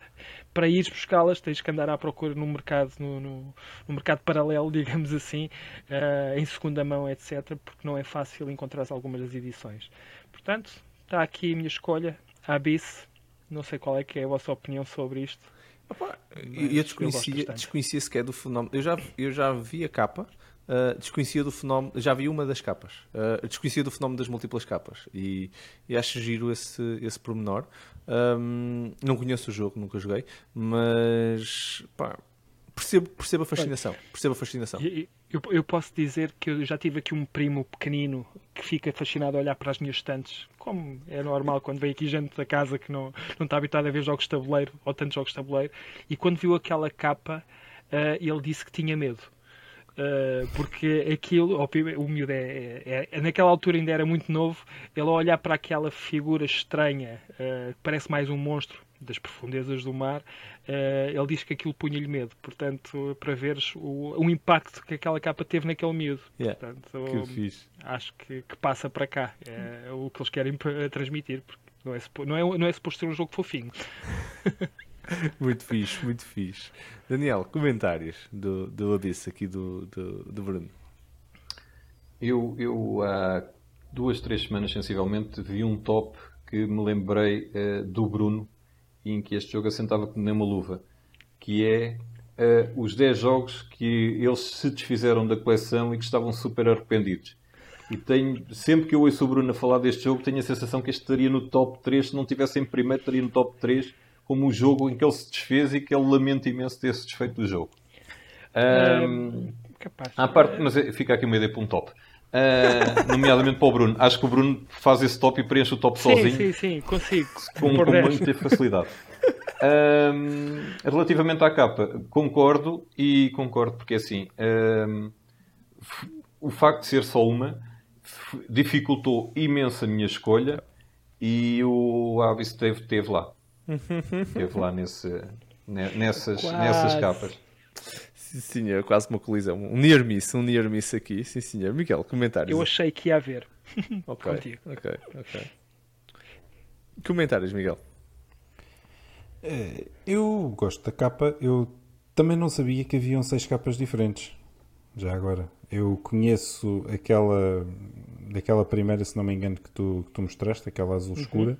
para ires buscá-las tens que andar à procura no mercado, no, no, no mercado paralelo, digamos assim, uh, em segunda mão, etc., porque não é fácil encontrar algumas das edições. Portanto, está aqui a minha escolha, a Abyss. Não sei qual é que é a vossa opinião sobre isto. Opa, eu desconhecia, eu desconhecia sequer do fenómeno. Eu já, eu já vi a capa, uh, desconhecia do fenómeno. Já vi uma das capas, uh, desconhecia do fenómeno das múltiplas capas. E, e acho giro esse, esse pormenor. Um, não conheço o jogo, nunca joguei, mas pá, percebo, percebo a fascinação. Percebo a fascinação. Eu, eu, posso dizer que eu já tive aqui um primo pequenino que fica fascinado a olhar para as minhas estantes, como é normal quando vem aqui gente da casa que não, não está habituado a ver jogos de tabuleiro ou tantos jogos de tabuleiro, e quando viu aquela capa, uh, ele disse que tinha medo. Uh, porque aquilo, o miúdo é, é, é, naquela altura ainda era muito novo, ele a olhar para aquela figura estranha, uh, que parece mais um monstro, das profundezas do mar, uh, ele diz que aquilo punha-lhe medo. Portanto, para veres o, o, impacto que aquela capa teve naquele miúdo. Yeah, Portanto, que acho que, que, passa para cá. É o que eles querem transmitir. Porque não é, não é, não é suposto ser um jogo fofinho. muito fixe, muito fixe. Daniel, comentários do, do Abyss aqui do, do, do Bruno. Eu, eu há duas, três semanas sensivelmente vi um top que me lembrei uh, do Bruno em que este jogo assentava como nem uma luva, que é uh, os 10 jogos que eles se desfizeram da coleção e que estavam super arrependidos. E tenho, sempre que eu ouço o Bruno falar deste jogo, tenho a sensação que este estaria no top 3. Se não tivesse em primeiro, estaria no top 3 como o jogo em que ele se desfez e que ele lamenta imenso ter-se desfeito do jogo. Um, capaz. À parte, mas é, fica aqui uma ideia para um top. Uh, nomeadamente para o Bruno. Acho que o Bruno faz esse top e preenche o top sim, sozinho. Sim, sim, consigo. Com, com muita facilidade. Um, relativamente à capa, concordo e concordo porque assim um, o facto de ser só uma dificultou imenso a minha escolha e o Abyss teve, teve lá. Teve lá nesse, nessas, nessas capas. Sim, senhor, quase uma colisão. Um near miss, um near miss aqui. Sim, senhor. Miguel, comentários. Eu achei que ia haver. ok, ok, ok. Comentários, Miguel. É, eu gosto da capa. Eu também não sabia que haviam seis capas diferentes. Já agora. Eu conheço aquela daquela primeira, se não me engano, que tu, que tu mostraste, aquela azul uhum. escura.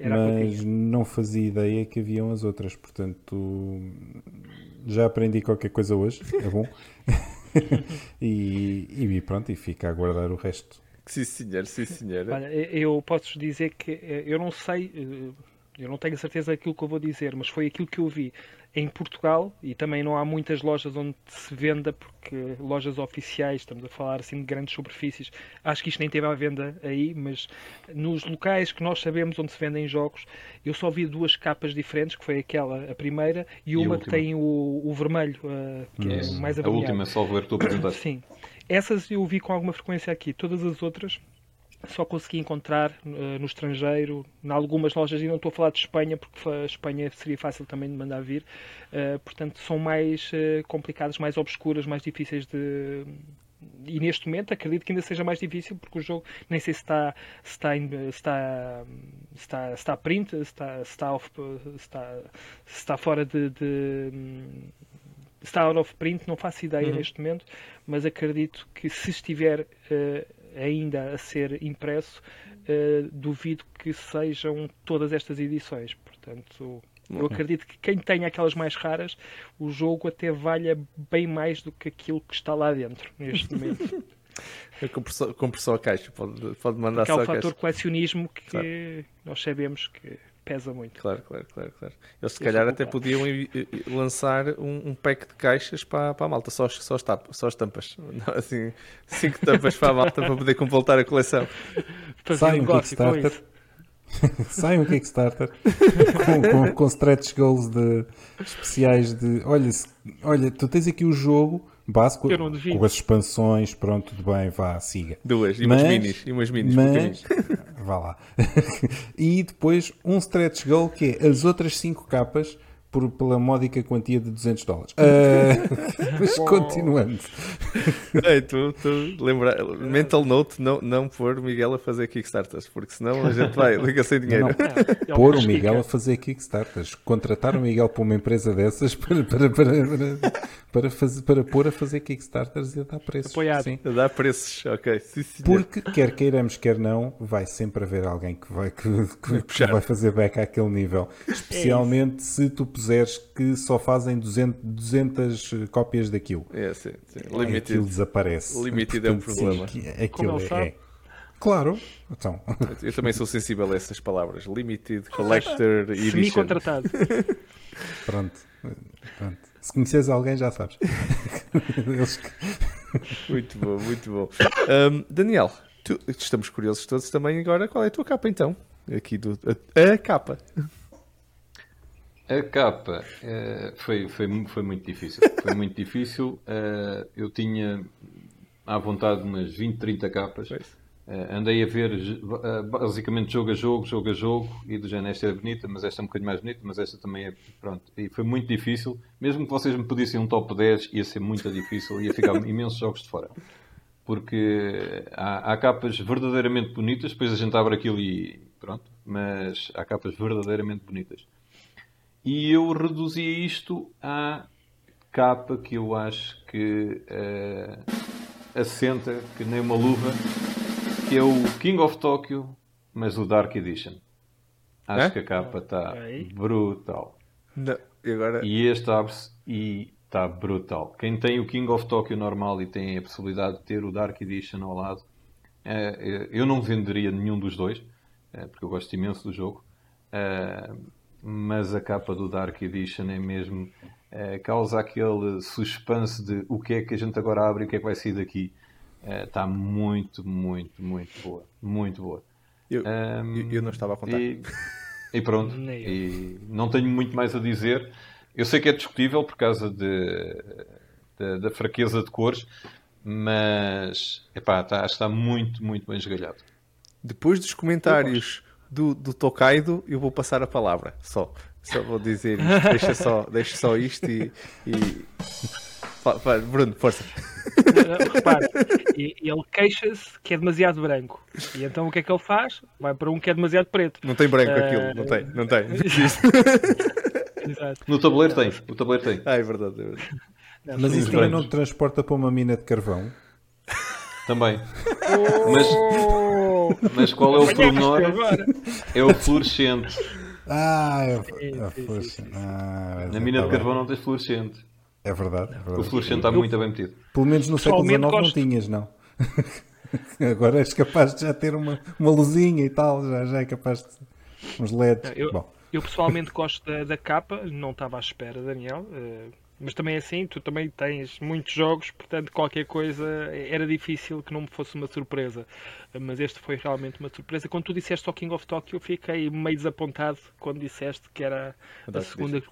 mas não fazia ideia que haviam as outras. Portanto, já aprendi qualquer coisa hoje, é bom. e, e pronto, e fica a aguardar o resto. Sim, senhor, sim, senhor. Olha, eu posso dizer que eh, eu não sei, eh, eu não tenho certeza daquilo que eu vou dizer, mas foi aquilo que eu vi em Portugal e também não há muitas lojas onde se venda, porque lojas oficiais, estamos a falar assim de grandes superfícies, acho que isto nem teve à venda aí, mas nos locais que nós sabemos onde se vendem jogos, eu só vi duas capas diferentes, que foi aquela, a primeira, e, e uma que tem o, o vermelho, uh, que é mais A última, só ver tu apresentar. Sim. Essas eu vi com alguma frequência aqui. Todas as outras só consegui encontrar uh, no estrangeiro, em algumas lojas, e não estou a falar de Espanha, porque a Espanha seria fácil também de mandar vir, uh, portanto são mais uh, complicadas, mais obscuras, mais difíceis de. E neste momento acredito que ainda seja mais difícil, porque o jogo nem sei se está, se está, se está, se está, se está print, se está, se está, off, se está, se está fora de, de está out of print, não faço ideia uhum. neste momento, mas acredito que se estiver uh, ainda a ser impresso, uh, duvido que sejam todas estas edições. Portanto, eu acredito que quem tem aquelas mais raras, o jogo até valha bem mais do que aquilo que está lá dentro neste momento. comprou só a caixa, pode, pode mandar Porque só é o fator colecionismo que claro. nós sabemos que pesa muito. Claro, claro, claro. claro. Eles se calhar até podiam lançar um, um, pack de caixas para, para a malta, só, só, as, só as tampas. Assim, cinco tampas para a malta para poder completar a coleção. Sai um Kickstarter. Sai um Kickstarter com, com, com stretch goals de, especiais de olha, olha, tu tens aqui o jogo básico com as expansões, pronto, tudo bem, vá, siga. Duas, e mas, umas minis, e umas minis mas, vá lá. e depois um stretch goal que é as outras 5 capas por, pela módica quantia de 200 dólares. Uh, mas continuando. Ei, tu, tu lembra... Mental note, não, não pôr o Miguel a fazer Kickstarters, porque senão a gente vai, liga sem dinheiro. Não, não. Pôr o Miguel a fazer Kickstarters. Contratar o Miguel para uma empresa dessas para, para, para, para, para, fazer, para pôr a fazer Kickstarters e a dar preços. Apoiado. Sim. A dar preços, ok. Sim, porque, quer queiramos, quer não, vai sempre haver alguém que vai, que, que, que vai fazer back àquele nível. É Especialmente é se tu puseres que só fazem 200, 200 cópias daquilo. É, sim, sim. Limited. Aquilo desaparece. Limited é um problema. Sim, aquilo é, é. Claro, então. Eu também sou sensível a essas palavras. Limited, Collector e Semi-contratado. Pronto. Pronto. Se conheces alguém, já sabes. muito bom, muito bom. Um, Daniel, tu, estamos curiosos todos também agora. Qual é a tua capa então? Aqui do, a, a capa. A capa uh, foi, foi, foi muito difícil. Foi muito difícil. Uh, eu tinha à vontade umas 20, 30 capas. Uh, andei a ver basicamente jogo a jogo, jogo a jogo, e do género esta é bonita, mas esta é um bocadinho mais bonita, mas esta também é. Pronto. E foi muito difícil. Mesmo que vocês me pedissem um top 10, ia ser muito difícil, ia ficar imensos jogos de fora. Porque há, há capas verdadeiramente bonitas, depois a gente abre aquilo e pronto, mas há capas verdadeiramente bonitas. E eu reduzi isto à capa que eu acho que uh, assenta que nem uma luva, que é o King of Tokyo, mas o Dark Edition. Acho é? que a capa está brutal. Não. E, agora... e este abre-se e está brutal. Quem tem o King of Tokyo normal e tem a possibilidade de ter o Dark Edition ao lado, uh, eu não venderia nenhum dos dois, uh, porque eu gosto imenso do jogo. Mas a capa do Dark Edition é mesmo. É, causa aquele suspense de o que é que a gente agora abre e o que é que vai sair daqui. Está é, muito, muito, muito boa. Muito boa. Eu, um, eu não estava a contar. E, e pronto. e não tenho muito mais a dizer. Eu sei que é discutível por causa de, de da fraqueza de cores, mas epá, tá, acho que está muito, muito bem esgalhado. Depois dos comentários do, do Tokaido, eu vou passar a palavra. Só, só vou dizer isto. Deixa só, deixa só isto e. e... Bruno, força. Repare, ele queixa-se que é demasiado branco. E então o que é que ele faz? Vai para um que é demasiado preto. Não tem branco uh... aquilo, não tem, não tem. no tabuleiro tem, o tabuleiro tem. Ah, é verdade. É verdade. Não, Mas isso também não te transporta para uma mina de carvão? Também. Oh! Mas mas qual é o pormenor? É o fluorescente. Ah, é, é fluorescente. Ah, Na mina de carvão não tens fluorescente. É verdade, é verdade. O fluorescente está muito bem metido. Pelo menos no século XIX não tinhas, não. Agora és capaz de já ter uma, uma luzinha e tal, já, já é capaz de uns LEDs. Eu, Bom. eu pessoalmente gosto da, da, capa, não estava à espera, Daniel. Uh, mas também é assim, tu também tens muitos jogos, portanto qualquer coisa era difícil que não me fosse uma surpresa. Mas este foi realmente uma surpresa. Quando tu disseste o King of Tokyo, eu fiquei meio desapontado quando disseste que era a segunda.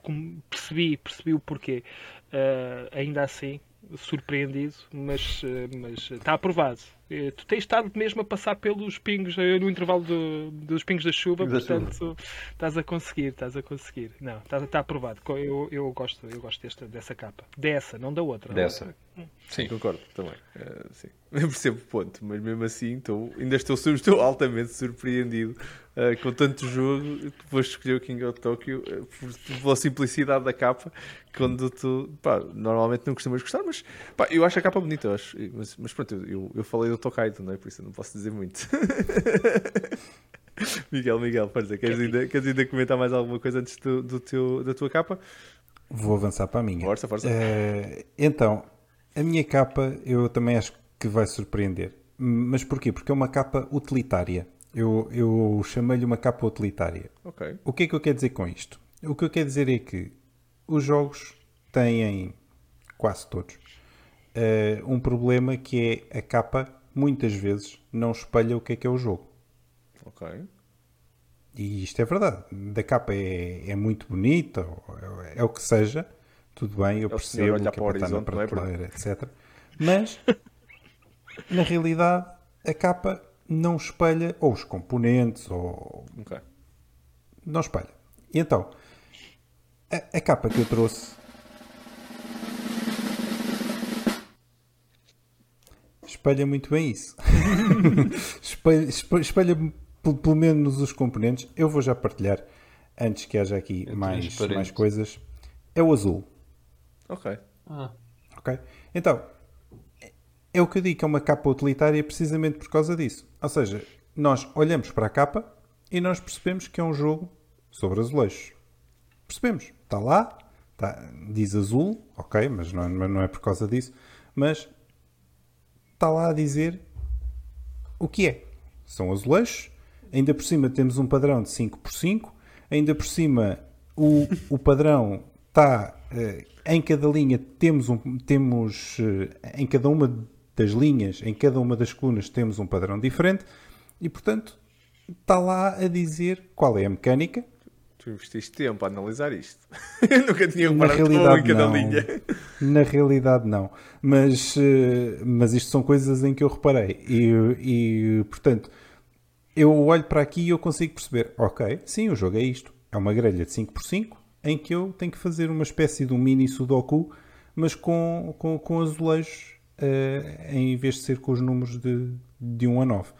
Percebi, percebi o porquê. Uh, ainda assim, surpreendido, mas, eh, mas está aprovado. Eh, tu tens estado mesmo a passar pelos pingos eh, no intervalo do, dos pingos da chuva, portanto chuva. estás a conseguir, estás a conseguir. Não, está, está aprovado. Eu, eu gosto, eu gosto desta, dessa capa. Dessa, não da outra. Dessa. Sim, concordo também. Uh, sim. Eu percebo o ponto, mas mesmo assim estou, ainda estou, estou altamente surpreendido uh, com tanto jogo. Depois escolher o King of Tokyo uh, por, pela simplicidade da capa, quando tu pá, normalmente não costumas gostar, mas pá, eu acho a capa bonita. Acho, mas, mas, pronto, eu, eu falei do Tokaido, não é? Por isso eu não posso dizer muito. Miguel, Miguel, força, queres ainda, queres ainda comentar mais alguma coisa antes do, do teu, da tua capa? Vou avançar para a minha. Força, força. então, a minha capa eu também acho que vai surpreender. Mas porquê? Porque é uma capa utilitária. Eu, eu chamei-lhe uma capa utilitária. Ok. O que é que eu quero dizer com isto? O que eu quero dizer é que os jogos têm, quase todos, eh, um problema que é a capa, muitas vezes, não espelha o que é que é o jogo. Ok. E isto é verdade. Da capa é, é muito bonita, é, é o que seja, tudo bem, eu É percebo que é para estar na é, prateleira, etc. Mas, na realidade, a capa não espelha ou os componentes, ou Ok. não espelha. E então, a, a capa que eu trouxe espelha muito bem isso. espelha, espe- espelha pel- pelo menos os componentes. Eu vou já partilhar antes que haja aqui É mais, mais coisas. É o azul. Ok. Ah, Ok? Então, é o que eu digo que é uma capa utilitária precisamente por causa disso. Ou seja, nós olhamos para a capa e nós percebemos que é um jogo sobre azulejos. Percebemos. Está lá, está- diz azul, ok, mas não, é- mas não é por causa disso. Mas está lá a dizer o que é. São azulejos. Ainda por cima temos um padrão de 5x5. Ainda por cima o, o padrão está em cada linha temos um temos eh, em cada uma das linhas, em cada uma das colunas temos um padrão diferente e portanto está lá a dizer qual é a mecânica. Tu investiste tempo a analisar isto. Eu nunca tinha Na reparado em realidade cada não. linha. Na realidade não. Mas, eh, mas isto são coisas em que eu reparei. E, e, portanto, eu olho para aqui e eu consigo perceber, ok, sim, o jogo é isto. É uma grelha de 5x5 em que eu tenho que fazer uma espécie de um mini sudoku, mas com, com, com azulejos eh, em vez de ser com os números de, de 1 a 9.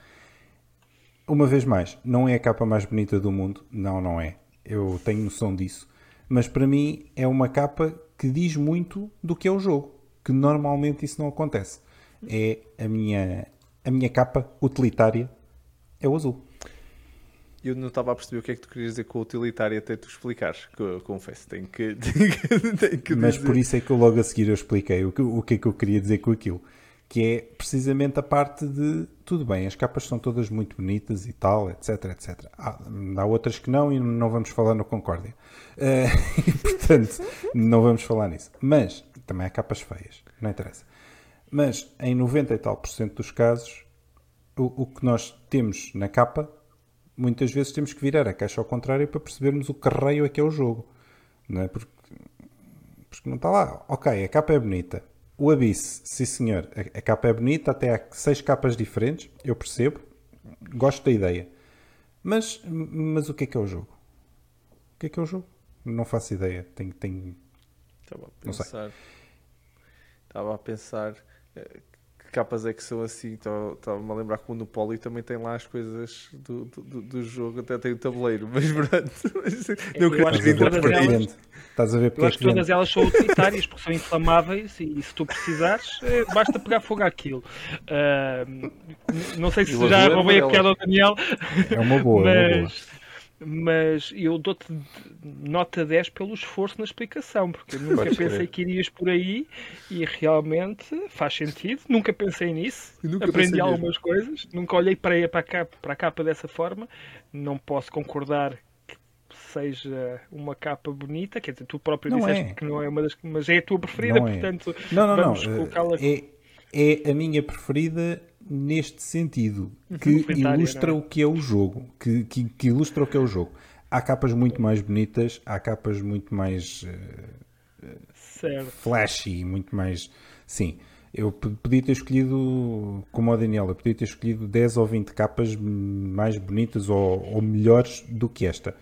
Uma vez mais, não é a capa mais bonita do mundo. Não, não é. Eu tenho noção disso. Mas para mim é uma capa que diz muito do que é o jogo. Que normalmente isso não acontece. É a minha, a minha capa utilitária é o azul. Eu não estava a perceber o que é que tu querias dizer com utilitário até tu explicares. Que eu confesso, tenho que, tenho que, tenho que Mas dizer. por isso é que eu logo a seguir eu expliquei o que, o que é que eu queria dizer com aquilo. Que é precisamente a parte de tudo bem, as capas são todas muito bonitas e tal, etc, etc. Há, há outras que não e não vamos falar no Concórdia. E, portanto, não vamos falar nisso. Mas também há capas feias, não interessa. Mas em 90 e tal por cento dos casos, o, o que nós temos na capa, muitas vezes temos que virar a caixa ao contrário para percebermos o que raio é que é o jogo. Não é? Porque porque não está lá. Ok, a capa é bonita. O Abyss, sim senhor, a, a capa é bonita, até há seis capas diferentes, eu percebo, gosto da ideia. Mas, mas o que é que é o jogo? O que é que é o jogo? Não faço ideia. Tenho, tenho... Estava a pensar. Estava a pensar eh, capas é que são assim. Estava- Estava-me a lembrar que o Monopólio também tem lá as coisas do, do, do- jogo, até tem o tabuleiro, mas pronto. Não Eu acho Estás que a ver todas é elas-. Estás a ver porque Eu é acho que que todas elas são utilitárias porque são inflamáveis e, e se tu precisares, eh, basta pegar fogo àquilo. N- não sei se já é roubei a piada ao Daniel, É uma boa, é uma boa. Mas, eu dou-te nota 10 pelo esforço na explicação, porque eu nunca Podes pensei crer. que irias por aí e realmente faz sentido. Nunca pensei nisso, nunca aprendi pensei algumas coisas, nunca olhei para, a- para, a capa, para a capa dessa forma. Não posso concordar que seja uma capa bonita, quer dizer, tu próprio Não disseste é. que não é uma das, mas é a tua preferida, Não é. portanto, Não, não, vamos não. colocá-la É, é a minha preferida neste sentido, que Utilitária, ilustra não é? o que é o jogo. Que, que, que ilustra o que é o jogo. Há capas muito mais bonitas, há capas muito mais certo. flashy, muito mais. Sim. Eu podia ter escolhido, como o Daniel, eu podia ter escolhido 10 ou 20 capas mais bonitas ou, ou melhores do que esta.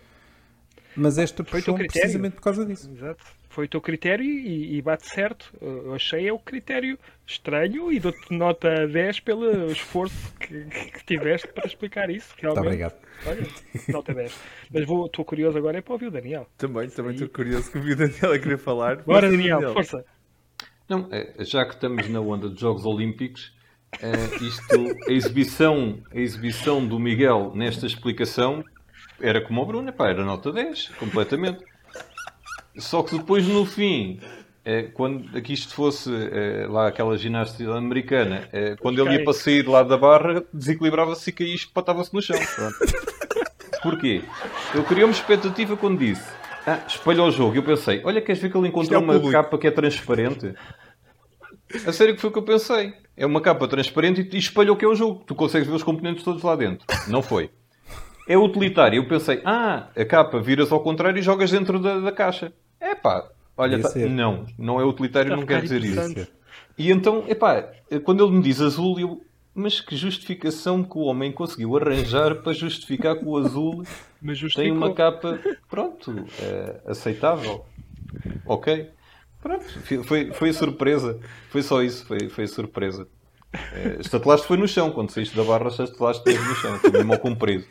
Mas esta puxou precisamente por causa disso. Exato. Foi o teu critério e, e bate certo. Eu achei é o critério estranho e dou-te nota 10 pelo esforço que, que tiveste para explicar isso. Muito Realmente. obrigado. Olha, nota 10. Mas vou, estou curioso agora é para ouvir o Daniel. Também, também estou curioso que o vídeo Daniel a querer falar. Bora, Força, Daniel, força. Não, é, já que estamos na onda dos Jogos Olímpicos, é, isto, a exibição, a exibição do Miguel nesta explicação era como o Bruno, pá, era nota 10, completamente. Só que depois no fim é, quando aqui isto fosse é, lá aquela ginástica americana, é, quando ele ia para sair lá da barra, desequilibrava-se e caía e espatava-se no chão. Pronto. Porquê? Eu criei uma expectativa quando disse ah, espalha o jogo. Eu pensei, olha, queres ver que ele encontrou é uma público. capa que é transparente? A sério que foi o que eu pensei. É uma capa transparente e espalhou o que é o jogo. Tu consegues ver os componentes todos lá dentro. Não foi. É utilitário. Eu pensei, ah, a capa viras ao contrário e jogas dentro da, da caixa. É pá, olha, tá... não, não é utilitário, Está não quer dizer isso. E então, epá, quando ele me diz azul, eu, mas que justificação que o homem conseguiu arranjar para justificar que o azul tem uma capa, pronto, é, aceitável. Ok. Pronto, foi, foi a surpresa. Foi só isso, foi, foi a surpresa. É, estatelaste foi no chão, quando saíste da barra, estatelaste no chão, foi mesmo ao comprido.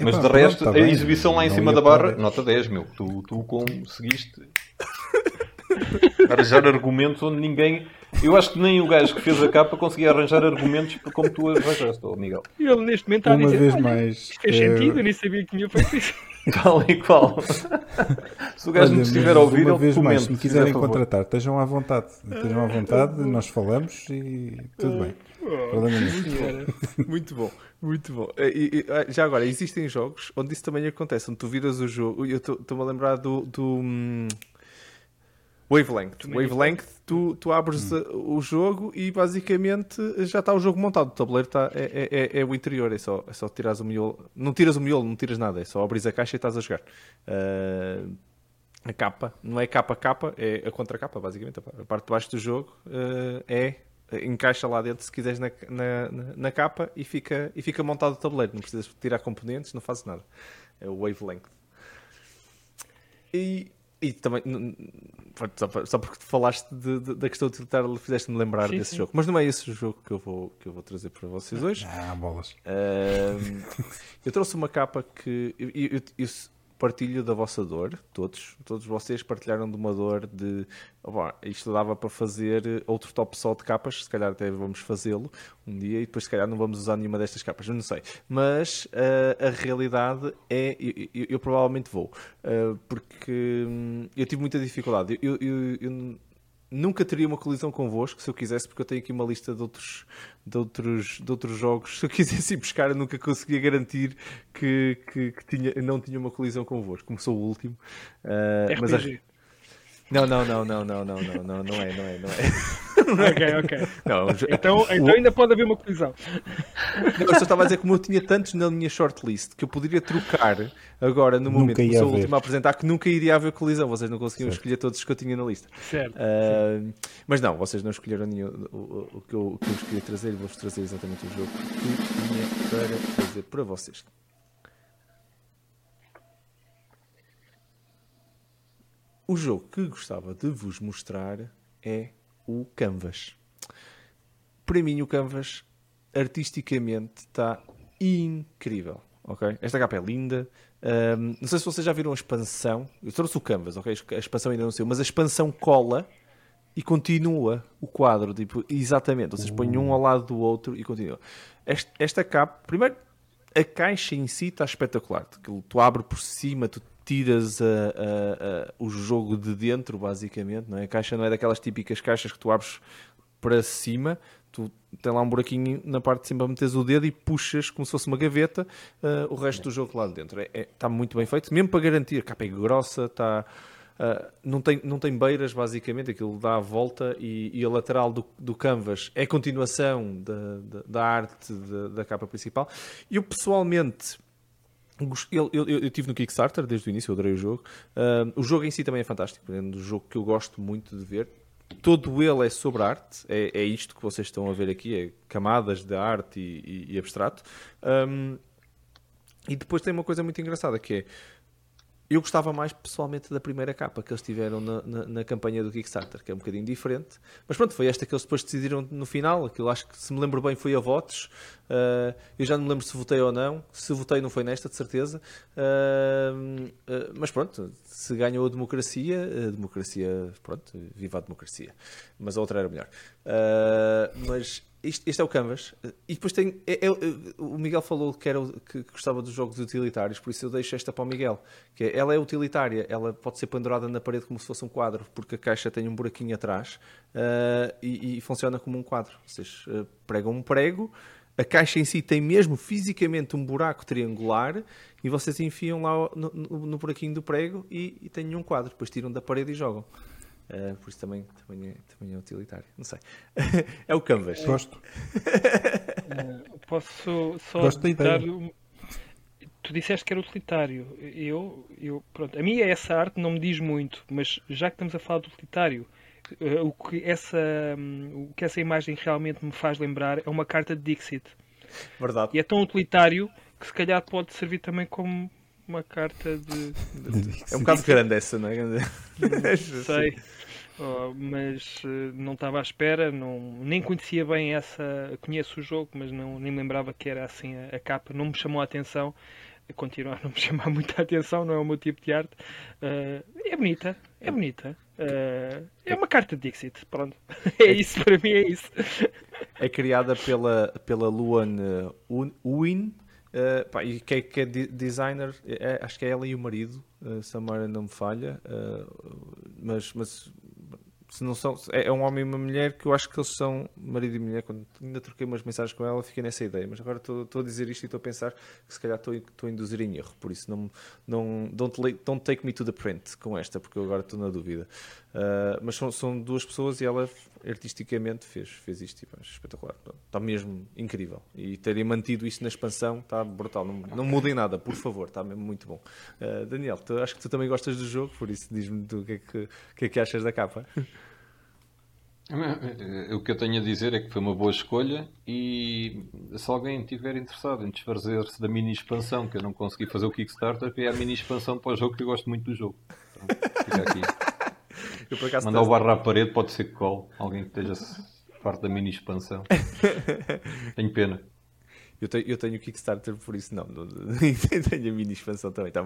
Mas Epá, de resto, tá a exibição lá em cima da barra, nota 10, meu. Tu, tu conseguiste arranjar argumentos onde ninguém. Eu acho que nem o gajo que fez a capa conseguia arranjar argumentos como tu arranjaste, oh, Miguel. E ele neste momento está Uma a dizer: vez mais, fez é... sentido, eu nem sabia que tinha feito isso. Tal e qual. Se o gajo não estiver a ouvir, uma vez mais, se me quiserem contratar, estejam à vontade. Estejam à vontade, nós falamos e tudo bem. Muito, muito bom, muito bom. E, e, ah, já agora, existem jogos onde isso também acontece, onde tu viras o jogo. Eu estou-me a lembrar do, do hum, Wavelength. Wavelength, tu, tu abres hum. o jogo e basicamente já está o jogo montado. O tabuleiro está, é, é, é, é o interior, é só, é só tiras o miolo. Não tiras o miolo, não tiras nada, é só abres a caixa e estás a jogar. Uh, a capa, não é capa capa, é a contracapa, basicamente. A parte de baixo do jogo uh, é encaixa lá dentro se quiseres na, na, na, capa e fica, e fica montado o tabuleiro. Não precisas tirar componentes, não fazes nada. É o wavelength. E, e também, só porque falaste de, de, da questão utilitária, fizeste-me lembrar sim, desse sim. jogo. Mas não é esse o jogo que eu vou, que eu vou trazer para vocês hoje. Ah, bolas. Uh, eu trouxe uma capa que. Eu, eu, eu, partilho da vossa dor, todos, todos vocês partilharam de uma dor de oh, isto dava para fazer outro top só de capas, se calhar até vamos fazê-lo um dia e depois se calhar não vamos usar nenhuma destas capas, não sei. Mas uh, a realidade é, eu, eu, eu provavelmente vou, uh, porque hum, eu tive muita dificuldade. Eu, eu, nunca teria uma colisão convosco se eu quisesse, porque eu tenho aqui uma lista de outros, de outros, de outros jogos. Se eu quisesse ir buscar, eu nunca conseguia garantir que, que, que tinha, não tinha uma colisão convosco, como sou o último. Uh, mas acho... Não, não, não, não, não, não, não, não, não é, não é, não é. ok, ok. Não, então, então ainda pode haver uma colisão. Eu só estava a dizer como eu tinha tantos na minha shortlist que eu poderia trocar agora no momento que sou o último a apresentar que nunca iria haver colisão. Vocês não conseguiam certo. escolher todos os que eu tinha na lista. Certo. Uh, mas não, vocês não escolheram nenhum, o, o, que eu, o que eu vos queria trazer e vou-vos trazer exatamente o jogo que tinha para trazer para vocês. O jogo que gostava de vos mostrar é o Canvas. Para mim, o Canvas artisticamente está incrível. Okay? Esta capa é linda. Um, não sei se vocês já viram a expansão. Eu trouxe o Canvas, ok? A expansão ainda não sei, mas a expansão cola e continua o quadro, tipo, exatamente. Vocês põem um ao lado do outro e continua. Esta, esta capa, primeiro, a caixa em si está espetacular. Tu abre por cima, tu tiras a, a, a, o jogo de dentro, basicamente. Não é? A caixa não é daquelas típicas caixas que tu abres para cima, tu tem lá um buraquinho na parte de cima para meteres o dedo e puxas como se fosse uma gaveta uh, o resto do jogo lá dentro. Está é, é, tá muito bem feito, mesmo para garantir. A capa é grossa, está. Uh, não, tem, não tem beiras, basicamente, aquilo dá a volta e, e a lateral do, do canvas é continuação da, da, da arte da, da, capa principal. Eu pessoalmente eu, eu, eu tive no Kickstarter desde o início, eu adorei o jogo. Uh, o jogo em si também é fantástico, é um jogo que eu gosto muito de ver. Todo ele é sobre arte, é, é isto que vocês estão a ver aqui, é camadas de arte e, e, e abstrato. Um, e depois tem uma coisa muito engraçada que é eu gostava mais pessoalmente da primeira capa que eles tiveram na, na, na, campanha do Kickstarter, que é um bocadinho diferente. Mas pronto, foi esta que eles depois decidiram no final. Aquilo acho que, se me lembro bem, foi a votos. Uh, eu já não me lembro se votei ou não. Se votei, não foi nesta, de certeza. Uh, uh, mas pronto, se ganhou a democracia, a democracia, pronto, viva a democracia. Mas a outra era melhor. mas este é o Canvas. E depois tem. É, é, o Miguel falou que, era, que gostava dos jogos utilitários, por isso eu deixo esta para o Miguel. Que é, ela é utilitária, ela pode ser pendurada na parede como se fosse um quadro, porque a caixa tem um buraquinho atrás uh, e, e, funciona como um quadro. Vocês uh, pregam um prego, a caixa em si tem mesmo fisicamente um buraco triangular e vocês enfiam lá no, no, no buraquinho do prego e, e têm um quadro. Depois tiram da parede e jogam. Uh, por isso também, também, é, também é utilitário. Não sei. é o Canvas. Gosto. Uh, posso só Gosto da dar. Tu disseste que era utilitário. Eu, eu, pronto, a mim essa arte não me diz muito, mas já que estamos a falar de utilitário, uh, o, que essa, um, o que essa imagem realmente me faz lembrar é uma carta de Dixit. Verdade. E é tão utilitário que se calhar pode servir também como uma carta de. de... É um bocado grande essa, não é? Não sei. Oh, mas uh, não estava à espera, não, nem conhecia bem essa. Conheço o jogo, mas não, nem lembrava que era assim a, a capa, não me chamou a atenção. Continua a não me chamar muita atenção, não é o meu tipo de arte. Uh, é bonita, é bonita. Uh, é uma carta de Dixit, pronto. É isso, para mim é isso. É criada pela, pela Luan Uin. Uh, pá, e que é, que é designer, é, acho que é ela e o marido, uh, se a memória não me falha, uh, mas, mas se não são, é, é um homem e uma mulher que eu acho que eles são marido e mulher. Quando ainda troquei umas mensagens com ela, fiquei nessa ideia. Mas agora estou a dizer isto e estou a pensar que se calhar estou a induzir em erro. Por isso, não, não don't, don't take me to the print com esta, porque eu agora estou na dúvida. Uh, mas são, são, duas pessoas e ela artisticamente fez, fez isto. Tipo, espetacular. Está mesmo incrível. E terem mantido isto na expansão está brutal. Não, não mudem nada, por favor. Está mesmo muito bom. Uh, Daniel, tu, acho que tu também gostas do jogo, por isso diz-me o que, é que, que é que achas da capa. O que eu tenho a dizer é que foi uma boa escolha e se alguém estiver interessado em desfazer-se da mini expansão, que eu não consegui fazer o Kickstarter, que é a mini expansão para o jogo que eu gosto muito do jogo. Então, fica aqui. Mandar o barra à parede pode ser que cole. Alguém que esteja parte da mini expansão. tenho pena. Eu tenho, eu tenho o Kickstarter, por isso não. não tenho a mini expansão também. Tá,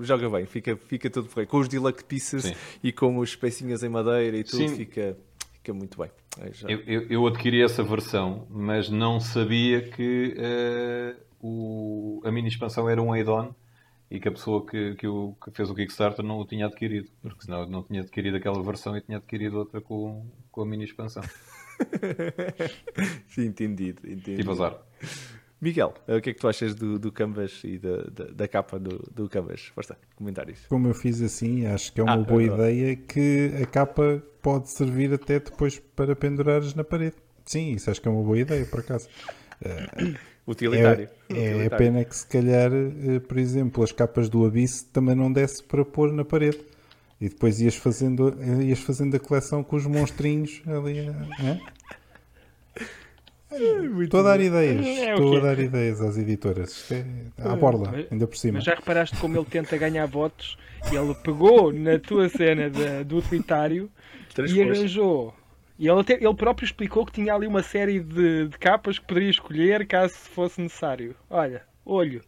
joga bem, fica, fica tudo bem. Com os deluxe pieces Sim. e com os pecinhas em madeira e tudo, Sim. fica fica muito bem. Já... Eu, eu, eu, adquiri essa versão, mas não sabia que uh, o, a mini expansão era um add-on e que a pessoa que, que, o, que, fez o Kickstarter não o tinha adquirido, porque senão não tinha adquirido aquela versão e tinha adquirido outra com, com a mini expansão. Sim, entendido, entendido. Tive azar. Miguel, o que é que tu achas do, do Canvas e da, da, da capa do, do Canvas? Força, comentários. Como eu fiz assim, acho que é uma ah, boa é ideia que a capa pode servir até depois para pendurares na parede. Sim, isso acho que é uma boa ideia, por acaso. Utilitário. É, Utilitário. é a pena que se calhar, eh, por exemplo, as capas do Abyss também não desse para pôr na parede. E depois ias fazendo, ias fazendo a coleção com os monstrinhos ali. É? É, Estou a dar ideias. É, Estou a dar ideias às editoras. Isto é à borla, ainda por cima. Mas já reparaste como ele tenta ganhar votos? E ele pegou na tua cena de, do utilitário e arranjou. E ele, até, ele próprio explicou que tinha ali uma série de, de capas que poderia escolher caso fosse necessário. Olha, olho.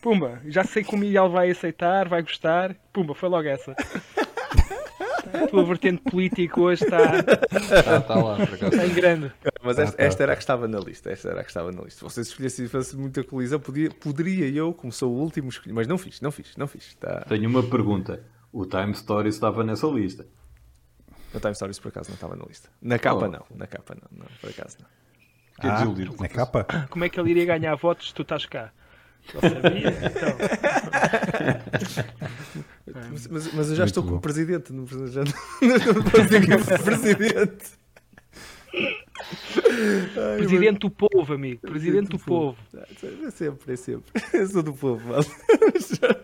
Pumba, já sei que o Miguel vai aceitar, vai gostar. Pumba, foi logo essa. A tua vertente política hoje está, está, está lá, está em grande. Mas esta, ah, esta, era a que estava na lista. Esta era a que estava na lista. Se vocês escolhessem fosse muita colisão, podia, poderia eu, como sou o último, escolher. Mas não fiz, não fiz, não fiz. Está... Tenho uma pergunta. O Time Story estava nessa lista? O Time Stories por acaso não estava na lista. Na capa oh. não, na capa não, não, por acaso não. Quer ah, desiludir Na capa? Como é que ele iria ganhar votos se tu estás cá? sabia, então. mas, mas, mas, eu já Muito estou bom. como presidente, não, já não, não posso dizer que é presidente. Ai, Presidente do povo, amigo. Presidente do, do povo. povo. É sempre, é sempre. Eu sou do povo, mano.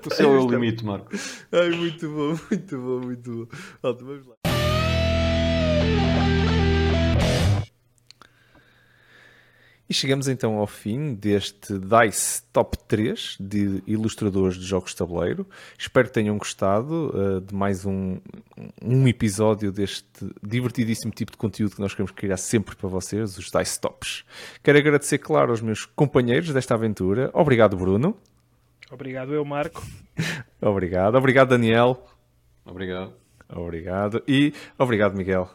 O céu é o limite, Marco. Ai, muito bom, muito bom, muito bom. Alto, vamos lá. E chegamos então ao fim deste DICE Top 3 de ilustradores de jogos de tabuleiro. Espero que tenham gostado uh, de mais um, um episódio deste divertidíssimo tipo de conteúdo que nós queremos criar sempre para vocês, os DICE Tops. Quero agradecer, claro, aos meus companheiros desta aventura. Obrigado, Bruno. Obrigado, eu, Marco. obrigado. Obrigado, Daniel. Obrigado. Obrigado. E obrigado, Miguel.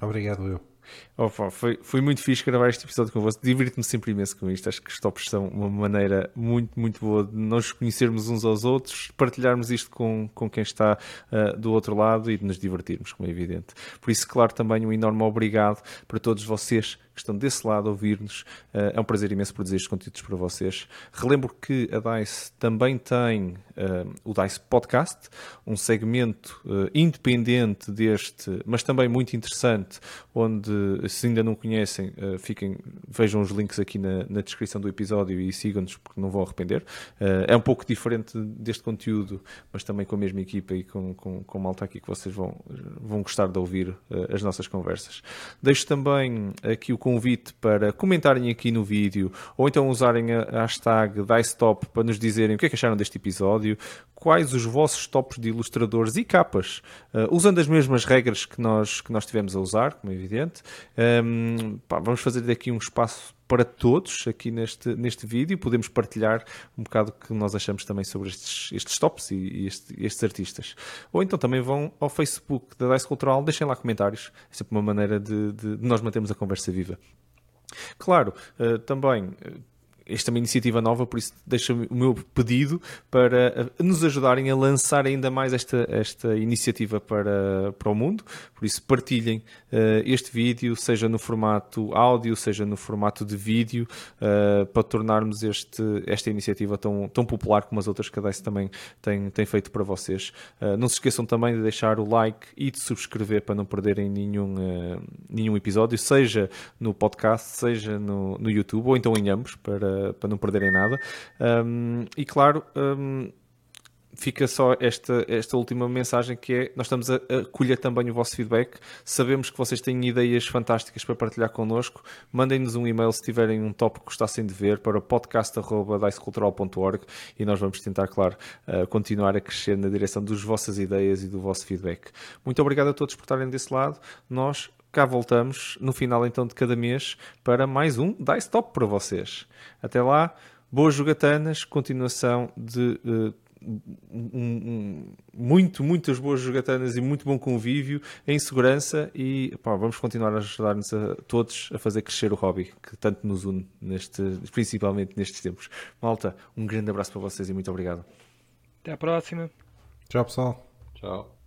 Obrigado, eu. Opa, foi, foi muito fixe gravar este episódio convosco. Divirto-me sempre imenso com isto. Acho que os tops são uma maneira muito, muito boa de nós conhecermos uns aos outros, partilharmos isto com, com quem está uh, do outro lado e de nos divertirmos, como é evidente. Por isso, claro, também um enorme obrigado para todos vocês que estão desse lado a ouvir-nos. Uh, é um prazer imenso produzir estes conteúdos para vocês. Relembro que a DICE também tem uh, o DICE Podcast, um segmento independente deste, mas também muito interessante, onde, se ainda não conhecem, fiquem, vejam os links aqui na, na descrição do episódio e sigam-nos porque não vão arrepender. é um pouco diferente deste conteúdo, mas também com a mesma equipa e com, com, com malta aqui que vocês vão, vão gostar de ouvir as nossas conversas. Deixo também aqui o convite para comentarem aqui no vídeo ou então usarem a hashtag DiceTop para nos dizerem o que é que acharam deste episódio, quais os vossos tops de ilustradores e capas, uh, usando as mesmas regras que nós, que nós tivemos a usar, como é evidente. Um, pá, vamos fazer daqui um espaço para todos aqui neste, neste vídeo. Podemos partilhar um bocado o que nós achamos também sobre estes, estes tops e, e este, estes artistas. Ou então também vão ao Facebook da Dice Cultural, deixem lá comentários. É sempre uma maneira de, de, de nós mantermos a conversa viva. Claro, uh, também uh, esta é uma iniciativa nova, por isso deixo o meu pedido para eh, nos ajudarem a lançar ainda mais esta, esta iniciativa para, para o mundo. Por isso, partilhem uh, este vídeo, seja no formato áudio, seja no formato de vídeo, uh, para tornarmos este, esta iniciativa tão, tão popular como as outras que a DICE também tem, tem feito para vocês. Uh, não se esqueçam também de deixar o like e de subscrever para não perderem nenhum, nenhum episódio, seja no podcast, seja no, no YouTube ou então em ambos, para para, não perderem nada. Um, e claro, um, fica só esta, esta última mensagem que é nós estamos a, a colher também o vosso feedback. Sabemos que vocês têm ideias fantásticas para partilhar connosco. Mandem-nos um e-mail se tiverem um tópico que gostassem de ver para podcast.dicecultural.org e nós vamos tentar, claro, uh, continuar a crescer na direção das vossas ideias e do vosso feedback. Muito obrigado a todos por estarem desse lado. Nós cá voltamos no final então de cada mês para mais um Dice Top para vocês. Até lá, boas jogatanas, continuação de uh, um, um, muito, muitas boas jogatanas e muito bom convívio em segurança e pá, vamos continuar a ajudar-nos a todos a fazer crescer o hobby que tanto nos une, neste, principalmente nestes tempos. Malta, um grande abraço para vocês e muito obrigado. Até à próxima. Tchau, pessoal. Tchau.